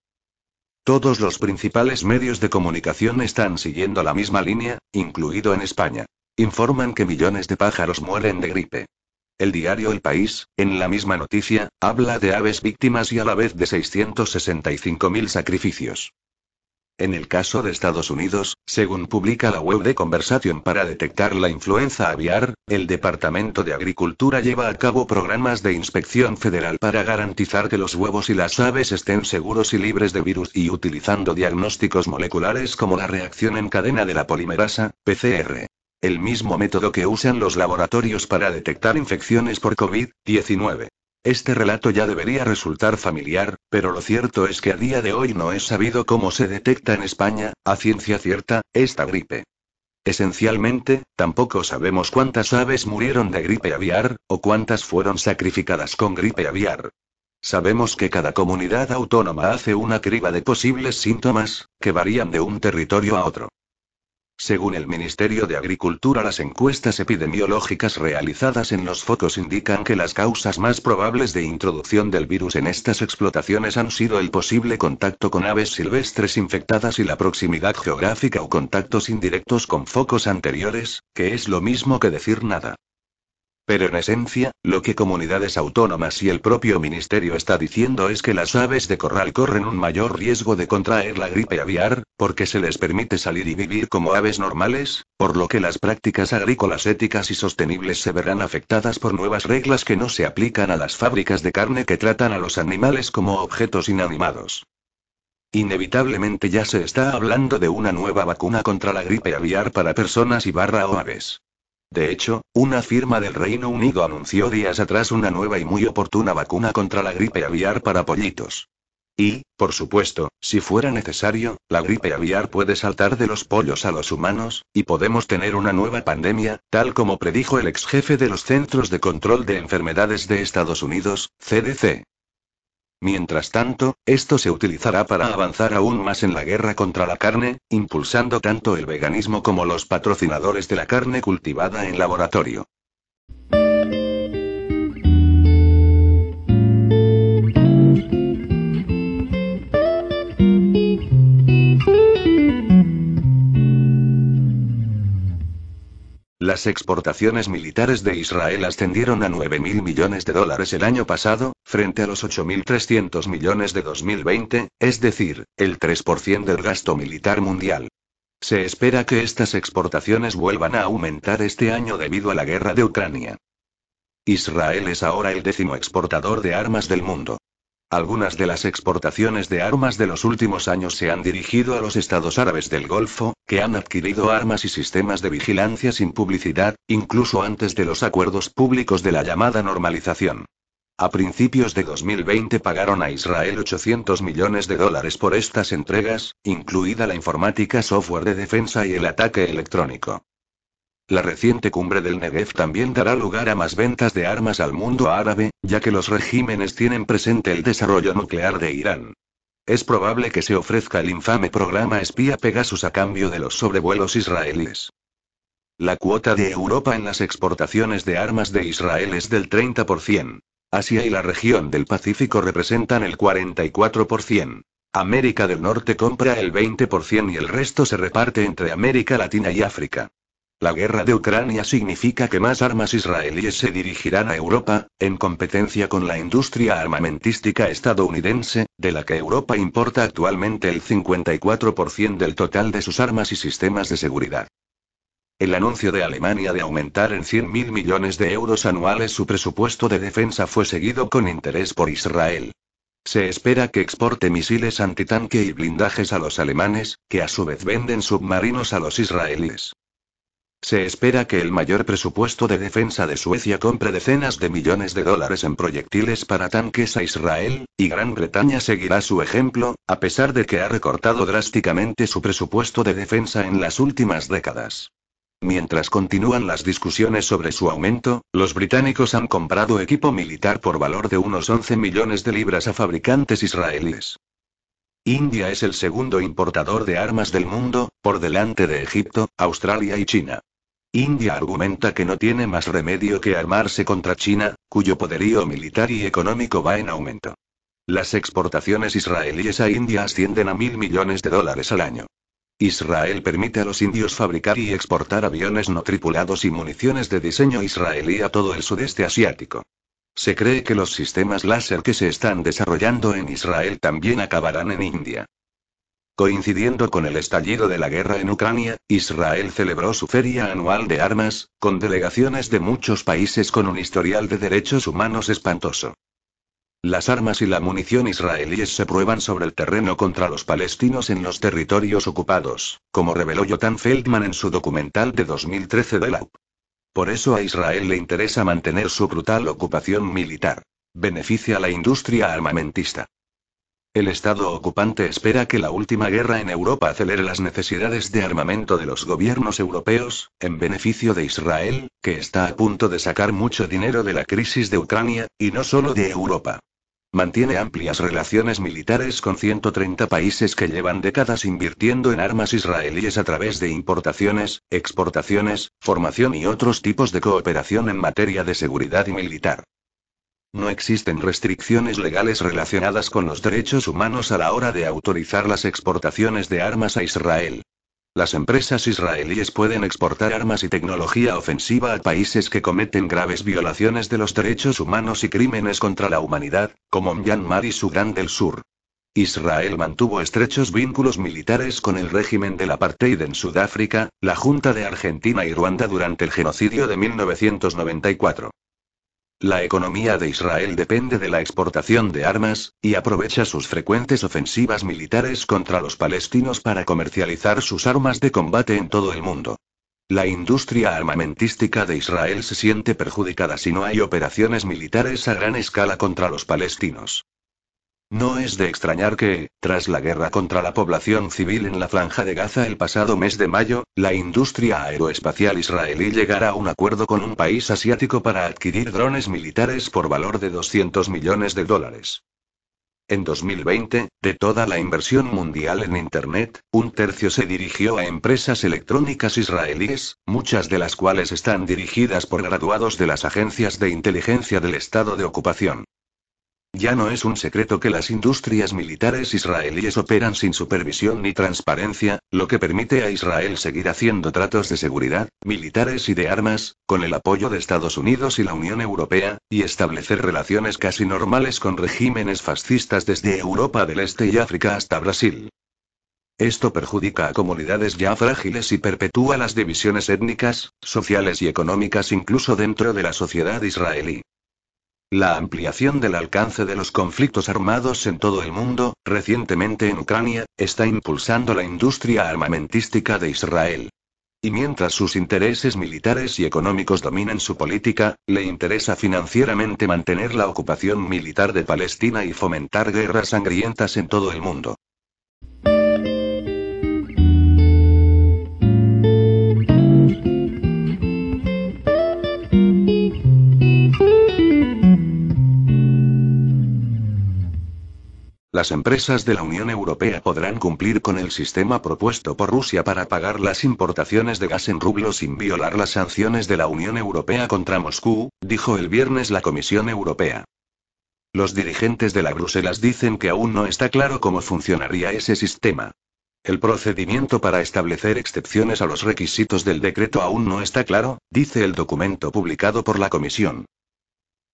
Todos los principales medios de comunicación están siguiendo la misma línea, incluido en España. Informan que millones de pájaros mueren de gripe. El diario El País, en la misma noticia, habla de aves víctimas y a la vez de 665.000 sacrificios. En el caso de Estados Unidos, según publica la web de Conversation para detectar la influenza aviar, el Departamento de Agricultura lleva a cabo programas de inspección federal para garantizar que los huevos y las aves estén seguros y libres de virus y utilizando diagnósticos moleculares como la reacción en cadena de la polimerasa, PCR. El mismo método que usan los laboratorios para detectar infecciones por COVID-19. Este relato ya debería resultar familiar, pero lo cierto es que a día de hoy no es sabido cómo se detecta en España, a ciencia cierta, esta gripe. Esencialmente, tampoco sabemos cuántas aves murieron de gripe aviar, o cuántas fueron sacrificadas con gripe aviar. Sabemos que cada comunidad autónoma hace una criba de posibles síntomas, que varían de un territorio a otro. Según el Ministerio de Agricultura, las encuestas epidemiológicas realizadas en los focos indican que las causas más probables de introducción del virus en estas explotaciones han sido el posible contacto con aves silvestres infectadas y la proximidad geográfica o contactos indirectos con focos anteriores, que es lo mismo que decir nada. Pero en esencia, lo que comunidades autónomas y el propio ministerio está diciendo es que las aves de corral corren un mayor riesgo de contraer la gripe aviar, porque se les permite salir y vivir como aves normales, por lo que las prácticas agrícolas éticas y sostenibles se verán afectadas por nuevas reglas que no se aplican a las fábricas de carne que tratan a los animales como objetos inanimados. Inevitablemente ya se está hablando de una nueva vacuna contra la gripe aviar para personas y barra o aves. De hecho, una firma del Reino Unido anunció días atrás una nueva y muy oportuna vacuna contra la gripe aviar para pollitos. Y, por supuesto, si fuera necesario, la gripe aviar puede saltar de los pollos a los humanos, y podemos tener una nueva pandemia, tal como predijo el ex jefe de los Centros de Control de Enfermedades de Estados Unidos, CDC. Mientras tanto, esto se utilizará para avanzar aún más en la guerra contra la carne, impulsando tanto el veganismo como los patrocinadores de la carne cultivada en laboratorio. Las exportaciones militares de Israel ascendieron a 9.000 millones de dólares el año pasado, frente a los 8.300 millones de 2020, es decir, el 3% del gasto militar mundial. Se espera que estas exportaciones vuelvan a aumentar este año debido a la guerra de Ucrania. Israel es ahora el décimo exportador de armas del mundo. Algunas de las exportaciones de armas de los últimos años se han dirigido a los estados árabes del Golfo, que han adquirido armas y sistemas de vigilancia sin publicidad, incluso antes de los acuerdos públicos de la llamada normalización. A principios de 2020 pagaron a Israel 800 millones de dólares por estas entregas, incluida la informática, software de defensa y el ataque electrónico. La reciente cumbre del Negev también dará lugar a más ventas de armas al mundo árabe, ya que los regímenes tienen presente el desarrollo nuclear de Irán. Es probable que se ofrezca el infame programa espía Pegasus a cambio de los sobrevuelos israelíes. La cuota de Europa en las exportaciones de armas de Israel es del 30%. Asia y la región del Pacífico representan el 44%. América del Norte compra el 20% y el resto se reparte entre América Latina y África. La guerra de Ucrania significa que más armas israelíes se dirigirán a Europa, en competencia con la industria armamentística estadounidense, de la que Europa importa actualmente el 54% del total de sus armas y sistemas de seguridad. El anuncio de Alemania de aumentar en 100.000 millones de euros anuales su presupuesto de defensa fue seguido con interés por Israel. Se espera que exporte misiles antitanque y blindajes a los alemanes, que a su vez venden submarinos a los israelíes. Se espera que el mayor presupuesto de defensa de Suecia compre decenas de millones de dólares en proyectiles para tanques a Israel, y Gran Bretaña seguirá su ejemplo, a pesar de que ha recortado drásticamente su presupuesto de defensa en las últimas décadas. Mientras continúan las discusiones sobre su aumento, los británicos han comprado equipo militar por valor de unos 11 millones de libras a fabricantes israelíes. India es el segundo importador de armas del mundo, por delante de Egipto, Australia y China. India argumenta que no tiene más remedio que armarse contra China, cuyo poderío militar y económico va en aumento. Las exportaciones israelíes a India ascienden a mil millones de dólares al año. Israel permite a los indios fabricar y exportar aviones no tripulados y municiones de diseño israelí a todo el sudeste asiático. Se cree que los sistemas láser que se están desarrollando en Israel también acabarán en India. Coincidiendo con el estallido de la guerra en Ucrania, Israel celebró su feria anual de armas, con delegaciones de muchos países con un historial de derechos humanos espantoso. Las armas y la munición israelíes se prueban sobre el terreno contra los palestinos en los territorios ocupados, como reveló Jotan Feldman en su documental de 2013 de la por eso a Israel le interesa mantener su brutal ocupación militar. Beneficia a la industria armamentista. El Estado ocupante espera que la última guerra en Europa acelere las necesidades de armamento de los gobiernos europeos, en beneficio de Israel, que está a punto de sacar mucho dinero de la crisis de Ucrania, y no solo de Europa. Mantiene amplias relaciones militares con 130 países que llevan décadas invirtiendo en armas israelíes a través de importaciones, exportaciones, formación y otros tipos de cooperación en materia de seguridad y militar. No existen restricciones legales relacionadas con los derechos humanos a la hora de autorizar las exportaciones de armas a Israel. Las empresas israelíes pueden exportar armas y tecnología ofensiva a países que cometen graves violaciones de los derechos humanos y crímenes contra la humanidad, como Myanmar y Sudán del Sur. Israel mantuvo estrechos vínculos militares con el régimen del apartheid en Sudáfrica, la Junta de Argentina y Ruanda durante el genocidio de 1994. La economía de Israel depende de la exportación de armas, y aprovecha sus frecuentes ofensivas militares contra los palestinos para comercializar sus armas de combate en todo el mundo. La industria armamentística de Israel se siente perjudicada si no hay operaciones militares a gran escala contra los palestinos. No es de extrañar que, tras la guerra contra la población civil en la franja de Gaza el pasado mes de mayo, la industria aeroespacial israelí llegara a un acuerdo con un país asiático para adquirir drones militares por valor de 200 millones de dólares. En 2020, de toda la inversión mundial en Internet, un tercio se dirigió a empresas electrónicas israelíes, muchas de las cuales están dirigidas por graduados de las agencias de inteligencia del Estado de ocupación. Ya no es un secreto que las industrias militares israelíes operan sin supervisión ni transparencia, lo que permite a Israel seguir haciendo tratos de seguridad, militares y de armas, con el apoyo de Estados Unidos y la Unión Europea, y establecer relaciones casi normales con regímenes fascistas desde Europa del Este y África hasta Brasil. Esto perjudica a comunidades ya frágiles y perpetúa las divisiones étnicas, sociales y económicas incluso dentro de la sociedad israelí. La ampliación del alcance de los conflictos armados en todo el mundo, recientemente en Ucrania, está impulsando la industria armamentística de Israel. Y mientras sus intereses militares y económicos dominan su política, le interesa financieramente mantener la ocupación militar de Palestina y fomentar guerras sangrientas en todo el mundo. Las empresas de la Unión Europea podrán cumplir con el sistema propuesto por Rusia para pagar las importaciones de gas en rublo sin violar las sanciones de la Unión Europea contra Moscú, dijo el viernes la Comisión Europea. Los dirigentes de la Bruselas dicen que aún no está claro cómo funcionaría ese sistema. El procedimiento para establecer excepciones a los requisitos del decreto aún no está claro, dice el documento publicado por la Comisión.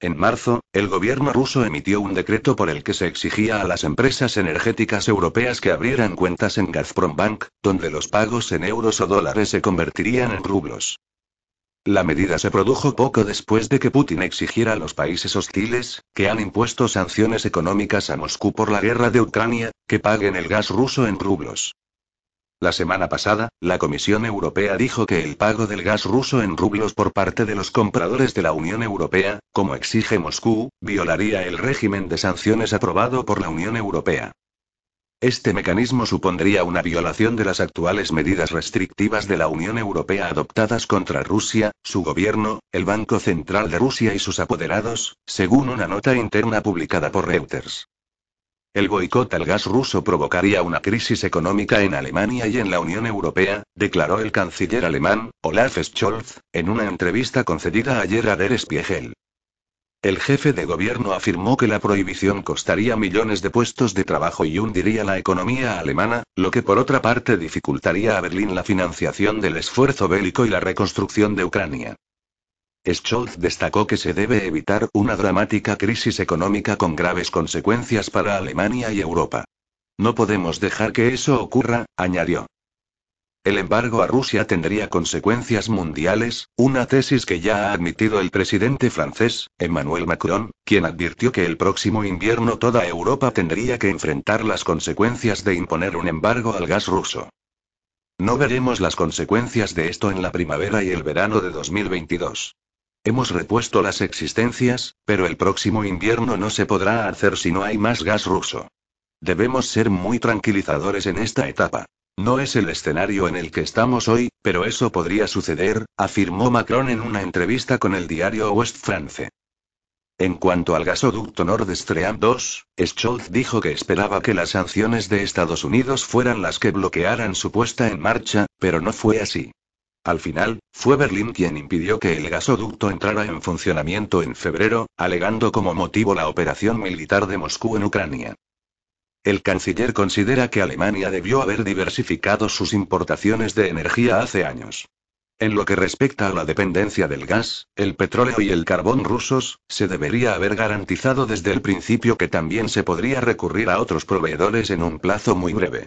En marzo, el gobierno ruso emitió un decreto por el que se exigía a las empresas energéticas europeas que abrieran cuentas en Gazprombank, donde los pagos en euros o dólares se convertirían en rublos. La medida se produjo poco después de que Putin exigiera a los países hostiles, que han impuesto sanciones económicas a Moscú por la guerra de Ucrania, que paguen el gas ruso en rublos. La semana pasada, la Comisión Europea dijo que el pago del gas ruso en rublos por parte de los compradores de la Unión Europea, como exige Moscú, violaría el régimen de sanciones aprobado por la Unión Europea. Este mecanismo supondría una violación de las actuales medidas restrictivas de la Unión Europea adoptadas contra Rusia, su gobierno, el Banco Central de Rusia y sus apoderados, según una nota interna publicada por Reuters. El boicot al gas ruso provocaría una crisis económica en Alemania y en la Unión Europea, declaró el canciller alemán, Olaf Scholz, en una entrevista concedida ayer a Der Spiegel. El jefe de gobierno afirmó que la prohibición costaría millones de puestos de trabajo y hundiría la economía alemana, lo que por otra parte dificultaría a Berlín la financiación del esfuerzo bélico y la reconstrucción de Ucrania. Scholz destacó que se debe evitar una dramática crisis económica con graves consecuencias para Alemania y Europa. No podemos dejar que eso ocurra, añadió. El embargo a Rusia tendría consecuencias mundiales, una tesis que ya ha admitido el presidente francés, Emmanuel Macron, quien advirtió que el próximo invierno toda Europa tendría que enfrentar las consecuencias de imponer un embargo al gas ruso. No veremos las consecuencias de esto en la primavera y el verano de 2022. Hemos repuesto las existencias, pero el próximo invierno no se podrá hacer si no hay más gas ruso. Debemos ser muy tranquilizadores en esta etapa. No es el escenario en el que estamos hoy, pero eso podría suceder, afirmó Macron en una entrevista con el diario West France. En cuanto al gasoducto Nord Stream 2, Scholz dijo que esperaba que las sanciones de Estados Unidos fueran las que bloquearan su puesta en marcha, pero no fue así. Al final, fue Berlín quien impidió que el gasoducto entrara en funcionamiento en febrero, alegando como motivo la operación militar de Moscú en Ucrania. El canciller considera que Alemania debió haber diversificado sus importaciones de energía hace años. En lo que respecta a la dependencia del gas, el petróleo y el carbón rusos, se debería haber garantizado desde el principio que también se podría recurrir a otros proveedores en un plazo muy breve.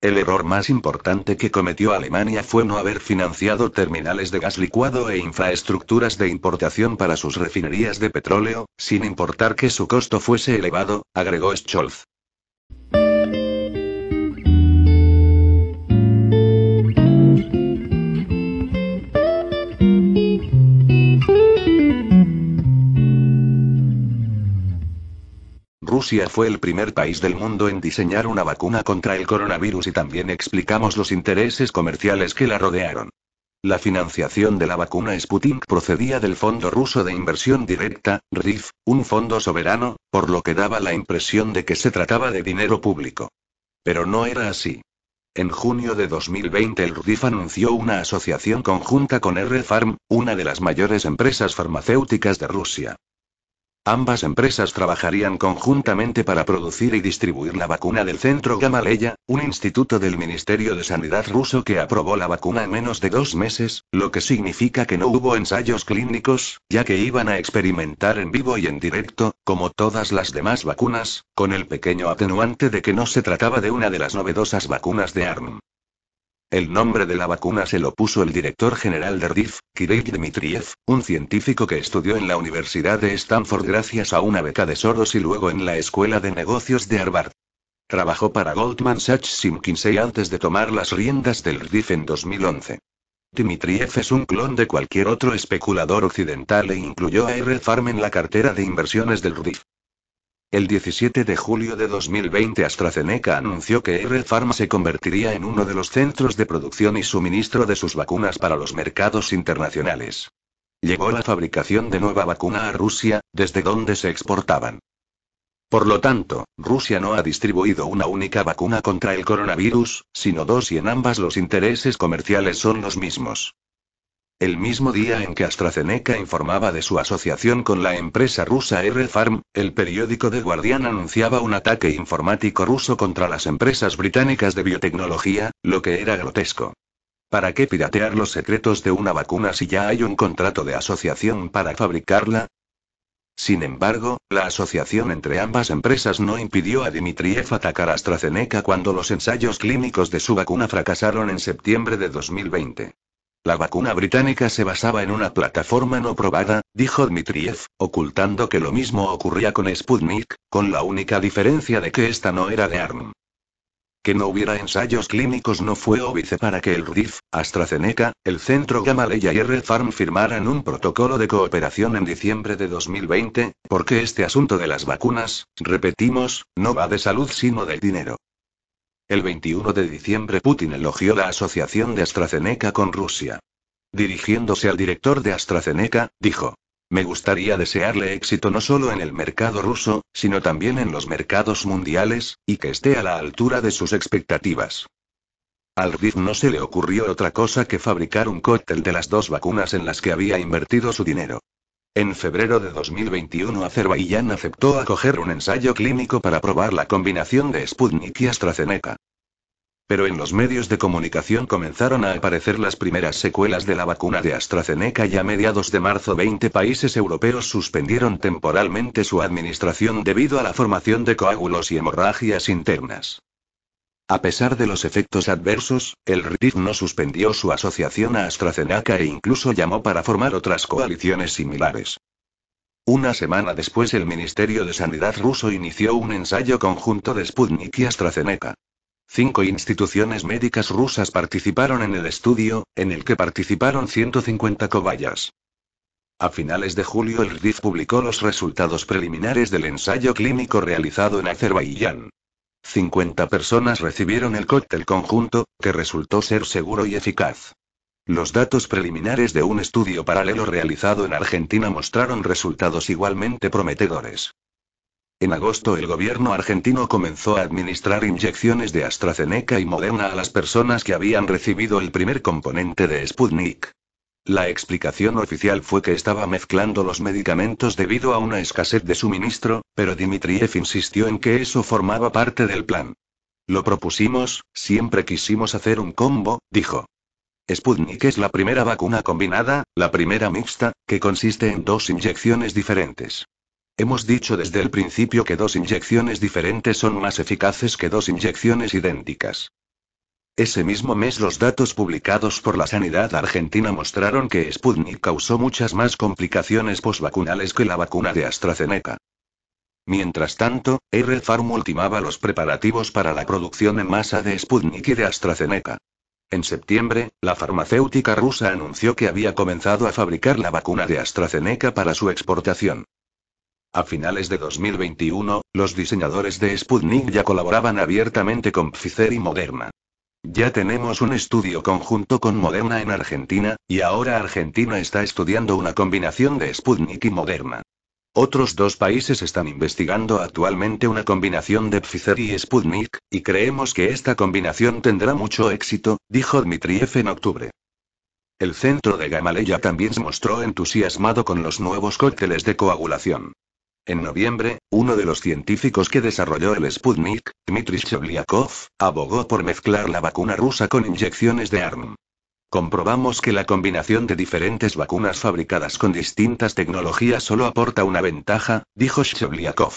El error más importante que cometió Alemania fue no haber financiado terminales de gas licuado e infraestructuras de importación para sus refinerías de petróleo, sin importar que su costo fuese elevado, agregó Scholz. Rusia fue el primer país del mundo en diseñar una vacuna contra el coronavirus y también explicamos los intereses comerciales que la rodearon. La financiación de la vacuna Sputnik procedía del Fondo Ruso de Inversión Directa, RIF, un fondo soberano, por lo que daba la impresión de que se trataba de dinero público. Pero no era así. En junio de 2020 el RIF anunció una asociación conjunta con R-Farm, una de las mayores empresas farmacéuticas de Rusia. Ambas empresas trabajarían conjuntamente para producir y distribuir la vacuna del Centro Gamaleya, un instituto del Ministerio de Sanidad ruso que aprobó la vacuna en menos de dos meses, lo que significa que no hubo ensayos clínicos, ya que iban a experimentar en vivo y en directo, como todas las demás vacunas, con el pequeño atenuante de que no se trataba de una de las novedosas vacunas de ARM. El nombre de la vacuna se lo puso el director general de RDIF, Kirill Dmitriev, un científico que estudió en la Universidad de Stanford gracias a una beca de Soros y luego en la Escuela de Negocios de Harvard. Trabajó para Goldman Sachs y antes de tomar las riendas del RDIF en 2011. Dmitriev es un clon de cualquier otro especulador occidental e incluyó a R. Farm en la cartera de inversiones del RDIF. El 17 de julio de 2020 AstraZeneca anunció que R-Pharma se convertiría en uno de los centros de producción y suministro de sus vacunas para los mercados internacionales. Llegó la fabricación de nueva vacuna a Rusia, desde donde se exportaban. Por lo tanto, Rusia no ha distribuido una única vacuna contra el coronavirus, sino dos y en ambas los intereses comerciales son los mismos. El mismo día en que AstraZeneca informaba de su asociación con la empresa rusa R-Farm, el periódico The Guardian anunciaba un ataque informático ruso contra las empresas británicas de biotecnología, lo que era grotesco. ¿Para qué piratear los secretos de una vacuna si ya hay un contrato de asociación para fabricarla? Sin embargo, la asociación entre ambas empresas no impidió a Dmitriev atacar a AstraZeneca cuando los ensayos clínicos de su vacuna fracasaron en septiembre de 2020. La vacuna británica se basaba en una plataforma no probada, dijo Dmitriev, ocultando que lo mismo ocurría con Sputnik, con la única diferencia de que esta no era de ARM. Que no hubiera ensayos clínicos no fue óbice para que el RIF, AstraZeneca, el Centro Gamaleya y R-Farm firmaran un protocolo de cooperación en diciembre de 2020, porque este asunto de las vacunas, repetimos, no va de salud sino del dinero. El 21 de diciembre Putin elogió la asociación de AstraZeneca con Rusia. Dirigiéndose al director de AstraZeneca, dijo. Me gustaría desearle éxito no solo en el mercado ruso, sino también en los mercados mundiales, y que esté a la altura de sus expectativas. Al RIF no se le ocurrió otra cosa que fabricar un cóctel de las dos vacunas en las que había invertido su dinero. En febrero de 2021 Azerbaiyán aceptó acoger un ensayo clínico para probar la combinación de Sputnik y AstraZeneca. Pero en los medios de comunicación comenzaron a aparecer las primeras secuelas de la vacuna de AstraZeneca y a mediados de marzo 20 países europeos suspendieron temporalmente su administración debido a la formación de coágulos y hemorragias internas. A pesar de los efectos adversos, el RIF no suspendió su asociación a AstraZeneca e incluso llamó para formar otras coaliciones similares. Una semana después el Ministerio de Sanidad ruso inició un ensayo conjunto de Sputnik y AstraZeneca. Cinco instituciones médicas rusas participaron en el estudio, en el que participaron 150 cobayas. A finales de julio el RIF publicó los resultados preliminares del ensayo clínico realizado en Azerbaiyán. 50 personas recibieron el cóctel conjunto, que resultó ser seguro y eficaz. Los datos preliminares de un estudio paralelo realizado en Argentina mostraron resultados igualmente prometedores. En agosto el gobierno argentino comenzó a administrar inyecciones de AstraZeneca y Moderna a las personas que habían recibido el primer componente de Sputnik. La explicación oficial fue que estaba mezclando los medicamentos debido a una escasez de suministro, pero Dmitriev insistió en que eso formaba parte del plan. Lo propusimos, siempre quisimos hacer un combo, dijo. Sputnik es la primera vacuna combinada, la primera mixta, que consiste en dos inyecciones diferentes. Hemos dicho desde el principio que dos inyecciones diferentes son más eficaces que dos inyecciones idénticas. Ese mismo mes los datos publicados por la sanidad argentina mostraron que Sputnik causó muchas más complicaciones postvacunales que la vacuna de AstraZeneca. Mientras tanto, R. Farm ultimaba los preparativos para la producción en masa de Sputnik y de AstraZeneca. En septiembre, la farmacéutica rusa anunció que había comenzado a fabricar la vacuna de AstraZeneca para su exportación. A finales de 2021, los diseñadores de Sputnik ya colaboraban abiertamente con Pfizer y Moderna. Ya tenemos un estudio conjunto con Moderna en Argentina, y ahora Argentina está estudiando una combinación de Sputnik y Moderna. Otros dos países están investigando actualmente una combinación de Pfizer y Sputnik, y creemos que esta combinación tendrá mucho éxito, dijo Dmitriev en octubre. El centro de Gamaleya también se mostró entusiasmado con los nuevos cócteles de coagulación. En noviembre, uno de los científicos que desarrolló el Sputnik, Dmitry Shevliakov, abogó por mezclar la vacuna rusa con inyecciones de ARM. Comprobamos que la combinación de diferentes vacunas fabricadas con distintas tecnologías solo aporta una ventaja, dijo Shevliakov.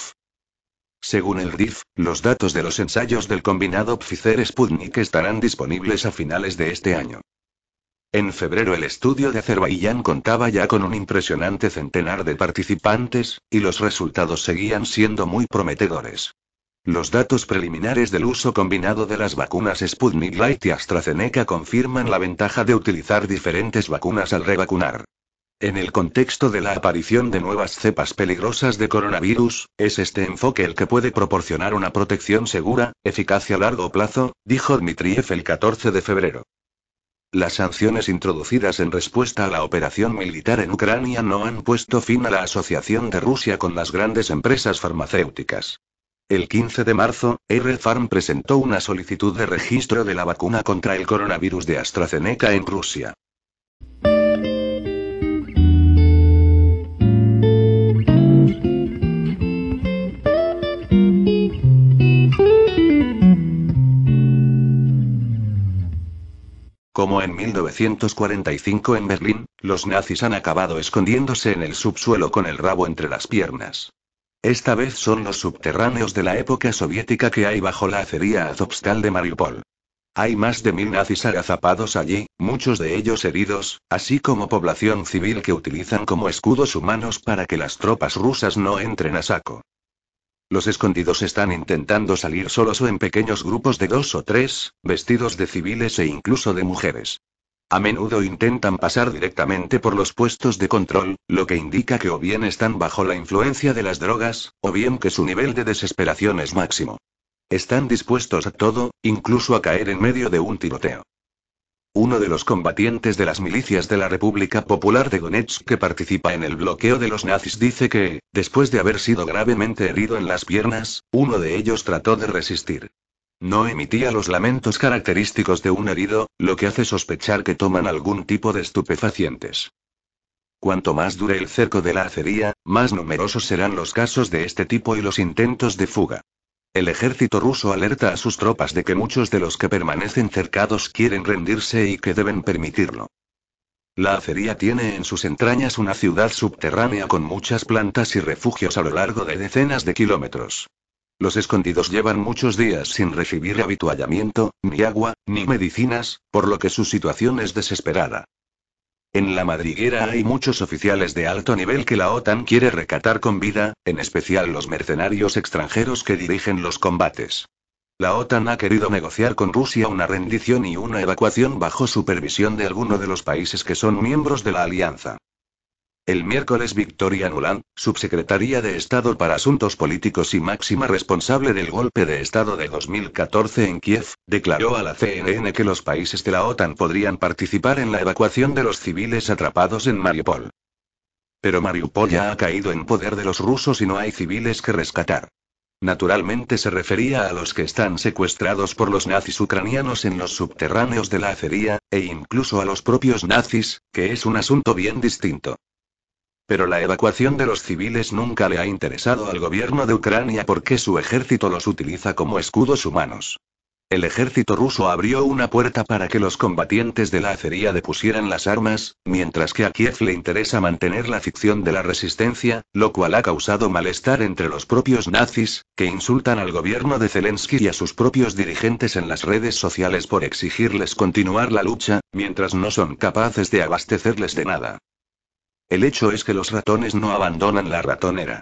Según el RIF, los datos de los ensayos del combinado Pfizer-Sputnik estarán disponibles a finales de este año. En febrero el estudio de Azerbaiyán contaba ya con un impresionante centenar de participantes, y los resultados seguían siendo muy prometedores. Los datos preliminares del uso combinado de las vacunas Sputnik Light y AstraZeneca confirman la ventaja de utilizar diferentes vacunas al revacunar. En el contexto de la aparición de nuevas cepas peligrosas de coronavirus, es este enfoque el que puede proporcionar una protección segura, eficacia a largo plazo, dijo Dmitriev el 14 de febrero. Las sanciones introducidas en respuesta a la operación militar en Ucrania no han puesto fin a la asociación de Rusia con las grandes empresas farmacéuticas. El 15 de marzo, R. Farm presentó una solicitud de registro de la vacuna contra el coronavirus de AstraZeneca en Rusia. Como en 1945 en Berlín, los nazis han acabado escondiéndose en el subsuelo con el rabo entre las piernas. Esta vez son los subterráneos de la época soviética que hay bajo la acería Azovstal de Mariupol. Hay más de mil nazis agazapados allí, muchos de ellos heridos, así como población civil que utilizan como escudos humanos para que las tropas rusas no entren a saco. Los escondidos están intentando salir solos o en pequeños grupos de dos o tres, vestidos de civiles e incluso de mujeres. A menudo intentan pasar directamente por los puestos de control, lo que indica que o bien están bajo la influencia de las drogas, o bien que su nivel de desesperación es máximo. Están dispuestos a todo, incluso a caer en medio de un tiroteo. Uno de los combatientes de las milicias de la República Popular de Donetsk que participa en el bloqueo de los nazis dice que, después de haber sido gravemente herido en las piernas, uno de ellos trató de resistir. No emitía los lamentos característicos de un herido, lo que hace sospechar que toman algún tipo de estupefacientes. Cuanto más dure el cerco de la acería, más numerosos serán los casos de este tipo y los intentos de fuga. El ejército ruso alerta a sus tropas de que muchos de los que permanecen cercados quieren rendirse y que deben permitirlo. La acería tiene en sus entrañas una ciudad subterránea con muchas plantas y refugios a lo largo de decenas de kilómetros. Los escondidos llevan muchos días sin recibir habituallamiento, ni agua, ni medicinas, por lo que su situación es desesperada. En la madriguera hay muchos oficiales de alto nivel que la OTAN quiere recatar con vida, en especial los mercenarios extranjeros que dirigen los combates. La OTAN ha querido negociar con Rusia una rendición y una evacuación bajo supervisión de alguno de los países que son miembros de la alianza. El miércoles Victoria Nuland, subsecretaria de Estado para Asuntos Políticos y máxima responsable del golpe de Estado de 2014 en Kiev, declaró a la CNN que los países de la OTAN podrían participar en la evacuación de los civiles atrapados en Mariupol. Pero Mariupol ya ha caído en poder de los rusos y no hay civiles que rescatar. Naturalmente se refería a los que están secuestrados por los nazis ucranianos en los subterráneos de la acería, e incluso a los propios nazis, que es un asunto bien distinto. Pero la evacuación de los civiles nunca le ha interesado al gobierno de Ucrania porque su ejército los utiliza como escudos humanos. El ejército ruso abrió una puerta para que los combatientes de la acería depusieran las armas, mientras que a Kiev le interesa mantener la ficción de la resistencia, lo cual ha causado malestar entre los propios nazis, que insultan al gobierno de Zelensky y a sus propios dirigentes en las redes sociales por exigirles continuar la lucha, mientras no son capaces de abastecerles de nada. El hecho es que los ratones no abandonan la ratonera.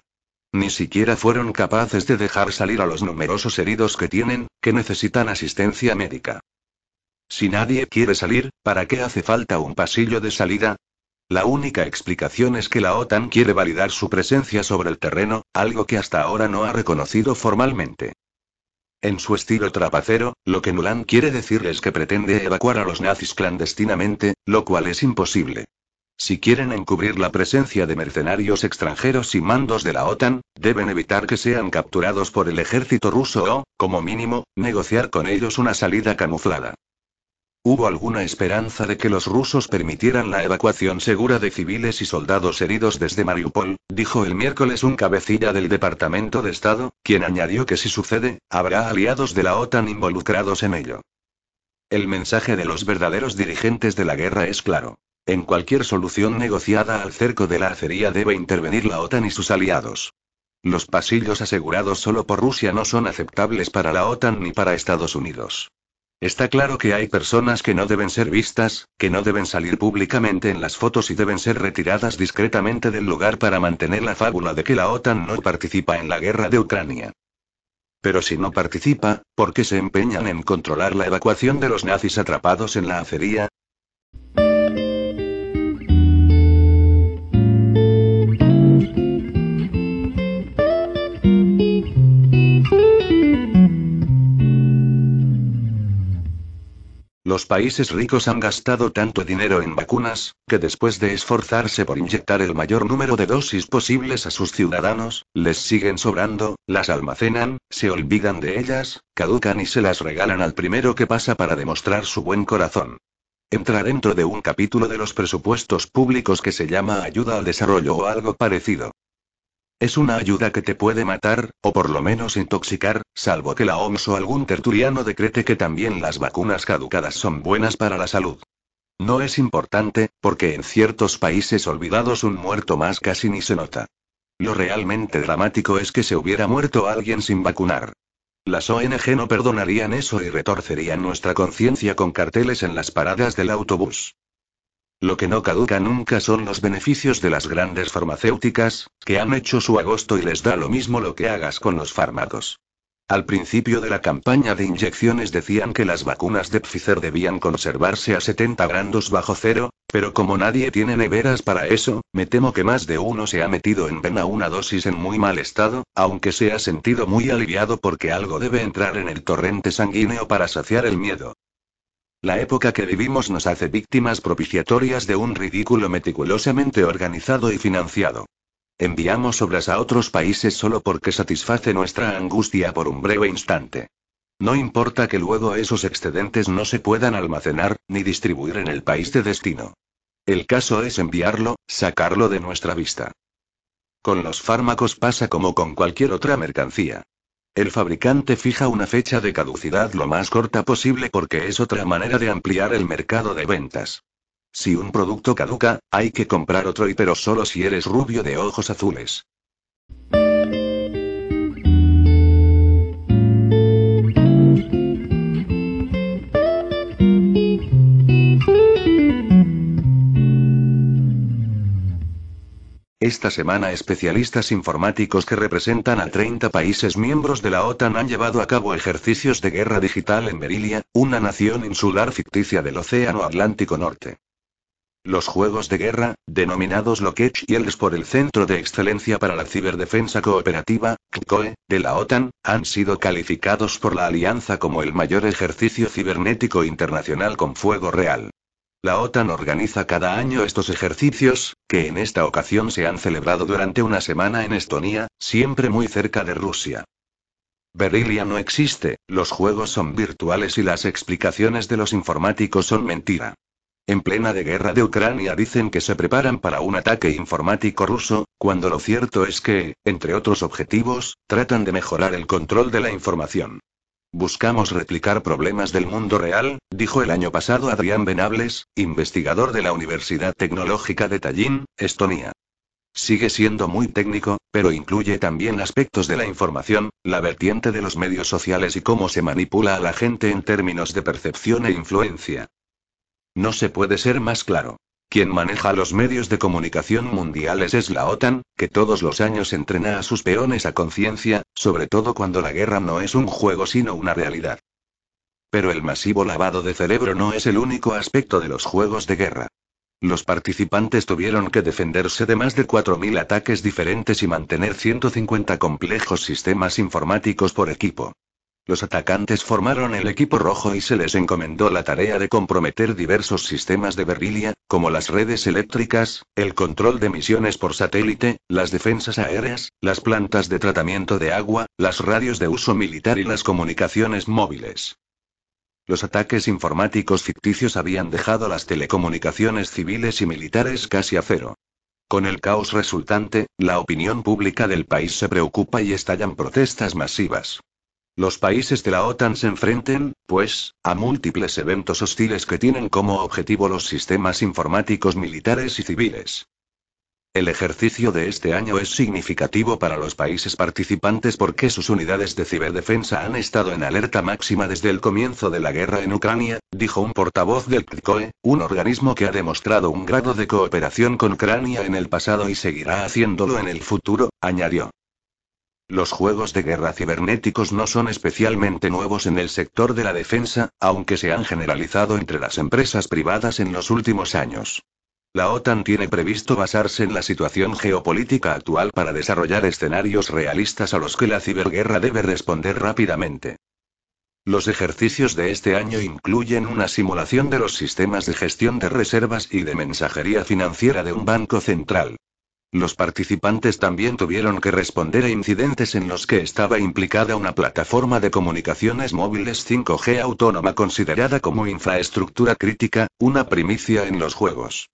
Ni siquiera fueron capaces de dejar salir a los numerosos heridos que tienen, que necesitan asistencia médica. Si nadie quiere salir, ¿para qué hace falta un pasillo de salida? La única explicación es que la OTAN quiere validar su presencia sobre el terreno, algo que hasta ahora no ha reconocido formalmente. En su estilo trapacero, lo que Nuland quiere decir es que pretende evacuar a los nazis clandestinamente, lo cual es imposible. Si quieren encubrir la presencia de mercenarios extranjeros y mandos de la OTAN, deben evitar que sean capturados por el ejército ruso o, como mínimo, negociar con ellos una salida camuflada. Hubo alguna esperanza de que los rusos permitieran la evacuación segura de civiles y soldados heridos desde Mariupol, dijo el miércoles un cabecilla del Departamento de Estado, quien añadió que si sucede, habrá aliados de la OTAN involucrados en ello. El mensaje de los verdaderos dirigentes de la guerra es claro. En cualquier solución negociada al cerco de la acería debe intervenir la OTAN y sus aliados. Los pasillos asegurados solo por Rusia no son aceptables para la OTAN ni para Estados Unidos. Está claro que hay personas que no deben ser vistas, que no deben salir públicamente en las fotos y deben ser retiradas discretamente del lugar para mantener la fábula de que la OTAN no participa en la guerra de Ucrania. Pero si no participa, ¿por qué se empeñan en controlar la evacuación de los nazis atrapados en la acería? Los países ricos han gastado tanto dinero en vacunas, que después de esforzarse por inyectar el mayor número de dosis posibles a sus ciudadanos, les siguen sobrando, las almacenan, se olvidan de ellas, caducan y se las regalan al primero que pasa para demostrar su buen corazón. Entra dentro de un capítulo de los presupuestos públicos que se llama ayuda al desarrollo o algo parecido. Es una ayuda que te puede matar, o por lo menos intoxicar, salvo que la OMS o algún tertuliano decrete que también las vacunas caducadas son buenas para la salud. No es importante, porque en ciertos países olvidados un muerto más casi ni se nota. Lo realmente dramático es que se hubiera muerto alguien sin vacunar. Las ONG no perdonarían eso y retorcerían nuestra conciencia con carteles en las paradas del autobús. Lo que no caduca nunca son los beneficios de las grandes farmacéuticas, que han hecho su agosto y les da lo mismo lo que hagas con los fármacos. Al principio de la campaña de inyecciones decían que las vacunas de Pfizer debían conservarse a 70 grados bajo cero, pero como nadie tiene neveras para eso, me temo que más de uno se ha metido en vena una dosis en muy mal estado, aunque se ha sentido muy aliviado porque algo debe entrar en el torrente sanguíneo para saciar el miedo. La época que vivimos nos hace víctimas propiciatorias de un ridículo meticulosamente organizado y financiado. Enviamos obras a otros países solo porque satisface nuestra angustia por un breve instante. No importa que luego esos excedentes no se puedan almacenar, ni distribuir en el país de destino. El caso es enviarlo, sacarlo de nuestra vista. Con los fármacos pasa como con cualquier otra mercancía. El fabricante fija una fecha de caducidad lo más corta posible porque es otra manera de ampliar el mercado de ventas. Si un producto caduca, hay que comprar otro y pero solo si eres rubio de ojos azules. Esta semana especialistas informáticos que representan a 30 países miembros de la OTAN han llevado a cabo ejercicios de guerra digital en Berilia, una nación insular ficticia del Océano Atlántico Norte. Los juegos de guerra, denominados Lockheed Yields por el Centro de Excelencia para la Ciberdefensa Cooperativa, CCOE, de la OTAN, han sido calificados por la Alianza como el mayor ejercicio cibernético internacional con fuego real. La OTAN organiza cada año estos ejercicios, que en esta ocasión se han celebrado durante una semana en Estonia, siempre muy cerca de Rusia. Beryllia no existe, los juegos son virtuales y las explicaciones de los informáticos son mentira. En plena de guerra de Ucrania dicen que se preparan para un ataque informático ruso, cuando lo cierto es que, entre otros objetivos, tratan de mejorar el control de la información. Buscamos replicar problemas del mundo real, dijo el año pasado Adrián Benables, investigador de la Universidad Tecnológica de Tallinn, Estonia. Sigue siendo muy técnico, pero incluye también aspectos de la información, la vertiente de los medios sociales y cómo se manipula a la gente en términos de percepción e influencia. No se puede ser más claro. Quien maneja los medios de comunicación mundiales es la OTAN, que todos los años entrena a sus peones a conciencia, sobre todo cuando la guerra no es un juego sino una realidad. Pero el masivo lavado de cerebro no es el único aspecto de los juegos de guerra. Los participantes tuvieron que defenderse de más de 4.000 ataques diferentes y mantener 150 complejos sistemas informáticos por equipo. Los atacantes formaron el equipo rojo y se les encomendó la tarea de comprometer diversos sistemas de Berrilia, como las redes eléctricas, el control de misiones por satélite, las defensas aéreas, las plantas de tratamiento de agua, las radios de uso militar y las comunicaciones móviles. Los ataques informáticos ficticios habían dejado las telecomunicaciones civiles y militares casi a cero. Con el caos resultante, la opinión pública del país se preocupa y estallan protestas masivas. Los países de la OTAN se enfrenten, pues, a múltiples eventos hostiles que tienen como objetivo los sistemas informáticos militares y civiles. El ejercicio de este año es significativo para los países participantes porque sus unidades de ciberdefensa han estado en alerta máxima desde el comienzo de la guerra en Ucrania, dijo un portavoz del CRICOE, un organismo que ha demostrado un grado de cooperación con Ucrania en el pasado y seguirá haciéndolo en el futuro, añadió. Los juegos de guerra cibernéticos no son especialmente nuevos en el sector de la defensa, aunque se han generalizado entre las empresas privadas en los últimos años. La OTAN tiene previsto basarse en la situación geopolítica actual para desarrollar escenarios realistas a los que la ciberguerra debe responder rápidamente. Los ejercicios de este año incluyen una simulación de los sistemas de gestión de reservas y de mensajería financiera de un banco central. Los participantes también tuvieron que responder a incidentes en los que estaba implicada una plataforma de comunicaciones móviles 5G autónoma considerada como infraestructura crítica, una primicia en los juegos.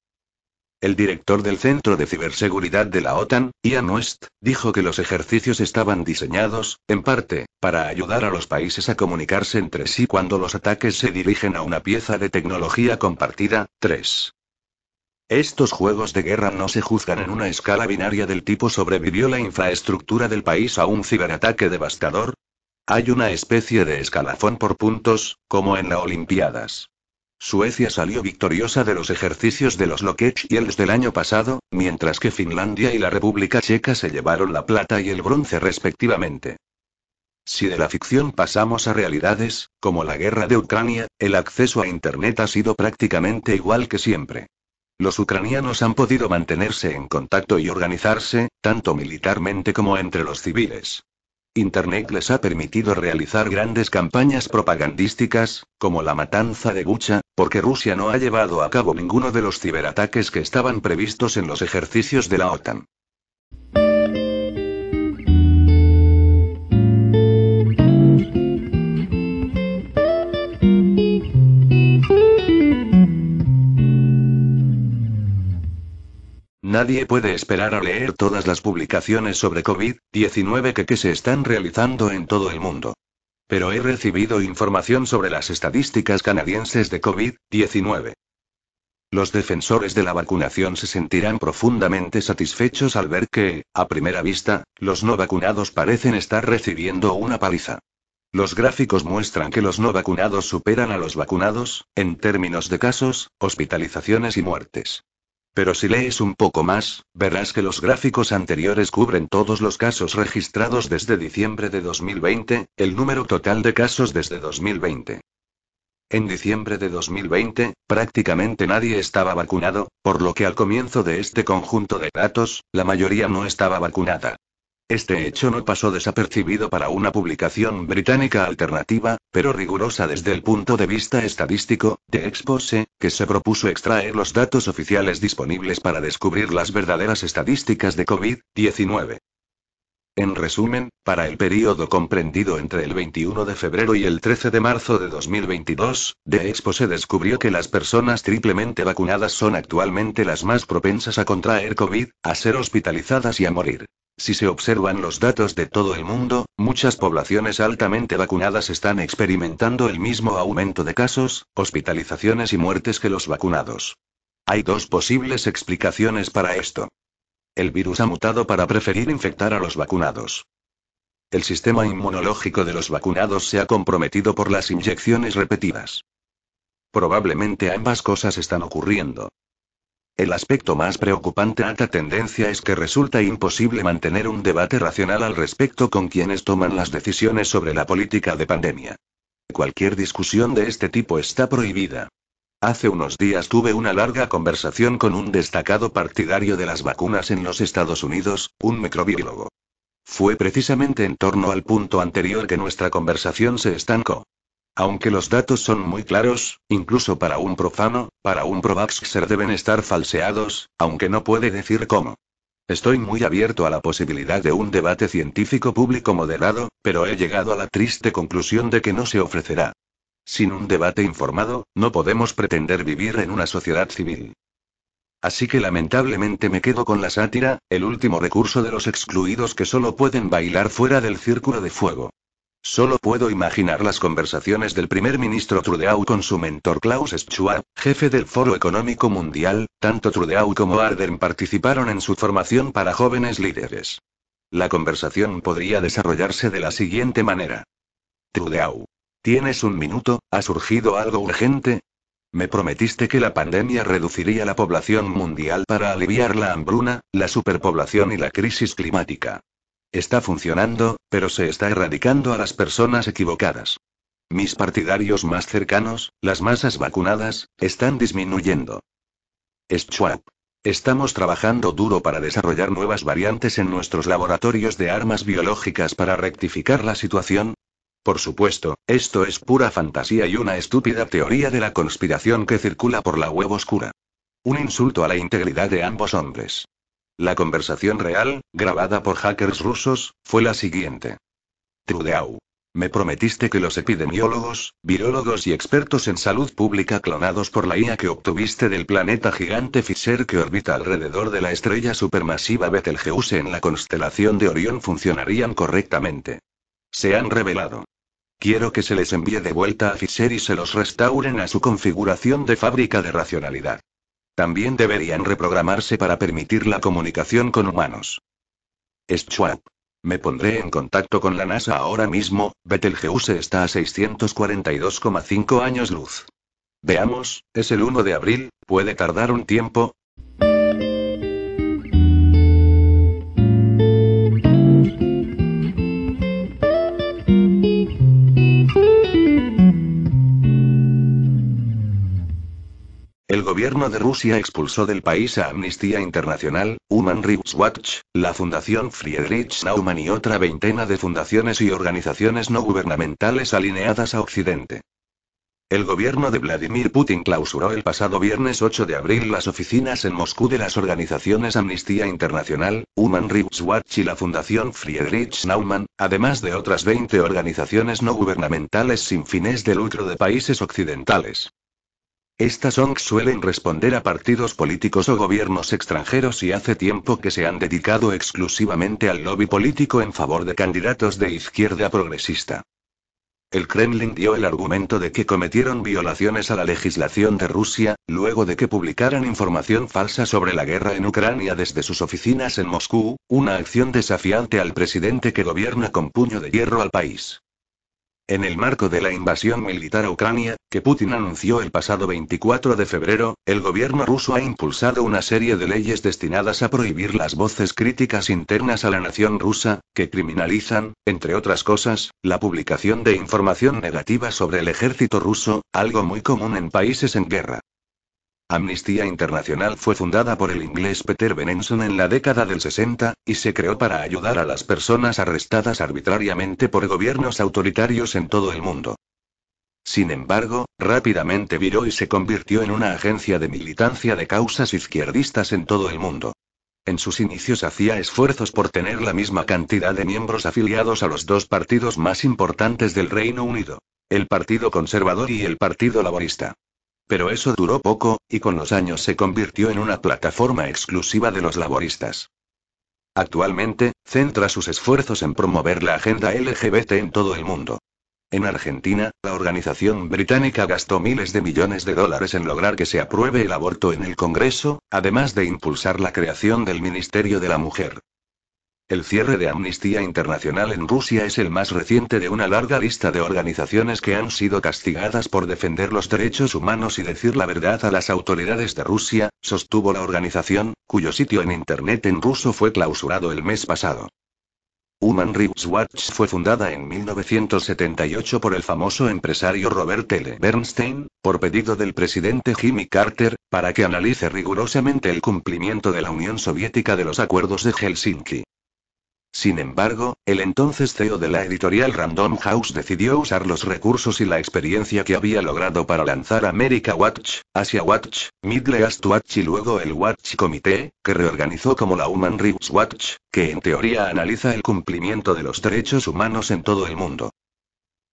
El director del Centro de Ciberseguridad de la OTAN, Ian West, dijo que los ejercicios estaban diseñados, en parte, para ayudar a los países a comunicarse entre sí cuando los ataques se dirigen a una pieza de tecnología compartida. 3. Estos juegos de guerra no se juzgan en una escala binaria del tipo sobrevivió la infraestructura del país a un ciberataque devastador. Hay una especie de escalafón por puntos, como en las Olimpiadas. Suecia salió victoriosa de los ejercicios de los Lockheed Yields del año pasado, mientras que Finlandia y la República Checa se llevaron la plata y el bronce respectivamente. Si de la ficción pasamos a realidades, como la guerra de Ucrania, el acceso a Internet ha sido prácticamente igual que siempre. Los ucranianos han podido mantenerse en contacto y organizarse, tanto militarmente como entre los civiles. Internet les ha permitido realizar grandes campañas propagandísticas, como la matanza de Bucha, porque Rusia no ha llevado a cabo ninguno de los ciberataques que estaban previstos en los ejercicios de la OTAN. Nadie puede esperar a leer todas las publicaciones sobre COVID-19 que, se están realizando en todo el mundo. Pero he recibido información sobre las estadísticas canadienses de COVID-19. Los defensores de la vacunación se sentirán profundamente satisfechos al ver que, a primera vista, los no vacunados parecen estar recibiendo una paliza. Los gráficos muestran que los no vacunados superan a los vacunados, en términos de casos, hospitalizaciones y muertes. Pero si lees un poco más, verás que los gráficos anteriores cubren todos los casos registrados desde diciembre de 2020, el número total de casos desde 2020. En diciembre de 2020, prácticamente nadie estaba vacunado, por lo que al comienzo de este conjunto de datos, la mayoría no estaba vacunada. Este hecho no pasó desapercibido para una publicación británica alternativa, pero rigurosa desde el punto de vista estadístico, de Expose, que se propuso extraer los datos oficiales disponibles para descubrir las verdaderas estadísticas de COVID-19. En resumen, para el periodo comprendido entre el 21 de febrero y el 13 de marzo de 2022, de Expo se descubrió que las personas triplemente vacunadas son actualmente las más propensas a contraer COVID, a ser hospitalizadas y a morir. Si se observan los datos de todo el mundo, muchas poblaciones altamente vacunadas están experimentando el mismo aumento de casos, hospitalizaciones y muertes que los vacunados. Hay dos posibles explicaciones para esto. El virus ha mutado para preferir infectar a los vacunados. El sistema inmunológico de los vacunados se ha comprometido por las inyecciones repetidas. Probablemente ambas cosas están ocurriendo. El aspecto más preocupante a esta tendencia es que resulta imposible mantener un debate racional al respecto con quienes toman las decisiones sobre la política de pandemia. Cualquier discusión de este tipo está prohibida. Hace unos días tuve una larga conversación con un destacado partidario de las vacunas en los Estados Unidos, un microbiólogo. Fue precisamente en torno al punto anterior que nuestra conversación se estancó. Aunque los datos son muy claros, incluso para un profano, para un provaxer deben estar falseados, aunque no puede decir cómo. Estoy muy abierto a la posibilidad de un debate científico público moderado, pero he llegado a la triste conclusión de que no se ofrecerá. Sin un debate informado, no podemos pretender vivir en una sociedad civil. Así que lamentablemente me quedo con la sátira, el último recurso de los excluidos que solo pueden bailar fuera del círculo de fuego. Solo puedo imaginar las conversaciones del primer ministro Trudeau con su mentor Klaus Schwab, jefe del Foro Económico Mundial, tanto Trudeau como Ardern participaron en su formación para jóvenes líderes. La conversación podría desarrollarse de la siguiente manera. Trudeau. ¿Tienes un minuto? ¿Ha surgido algo urgente? Me prometiste que la pandemia reduciría la población mundial para aliviar la hambruna, la superpoblación y la crisis climática. Está funcionando, pero se está erradicando a las personas equivocadas. Mis partidarios más cercanos, las masas vacunadas, están disminuyendo. Schwab. Estamos trabajando duro para desarrollar nuevas variantes en nuestros laboratorios de armas biológicas para rectificar la situación, por supuesto, esto es pura fantasía y una estúpida teoría de la conspiración que circula por la web oscura. Un insulto a la integridad de ambos hombres. La conversación real, grabada por hackers rusos, fue la siguiente. Trudeau. Me prometiste que los epidemiólogos, virólogos y expertos en salud pública clonados por la IA que obtuviste del planeta gigante Fisher que orbita alrededor de la estrella supermasiva Betelgeuse en la constelación de Orión funcionarían correctamente. Se han revelado. Quiero que se les envíe de vuelta a Fisher y se los restauren a su configuración de fábrica de racionalidad. También deberían reprogramarse para permitir la comunicación con humanos. Schwab. Me pondré en contacto con la NASA ahora mismo, Betelgeuse está a 642,5 años luz. Veamos, es el 1 de abril, puede tardar un tiempo, El gobierno de Rusia expulsó del país a Amnistía Internacional, Human Rights Watch, la Fundación Friedrich Naumann y otra veintena de fundaciones y organizaciones no gubernamentales alineadas a Occidente. El gobierno de Vladimir Putin clausuró el pasado viernes 8 de abril las oficinas en Moscú de las organizaciones Amnistía Internacional, Human Rights Watch y la Fundación Friedrich Naumann, además de otras 20 organizaciones no gubernamentales sin fines de lucro de países occidentales. Estas ONG suelen responder a partidos políticos o gobiernos extranjeros y hace tiempo que se han dedicado exclusivamente al lobby político en favor de candidatos de izquierda progresista. El Kremlin dio el argumento de que cometieron violaciones a la legislación de Rusia, luego de que publicaran información falsa sobre la guerra en Ucrania desde sus oficinas en Moscú, una acción desafiante al presidente que gobierna con puño de hierro al país. En el marco de la invasión militar a Ucrania, que Putin anunció el pasado 24 de febrero, el gobierno ruso ha impulsado una serie de leyes destinadas a prohibir las voces críticas internas a la nación rusa, que criminalizan, entre otras cosas, la publicación de información negativa sobre el ejército ruso, algo muy común en países en guerra. Amnistía Internacional fue fundada por el inglés Peter Benenson en la década del 60, y se creó para ayudar a las personas arrestadas arbitrariamente por gobiernos autoritarios en todo el mundo. Sin embargo, rápidamente viró y se convirtió en una agencia de militancia de causas izquierdistas en todo el mundo. En sus inicios hacía esfuerzos por tener la misma cantidad de miembros afiliados a los dos partidos más importantes del Reino Unido, el Partido Conservador y el Partido Laborista. Pero eso duró poco, y con los años se convirtió en una plataforma exclusiva de los laboristas. Actualmente, centra sus esfuerzos en promover la agenda LGBT en todo el mundo. En Argentina, la organización británica gastó miles de millones de dólares en lograr que se apruebe el aborto en el Congreso, además de impulsar la creación del Ministerio de la Mujer. El cierre de Amnistía Internacional en Rusia es el más reciente de una larga lista de organizaciones que han sido castigadas por defender los derechos humanos y decir la verdad a las autoridades de Rusia, sostuvo la organización, cuyo sitio en Internet en ruso fue clausurado el mes pasado. Human Rights Watch fue fundada en 1978 por el famoso empresario Robert L. Bernstein, por pedido del presidente Jimmy Carter, para que analice rigurosamente el cumplimiento de la Unión Soviética de los acuerdos de Helsinki. Sin embargo, el entonces CEO de la editorial Random House decidió usar los recursos y la experiencia que había logrado para lanzar America Watch, Asia Watch, Middle East Watch y luego el Watch Committee, que reorganizó como la Human Rights Watch, que en teoría analiza el cumplimiento de los derechos humanos en todo el mundo.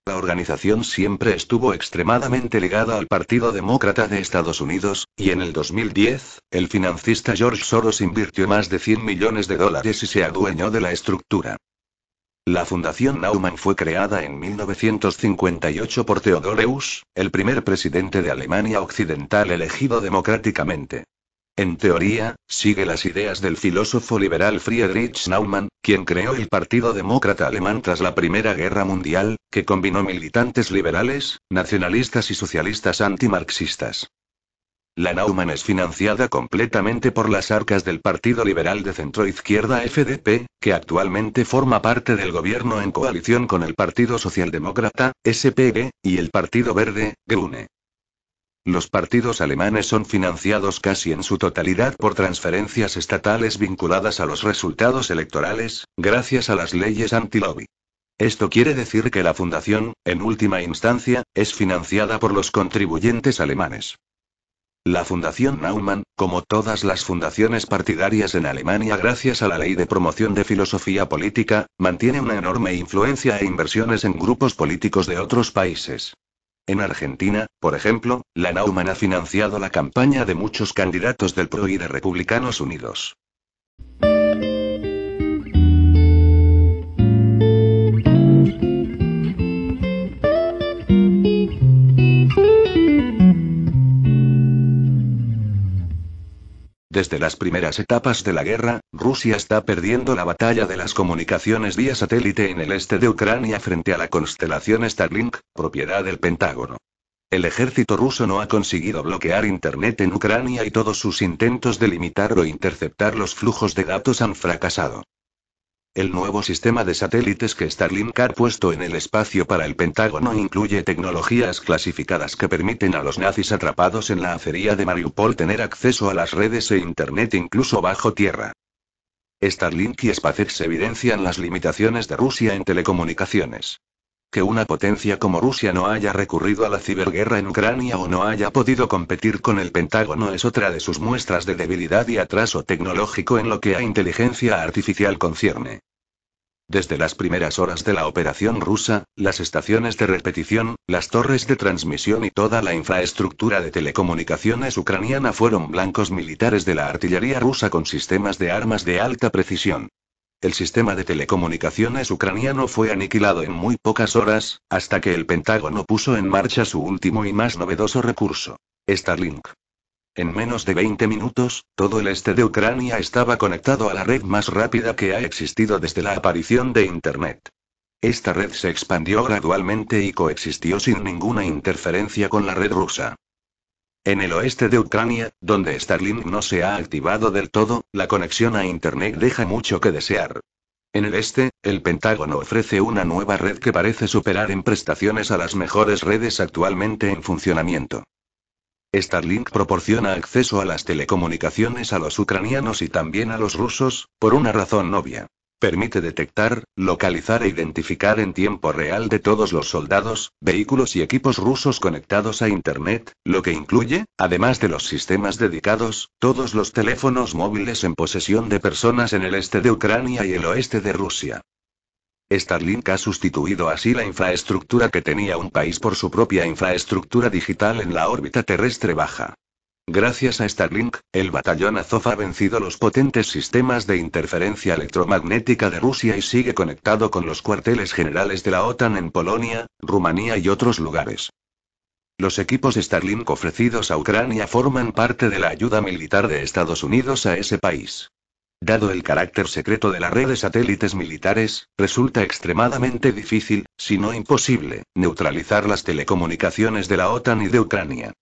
La organización siempre estuvo extremadamente ligada al Partido Demócrata de Estados Unidos, y en el 2010, el financista George Soros invirtió más de 100 millones de dólares y se adueñó de la estructura. La Fundación Naumann fue creada en 1958 por Theodor Heuss, el primer presidente de Alemania Occidental elegido democráticamente. En teoría, sigue las ideas del filósofo liberal Friedrich Naumann, quien creó el Partido Demócrata Alemán tras la Primera Guerra Mundial, que combinó militantes liberales, nacionalistas y socialistas antimarxistas. La Naumann es financiada completamente por las arcas del Partido Liberal de Centroizquierda FDP, que actualmente forma parte del gobierno en coalición con el Partido Socialdemócrata, SPG, y el Partido Verde, Grune. Los partidos alemanes son financiados casi en su totalidad por transferencias estatales vinculadas a los resultados electorales, gracias a las leyes anti-lobby. Esto quiere decir que la fundación, en última instancia, es financiada por los contribuyentes alemanes. La Fundación Naumann, como todas las fundaciones partidarias en Alemania gracias a la Ley de Promoción de Filosofía Política, mantiene una enorme influencia e inversiones en grupos políticos de otros países. En Argentina, por ejemplo, la Naumann ha financiado la campaña de muchos candidatos del PRO y de Republicanos Unidos. Desde las primeras etapas de la guerra, Rusia está perdiendo la batalla de las comunicaciones vía satélite en el este de Ucrania frente a la constelación Starlink, propiedad del Pentágono. El ejército ruso no ha conseguido bloquear Internet en Ucrania y todos sus intentos de limitar o interceptar los flujos de datos han fracasado. El nuevo sistema de satélites que Starlink ha puesto en el espacio para el Pentágono incluye tecnologías clasificadas que permiten a los nazis atrapados en la acería de Mariupol tener acceso a las redes e Internet incluso bajo tierra. Starlink y SpaceX evidencian las limitaciones de Rusia en telecomunicaciones. Que una potencia como Rusia no haya recurrido a la ciberguerra en Ucrania o no haya podido competir con el Pentágono es otra de sus muestras de debilidad y atraso tecnológico en lo que a inteligencia artificial concierne. Desde las primeras horas de la operación rusa, las estaciones de repetición, las torres de transmisión y toda la infraestructura de telecomunicaciones ucraniana fueron blancos militares de la artillería rusa con sistemas de armas de alta precisión. El sistema de telecomunicaciones ucraniano fue aniquilado en muy pocas horas, hasta que el Pentágono puso en marcha su último y más novedoso recurso, Starlink. En menos de 20 minutos, todo el este de Ucrania estaba conectado a la red más rápida que ha existido desde la aparición de Internet. Esta red se expandió gradualmente y coexistió sin ninguna interferencia con la red rusa. En el oeste de Ucrania, donde Starlink no se ha activado del todo, la conexión a Internet deja mucho que desear. En el este, el Pentágono ofrece una nueva red que parece superar en prestaciones a las mejores redes actualmente en funcionamiento. Starlink proporciona acceso a las telecomunicaciones a los ucranianos y también a los rusos, por una razón obvia. Permite detectar, localizar e identificar en tiempo real de todos los soldados, vehículos y equipos rusos conectados a Internet, lo que incluye, además de los sistemas dedicados, todos los teléfonos móviles en posesión de personas en el este de Ucrania y el oeste de Rusia. Starlink ha sustituido así la infraestructura que tenía un país por su propia infraestructura digital en la órbita terrestre baja. Gracias a Starlink, el batallón Azov ha vencido los potentes sistemas de interferencia electromagnética de Rusia y sigue conectado con los cuarteles generales de la OTAN en Polonia, Rumanía y otros lugares. Los equipos Starlink ofrecidos a Ucrania forman parte de la ayuda militar de Estados Unidos a ese país. Dado el carácter secreto de la red de satélites militares, resulta extremadamente difícil, si no imposible, neutralizar las telecomunicaciones de la OTAN y de Ucrania.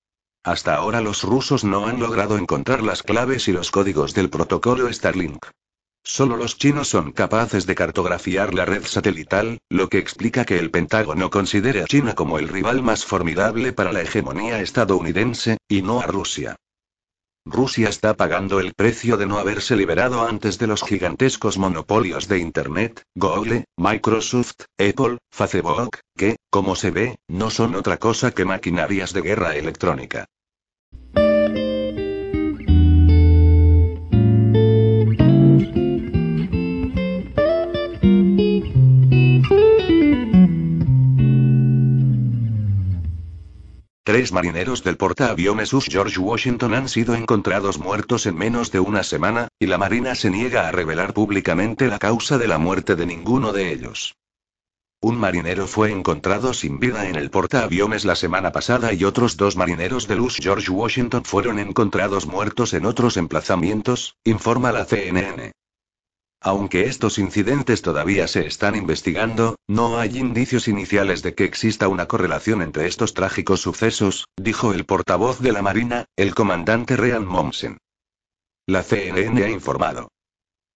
Hasta ahora los rusos no han logrado encontrar las claves y los códigos del protocolo Starlink. Solo los chinos son capaces de cartografiar la red satelital, lo que explica que el Pentágono considere a China como el rival más formidable para la hegemonía estadounidense, y no a Rusia. Rusia está pagando el precio de no haberse liberado antes de los gigantescos monopolios de Internet, Google, Microsoft, Apple, Facebook, que, como se ve, no son otra cosa que maquinarias de guerra electrónica. Tres marineros del portaaviones US George Washington han sido encontrados muertos en menos de una semana, y la Marina se niega a revelar públicamente la causa de la muerte de ninguno de ellos. Un marinero fue encontrado sin vida en el portaaviones la semana pasada y otros dos marineros del US George Washington fueron encontrados muertos en otros emplazamientos, informa la CNN. Aunque estos incidentes todavía se están investigando, no hay indicios iniciales de que exista una correlación entre estos trágicos sucesos, dijo el portavoz de la Marina, el comandante Rean Momsen. La CNN ha informado.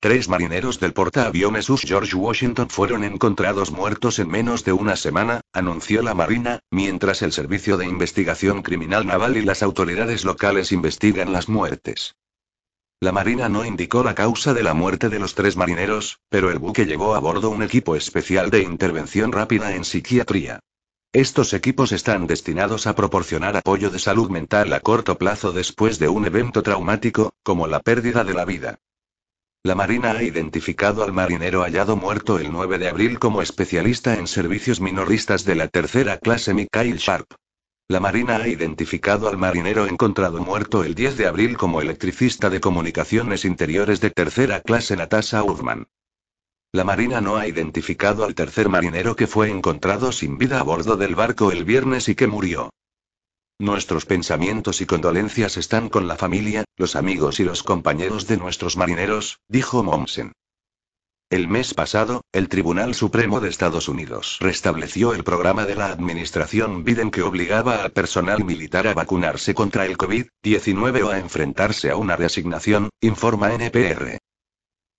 Tres marineros del portaaviones US George Washington fueron encontrados muertos en menos de una semana, anunció la Marina, mientras el Servicio de Investigación Criminal Naval y las autoridades locales investigan las muertes. La Marina no indicó la causa de la muerte de los tres marineros, pero el buque llevó a bordo un equipo especial de intervención rápida en psiquiatría. Estos equipos están destinados a proporcionar apoyo de salud mental a corto plazo después de un evento traumático, como la pérdida de la vida. La Marina ha identificado al marinero hallado muerto el 9 de abril como especialista en servicios minoristas de la tercera clase Mikhail Sharp. La Marina ha identificado al marinero encontrado muerto el 10 de abril como electricista de comunicaciones interiores de tercera clase Natasha Uthman. La Marina no ha identificado al tercer marinero que fue encontrado sin vida a bordo del barco el viernes y que murió. Nuestros pensamientos y condolencias están con la familia, los amigos y los compañeros de nuestros marineros, dijo Momsen. El mes pasado, el Tribunal Supremo de Estados Unidos restableció el programa de la administración Biden que obligaba al personal militar a vacunarse contra el COVID-19 o a enfrentarse a una reasignación, informa NPR.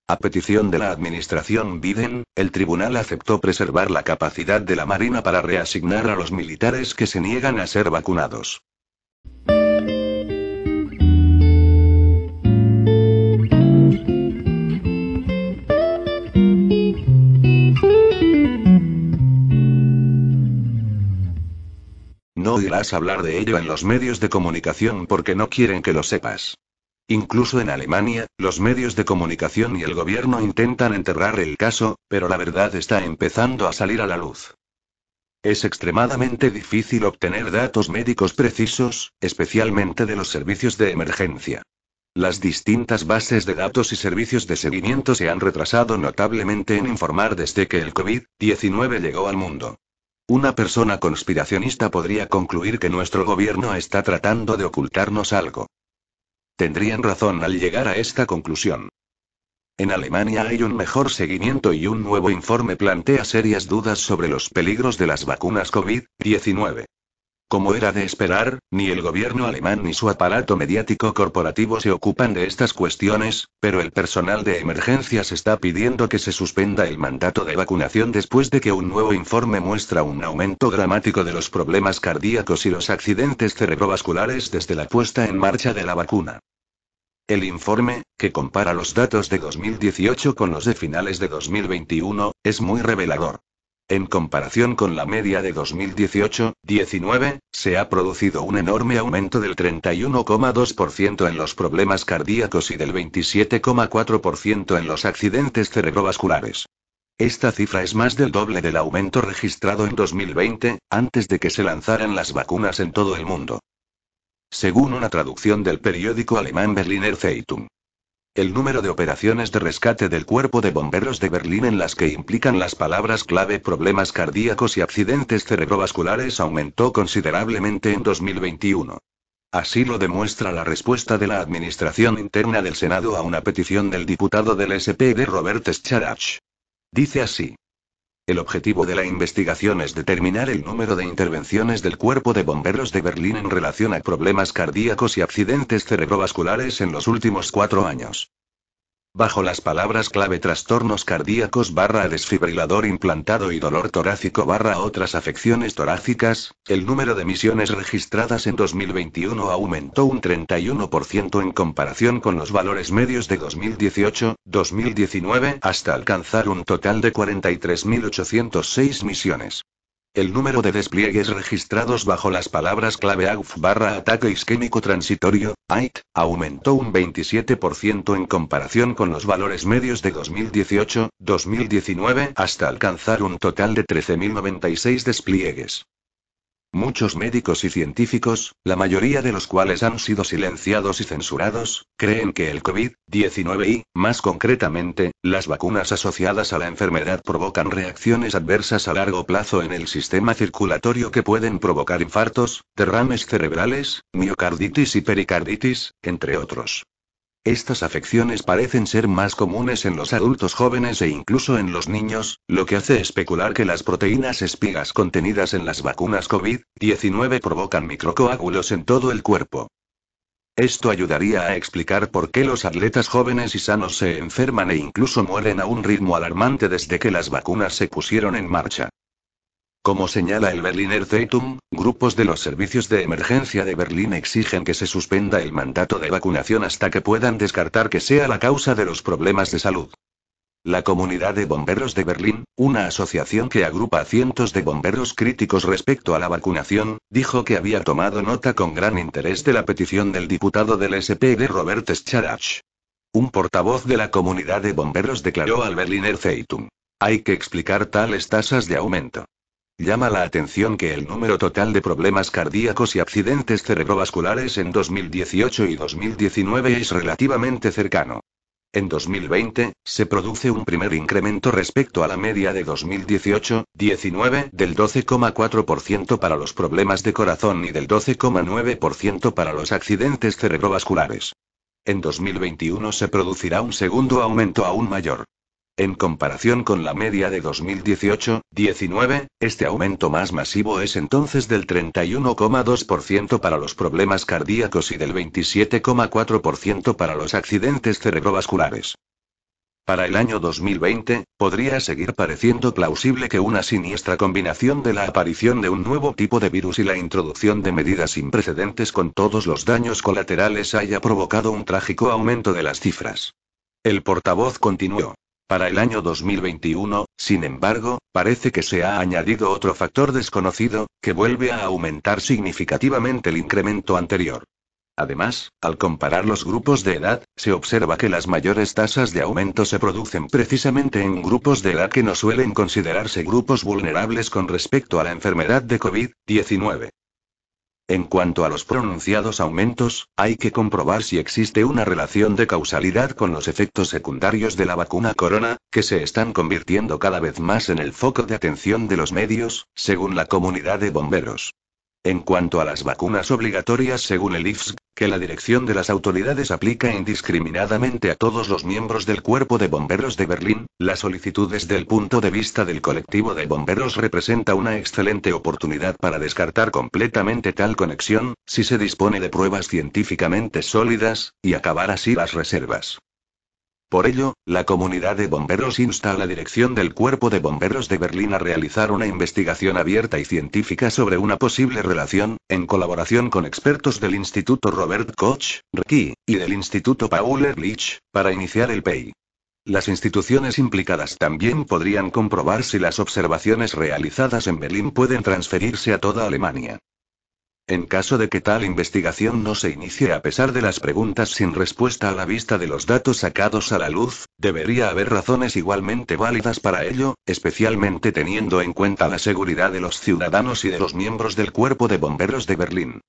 A petición de la administración Biden, el tribunal aceptó preservar la capacidad de la Marina para reasignar a los militares que se niegan a ser vacunados. No oirás hablar de ello en los medios de comunicación porque no quieren que lo sepas. Incluso en Alemania, los medios de comunicación y el gobierno intentan enterrar el caso, pero la verdad está empezando a salir a la luz. Es extremadamente difícil obtener datos médicos precisos, especialmente de los servicios de emergencia. Las distintas bases de datos y servicios de seguimiento se han retrasado notablemente en informar desde que el COVID-19 llegó al mundo. Una persona conspiracionista podría concluir que nuestro gobierno está tratando de ocultarnos algo. Tendrían razón al llegar a esta conclusión. En Alemania hay un mejor seguimiento y un nuevo informe plantea serias dudas sobre los peligros de las vacunas COVID-19. Como era de esperar, ni el gobierno alemán ni su aparato mediático corporativo se ocupan de estas cuestiones, pero el personal de emergencias está pidiendo que se suspenda el mandato de vacunación después de que un nuevo informe muestra un aumento dramático de los problemas cardíacos y los accidentes cerebrovasculares desde la puesta en marcha de la vacuna. El informe, que compara los datos de 2018 con los de finales de 2021, es muy revelador. En comparación con la media de 2018-19, se ha producido un enorme aumento del 31,2% en los problemas cardíacos y del 27,4% en los accidentes cerebrovasculares. Esta cifra es más del doble del aumento registrado en 2020, antes de que se lanzaran las vacunas en todo el mundo. Según una traducción del periódico alemán Berliner Zeitung. El número de operaciones de rescate del Cuerpo de Bomberos de Berlín en las que implican las palabras clave problemas cardíacos y accidentes cerebrovasculares aumentó considerablemente en 2021. Así lo demuestra la respuesta de la Administración Interna del Senado a una petición del diputado del SPD Robert Scharach. Dice así. El objetivo de la investigación es determinar el número de intervenciones del Cuerpo de Bomberos de Berlín en relación a problemas cardíacos y accidentes cerebrovasculares en los últimos cuatro años. Bajo las palabras clave trastornos cardíacos barra desfibrilador implantado y dolor torácico barra otras afecciones torácicas, el número de misiones registradas en 2021 aumentó un 31% en comparación con los valores medios de 2018-2019 hasta alcanzar un total de 43.806 misiones. El número de despliegues registrados bajo las palabras clave AUF barra ataque isquémico transitorio, AIT, aumentó un 27% en comparación con los valores medios de 2018-2019 hasta alcanzar un total de 13.096 despliegues. Muchos médicos y científicos, la mayoría de los cuales han sido silenciados y censurados, creen que el COVID-19 y, más concretamente, las vacunas asociadas a la enfermedad provocan reacciones adversas a largo plazo en el sistema circulatorio que pueden provocar infartos, derrames cerebrales, miocarditis y pericarditis, entre otros. Estas afecciones parecen ser más comunes en los adultos jóvenes e incluso en los niños, lo que hace especular que las proteínas espigas contenidas en las vacunas COVID-19 provocan microcoágulos en todo el cuerpo. Esto ayudaría a explicar por qué los atletas jóvenes y sanos se enferman e incluso mueren a un ritmo alarmante desde que las vacunas se pusieron en marcha. Como señala el Berliner Zeitung, grupos de los servicios de emergencia de Berlín exigen que se suspenda el mandato de vacunación hasta que puedan descartar que sea la causa de los problemas de salud. La Comunidad de Bomberos de Berlín, una asociación que agrupa a cientos de bomberos críticos respecto a la vacunación, dijo que había tomado nota con gran interés de la petición del diputado del SPD Robert Scharach. Un portavoz de la Comunidad de Bomberos declaró al Berliner Zeitung. Hay que explicar tales tasas de aumento. Llama la atención que el número total de problemas cardíacos y accidentes cerebrovasculares en 2018 y 2019 es relativamente cercano. En 2020, se produce un primer incremento respecto a la media de 2018-19 del 12,4% para los problemas de corazón y del 12,9% para los accidentes cerebrovasculares. En 2021 se producirá un segundo aumento aún mayor. En comparación con la media de 2018-19, este aumento más masivo es entonces del 31,2% para los problemas cardíacos y del 27,4% para los accidentes cerebrovasculares. Para el año 2020, podría seguir pareciendo plausible que una siniestra combinación de la aparición de un nuevo tipo de virus y la introducción de medidas sin precedentes con todos los daños colaterales haya provocado un trágico aumento de las cifras. El portavoz continuó. Para el año 2021, sin embargo, parece que se ha añadido otro factor desconocido, que vuelve a aumentar significativamente el incremento anterior. Además, al comparar los grupos de edad, se observa que las mayores tasas de aumento se producen precisamente en grupos de edad que no suelen considerarse grupos vulnerables con respecto a la enfermedad de COVID-19. En cuanto a los pronunciados aumentos, hay que comprobar si existe una relación de causalidad con los efectos secundarios de la vacuna corona, que se están convirtiendo cada vez más en el foco de atención de los medios, según la comunidad de bomberos. En cuanto a las vacunas obligatorias según el IFSG, que la dirección de las autoridades aplica indiscriminadamente a todos los miembros del cuerpo de bomberos de Berlín, la solicitud desde el punto de vista del colectivo de bomberos representa una excelente oportunidad para descartar completamente tal conexión, si se dispone de pruebas científicamente sólidas, y acabar así las reservas. Por ello, la comunidad de bomberos insta a la dirección del Cuerpo de Bomberos de Berlín a realizar una investigación abierta y científica sobre una posible relación, en colaboración con expertos del Instituto Robert Koch, RKI, y del Instituto Paul Ehrlich, para iniciar el PEI. Las instituciones implicadas también podrían comprobar si las observaciones realizadas en Berlín pueden transferirse a toda Alemania. En caso de que tal investigación no se inicie a pesar de las preguntas sin respuesta a la vista de los datos sacados a la luz, debería haber razones igualmente válidas para ello, especialmente teniendo en cuenta la seguridad de los ciudadanos y de los miembros del cuerpo de bomberos de Berlín.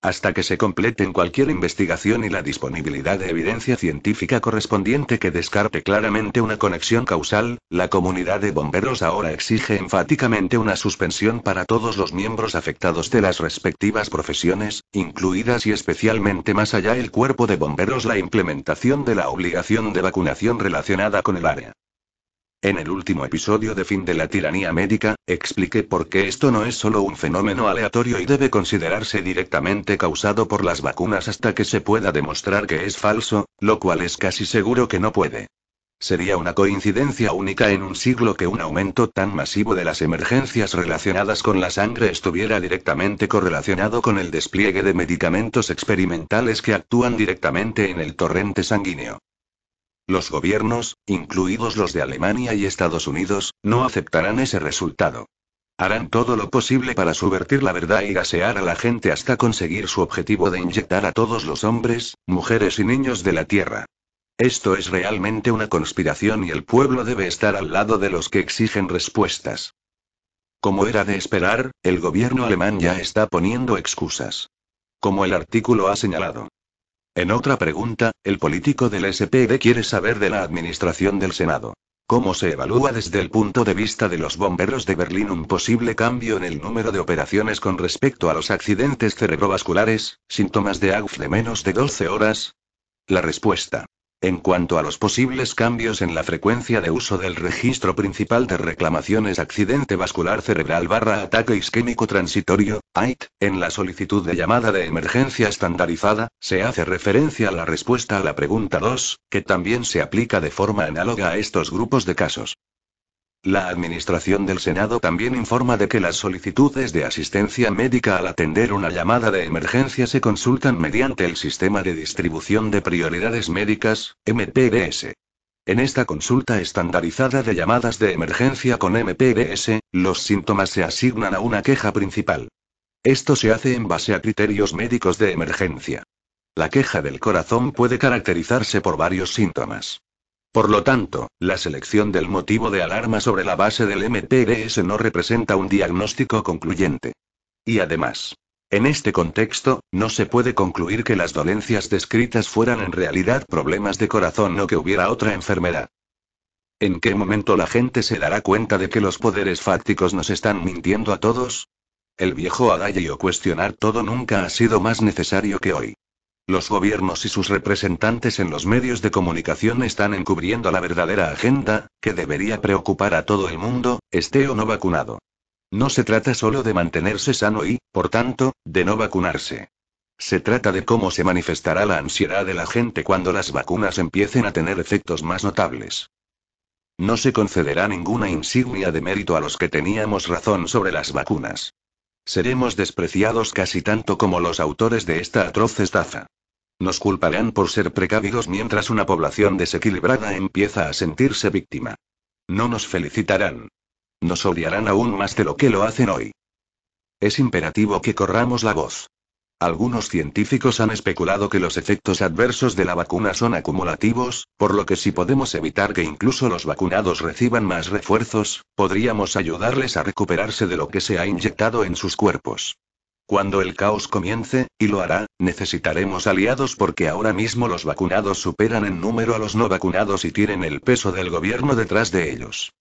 Hasta que se completen cualquier investigación y la disponibilidad de evidencia científica correspondiente que descarte claramente una conexión causal, la comunidad de bomberos ahora exige enfáticamente una suspensión para todos los miembros afectados de las respectivas profesiones, incluidas y especialmente más allá el cuerpo de bomberos la implementación de la obligación de vacunación relacionada con el área. En el último episodio de Fin de la Tiranía Médica, expliqué por qué esto no es solo un fenómeno aleatorio y debe considerarse directamente causado por las vacunas hasta que se pueda demostrar que es falso, lo cual es casi seguro que no puede. Sería una coincidencia única en un siglo que un aumento tan masivo de las emergencias relacionadas con la sangre estuviera directamente correlacionado con el despliegue de medicamentos experimentales que actúan directamente en el torrente sanguíneo. Los gobiernos, incluidos los de Alemania y Estados Unidos, no aceptarán ese resultado. Harán todo lo posible para subvertir la verdad y gasear a la gente hasta conseguir su objetivo de inyectar a todos los hombres, mujeres y niños de la Tierra. Esto es realmente una conspiración y el pueblo debe estar al lado de los que exigen respuestas. Como era de esperar, el gobierno alemán ya está poniendo excusas. Como el artículo ha señalado. En otra pregunta, el político del SPD quiere saber de la administración del Senado. ¿Cómo se evalúa desde el punto de vista de los bomberos de Berlín un posible cambio en el número de operaciones con respecto a los accidentes cerebrovasculares, síntomas de AUF de menos de 12 horas? La respuesta. En cuanto a los posibles cambios en la frecuencia de uso del registro principal de reclamaciones accidente vascular cerebral barra ataque isquémico transitorio, AIT, en la solicitud de llamada de emergencia estandarizada, se hace referencia a la respuesta a la pregunta 2, que también se aplica de forma análoga a estos grupos de casos. La Administración del Senado también informa de que las solicitudes de asistencia médica al atender una llamada de emergencia se consultan mediante el Sistema de Distribución de Prioridades Médicas, MPDS. En esta consulta estandarizada de llamadas de emergencia con MPDS, los síntomas se asignan a una queja principal. Esto se hace en base a criterios médicos de emergencia. La queja del corazón puede caracterizarse por varios síntomas. Por lo tanto, la selección del motivo de alarma sobre la base del MPDS no representa un diagnóstico concluyente. Y además, en este contexto, no se puede concluir que las dolencias descritas fueran en realidad problemas de corazón o que hubiera otra enfermedad. ¿En qué momento la gente se dará cuenta de que los poderes fácticos nos están mintiendo a todos? El viejo adagio cuestionar todo nunca ha sido más necesario que hoy. Los gobiernos y sus representantes en los medios de comunicación están encubriendo la verdadera agenda, que debería preocupar a todo el mundo, esté o no vacunado. No se trata solo de mantenerse sano y, por tanto, de no vacunarse. Se trata de cómo se manifestará la ansiedad de la gente cuando las vacunas empiecen a tener efectos más notables. No se concederá ninguna insignia de mérito a los que teníamos razón sobre las vacunas. Seremos despreciados casi tanto como los autores de esta atroz estafa. Nos culparán por ser precavidos mientras una población desequilibrada empieza a sentirse víctima. No nos felicitarán. Nos odiarán aún más de lo que lo hacen hoy. Es imperativo que corramos la voz. Algunos científicos han especulado que los efectos adversos de la vacuna son acumulativos, por lo que si podemos evitar que incluso los vacunados reciban más refuerzos, podríamos ayudarles a recuperarse de lo que se ha inyectado en sus cuerpos. Cuando el caos comience, y lo hará, necesitaremos aliados porque ahora mismo los vacunados superan en número a los no vacunados y tienen el peso del gobierno detrás de ellos.